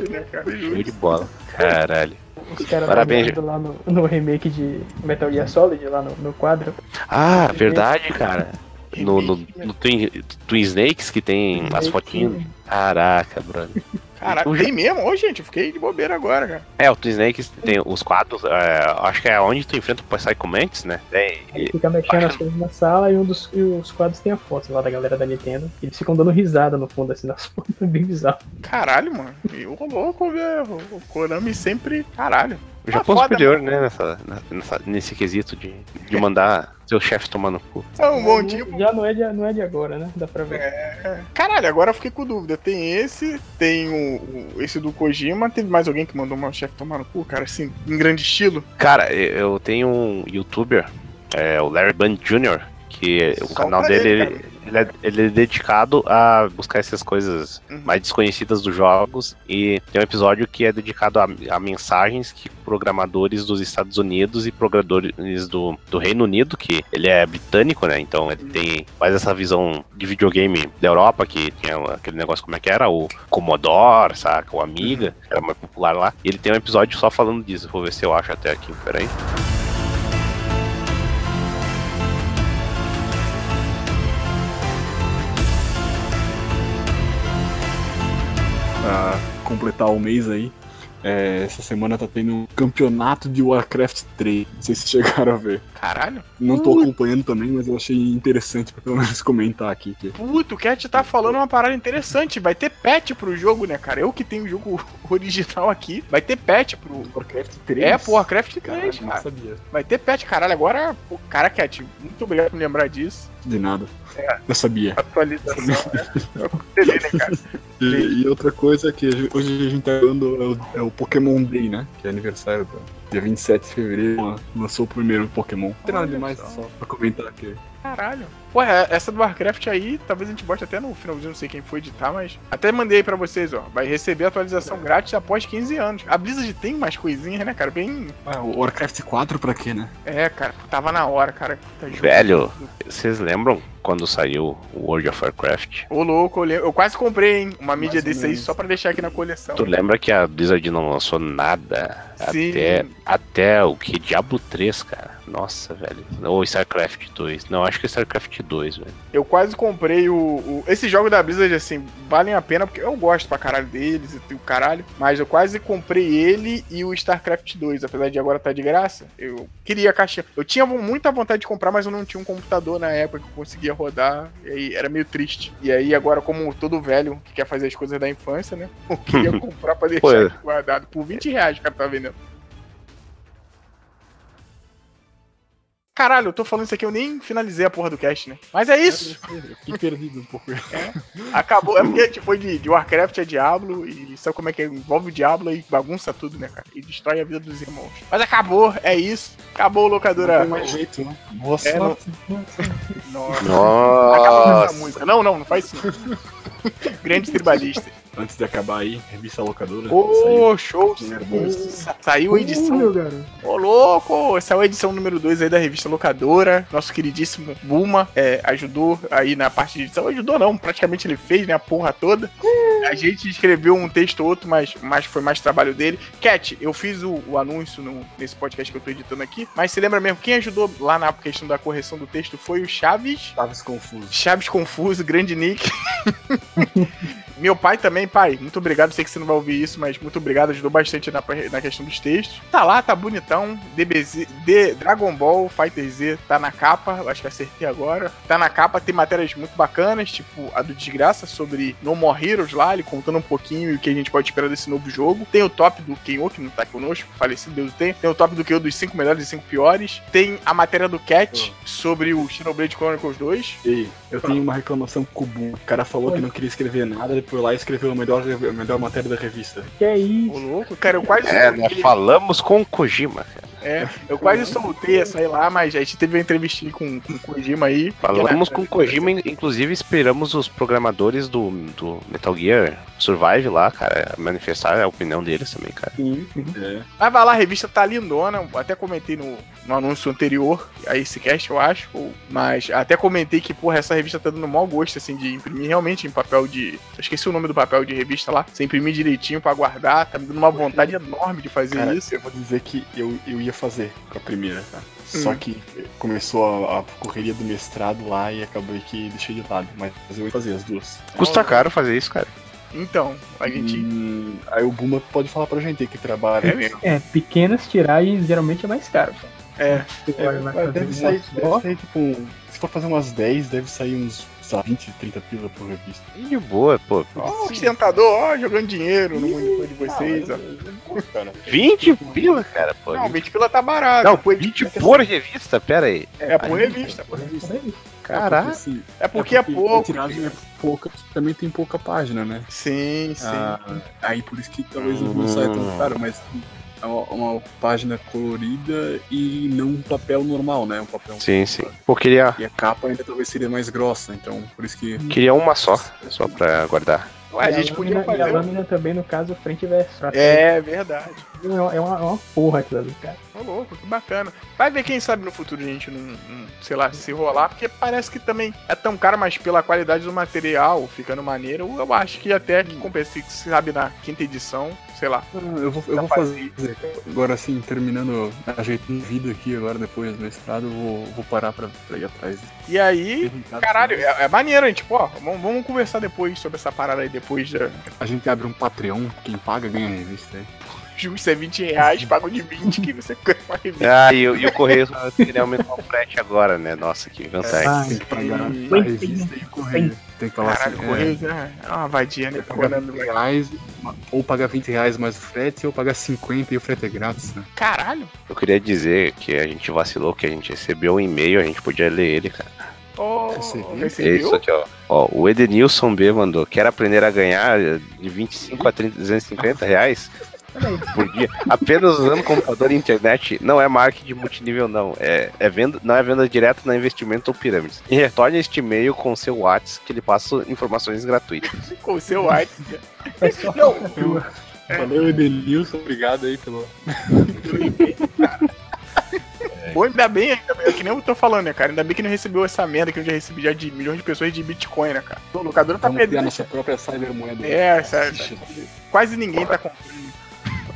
né, cara? show de bola. Caralho. Os caras Parabéns, lá no, no remake de Metal Gear Solid, lá no, no quadro. Ah, verdade, cara. No, no, no Twin, Twin Snakes que tem as fotinhas. Caraca, brother. Cara, O tem mesmo? Ô, gente, eu fiquei de bobeira agora, cara. É, o Twin Snakes tem os quadros, é, acho que é onde tu enfrenta o Psycho Mantis, né? Tem, Ele fica mexendo as coisas na sala e um dos e os quadros tem a foto lá da galera da Nintendo. Eles ficam dando risada no fundo, assim, nas [laughs] fotos. É bem bizarro. Caralho, mano. Eu louco, velho. O Konami sempre. Caralho. O Japão Ah, é foda, superior, né, nessa, nessa- nesse quesito de, de mandar seu chefe tomar no cu. É um bom tipo. Já não é, de, não é de agora, né? Dá pra ver. Caralho, agora eu fiquei com dúvida. Tem esse, tem o, o- esse do Kojima. Teve mais alguém que mandou meu chefe tomar no cu, cara, assim, em grande estilo. Cara, eu tenho um youtuber, é, o Larry Band Jr., que o Só canal pra dele, ele, ele, é, ele é dedicado a buscar essas coisas Uhum. mais desconhecidas dos jogos e tem um episódio que é dedicado a, a mensagens que programadores dos Estados Unidos e programadores do, do Reino Unido, que ele é britânico, né? Então ele tem mais essa visão de videogame da Europa, que tinha aquele negócio como é que era, o Commodore, saca? O Amiga, que era mais popular lá. E ele tem um episódio só falando disso. Vou ver se eu acho até aqui, peraí. Pra completar o mês aí. é, essa semana tá tendo um campeonato de Warcraft 3. Não sei se [laughs] chegaram a ver. Caralho. Não tô acompanhando também, mas eu achei interessante pra pelo menos [laughs] comentar aqui. Que... Puto, o Cat tá falando uma parada interessante. Vai ter patch pro jogo, né, cara? Eu que tenho o jogo [laughs] original aqui. Vai ter patch pro. Warcraft 3? É, pro Warcraft 3, Caralho, não cara. sabia. Vai ter patch, caralho. Agora, pô, cara, Cat, muito obrigado por me lembrar disso. De nada. Eu sabia. Atualização, né? [laughs] Eu percebi, né, cara? E, e outra coisa que a gente- hoje a gente tá dando é o, é o Pokémon Day, né? Que é aniversário do dia 27 de fevereiro. Lançou o primeiro Pokémon. Não tem nada demais, só. só pra comentar aqui. Caralho. Pô, é- essa do Warcraft aí, talvez a gente bote até no finalzinho, não sei quem foi editar, mas. Até mandei aí pra vocês, ó. Vai receber atualização grátis após 15 anos. A Blizzard tem umas coisinhas, né, cara? Bem. Ah, o Warcraft 4 pra quê, né? É, cara, tava na hora, cara. Tá junto. Velho, vocês lembram quando saiu o World of Warcraft? Ô, louco, eu, eu quase comprei, hein? Uma mídia Mais desse aí só pra deixar aqui na coleção. Tu lembra que a Blizzard não lançou nada Sim. até, até o que? Diablo 3, cara. Nossa, velho. Ou StarCraft 2. Não, acho que é StarCraft 2, velho. Eu quase comprei o, o. Esses jogos da Blizzard, assim, valem a pena, porque eu gosto pra caralho deles e o caralho. Mas eu quase comprei ele e o StarCraft 2, apesar de agora tá de graça. Eu queria a caixinha. Eu tinha muita vontade de comprar, mas eu não tinha um computador na época que eu conseguia rodar. E aí era meio triste. E aí, agora, como todo velho que quer fazer as coisas da infância, né? [laughs] Eu queria [laughs] comprar pra deixar é. guardado. Por 20 reais o cara tá vendendo. Caralho, eu tô falando isso aqui, eu nem finalizei a porra do cast, né? Mas é isso. Eu fiquei perdido um pouco. Acabou, é porque a gente foi de, de Warcraft a Diablo e sabe como é que é? envolve o Diablo e bagunça tudo, né, cara? E destrói a vida dos irmãos. Mas acabou, é isso. Acabou, Não locadora. tem mais jeito, né? Boa É, não- sorte. Nossa. Acabou com essa Nossa! música. Não, não, não faz isso. [laughs] Grande tribalista. Antes de acabar aí, revista locadora. Ô, show! Nervoso. Sa- Saiu a edição. Ô, louco! Saiu a edição número 2 aí da revista Locadora. Nosso queridíssimo Buma é, ajudou aí na parte de edição. Ajudou não, praticamente ele fez, né? A porra toda. A gente escreveu um texto ou outro, mas, mas foi mais trabalho dele. Cat, eu fiz o, o anúncio no- nesse podcast que eu tô editando aqui. Mas você lembra mesmo, quem ajudou lá na questão da correção do texto foi o Chaves. Chaves confuso. Chaves Confuso, grande Nick. [laughs] Meu pai também, pai, muito obrigado. Sei que você não vai ouvir isso, mas muito obrigado. Ajudou bastante na, na questão dos textos. Tá lá, tá bonitão. DBZ, D, Dragon Ball Fighter Z tá na capa. eu Acho que acertei agora. Tá na capa, tem matérias muito bacanas, tipo a do Desgraça sobre No More Heroes lá, ele contando um pouquinho o que a gente pode esperar desse novo jogo. Tem o top do Kenyo, que não tá conosco, falecido Deus tem. Tem o top do Kenyo dos 5 melhores e 5 piores. Tem a matéria do Cat sobre o Xenoblade Chronicles 2. Ei, eu tenho uma reclamação com o Bu. O cara falou que não queria escrever nada, foi lá e escreveu a melhor, a melhor matéria da revista. Que é isso? Ô, louco, cara, eu quase É, nós falamos com o Kojima, cara. É, eu quase soltei essa aí lá, mas a gente teve uma entrevistinha com, com o Kojima aí. Falamos com o Kojima, inclusive esperamos os programadores do, do Metal Gear Survive lá, cara, manifestar a opinião deles também, cara. Sim, sim. É. Mas vai lá, a revista tá lindona, até comentei no, no anúncio anterior a esse cast, eu acho, ou- mas até comentei que, porra, essa revista tá dando mau gosto, assim, de imprimir realmente em papel de... Eu esqueci o nome do papel de revista lá, você imprimir direitinho pra guardar, tá me dando uma vontade enorme de fazer Cara, isso. eu vou dizer que eu, eu ia fazer com a primeira, tá? Só Hum. que começou a, a correria do mestrado lá e acabei que deixei de lado. Mas eu ia fazer as duas. Custa caro fazer isso, cara. Então, a gente... Hum, aí o Buma pode falar pra gente aí que trabalha. É mesmo. É, pequenas tiragens geralmente é mais caro. É, É, fazer deve sair, só, deve sair tipo. um- Se for fazer umas 10, deve sair uns sei lá, 20, 30 pila por revista. E de boa, pô. ó, ostentador, ó, jogando dinheiro no monitor de vocês, ó. Cara, 20 pila, cara, pô. Não, 20 pila tá barato. Não, Pô, 20 por revista? Pera aí. É por revista, por revista. é. Caraca. assim, É porque é A pouco. tiragem é pouca, também tem pouca página, né? Sim, sim. Ah, aí por isso que talvez não saia tão caro, mas é uma, uma página colorida e não um papel normal, né? Um papel. Sim, sim. Pô, queria, E a capa ainda talvez seria mais grossa, então por isso que. queria uma só, só pra guardar. Ué, a E gente lâmina- podia E a fazer. lâmina também, no caso, frente e verso. É verdade. É uma, é uma, é uma porra aquilo ali, cara. Ô, louco, que bacana. Vai ver quem sabe no futuro a gente não, não, sei lá, se rolar, porque parece que também é tão caro, mas pela qualidade do material, ficando maneiro, eu acho que até que compensa, se sabe, na quinta edição, sei lá. Eu vou, eu vou fazer. Agora assim, terminando, ajeitando vida aqui agora depois do mestrado, eu vou, vou parar pra, pra ir atrás. E aí, caralho, é, é maneiro, hein? Tipo, ó, vamos, vamos conversar depois sobre essa parada aí, depois da. A gente abre um Patreon, quem paga ganha a revista aí. Justo, é 20 reais, paga o de 20 que você [laughs] ganha uma revista. Ah, e, o- e o Correio só queria aumentar o frete agora, né? Nossa, que vantagem. Ah, Tem que pagar a revista e o correio. Tem que falar Caralho, assim, Correio é, é uma vadia, né? pagar Cobrando 20 reais, ou pagar 20 reais mais o frete, ou pagar 50 e o frete é grátis, né? Caralho. Eu queria dizer que a gente vacilou, que a gente recebeu um e-mail, a gente podia ler ele, cara. Oh? É isso aqui, ó. Ó, o Edenilson B mandou. Quer aprender a ganhar de 25 a 30, 250 reais por dia? Apenas usando computador e internet não é marketing multinível, não. É, é venda, não é venda direta, não é investimento ou pirâmides. E retorne este e-mail com seu WhatsApp que ele passa informações gratuitas. [laughs] Com o seu WhatsApp. É só Não. tua. Valeu, Edenilson, obrigado aí pelo. [laughs] Pô, ainda bem, ainda bem, é que nem eu tô falando, né, cara? Ainda bem que não recebeu essa merda que eu já recebi já de milhões de pessoas de Bitcoin, né, cara? O locador tá Vamos perdendo. nossa própria cybermoeda. É, essa- quase ninguém tá comprando.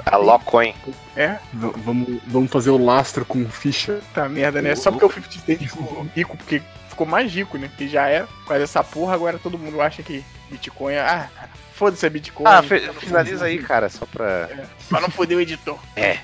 A Locoin. É, V- vamos, vamos fazer o lastro com ficha. tá merda, né? Só porque o 50 Cent ficou rico, porque ficou mais rico, né? Que já é. Com essa porra, agora todo mundo acha que Bitcoin é. Ah, foda-se a Bitcoin. Ah, finaliza aí, cara, só pra. Pra não foder o editor. É.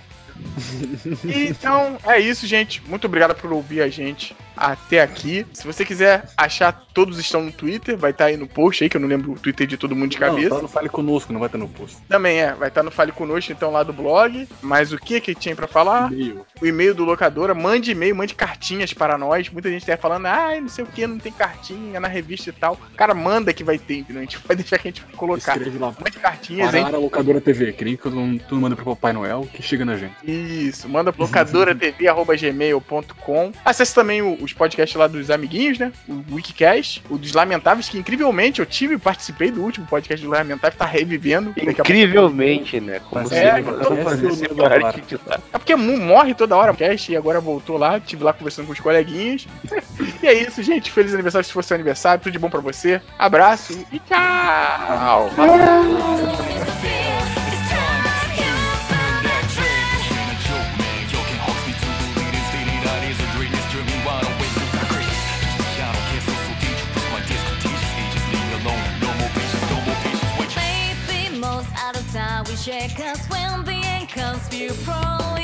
Então, é isso, gente. Muito obrigado por ouvir a gente até aqui. Se você quiser achar, todos estão no Twitter. Vai estar aí no post aí, que eu não lembro o Twitter de todo mundo de cabeça. Não, tá no Fale Conosco, não vai estar no post. Também é, vai estar no Fale Conosco, então, lá do blog. Mas o que que tinha pra falar? E-mail. O e-mail do locadora. Mande e-mail, mande cartinhas para nós. Muita gente tá falando, ah, não sei o que, não tem cartinha na revista e tal. Cara, manda que vai ter, entendeu? A gente vai [laughs] deixar que a gente vai colocar. Escreve lá. Mande cartinhas, hein? Parar a locadora TV. Queria que mundo manda pro Papai Noel que chega na gente. Isso, manda pro locadoratv.gmail.com. Acesse também o- os podcasts lá dos amiguinhos, né? O Wikicast, o dos Lamentáveis, que incrivelmente eu tive, participei do último podcast do Lamentáveis, tá revivendo. Incrivelmente, né? Como se é, lá. É porque morre toda hora o cast e agora voltou lá, tive lá conversando com os coleguinhas. e é isso, gente. Feliz aniversário se for seu aniversário, tudo de bom pra você. Abraço e tchau! Because when the end comes, you probably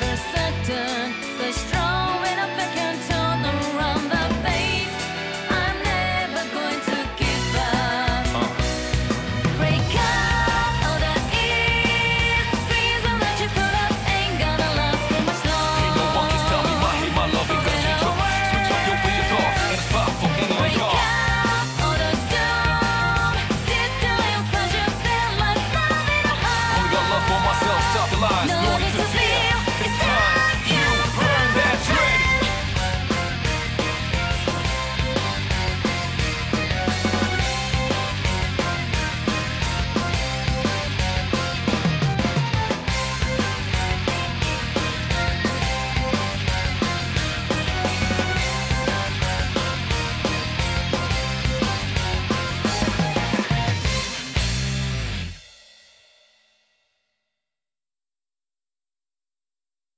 never say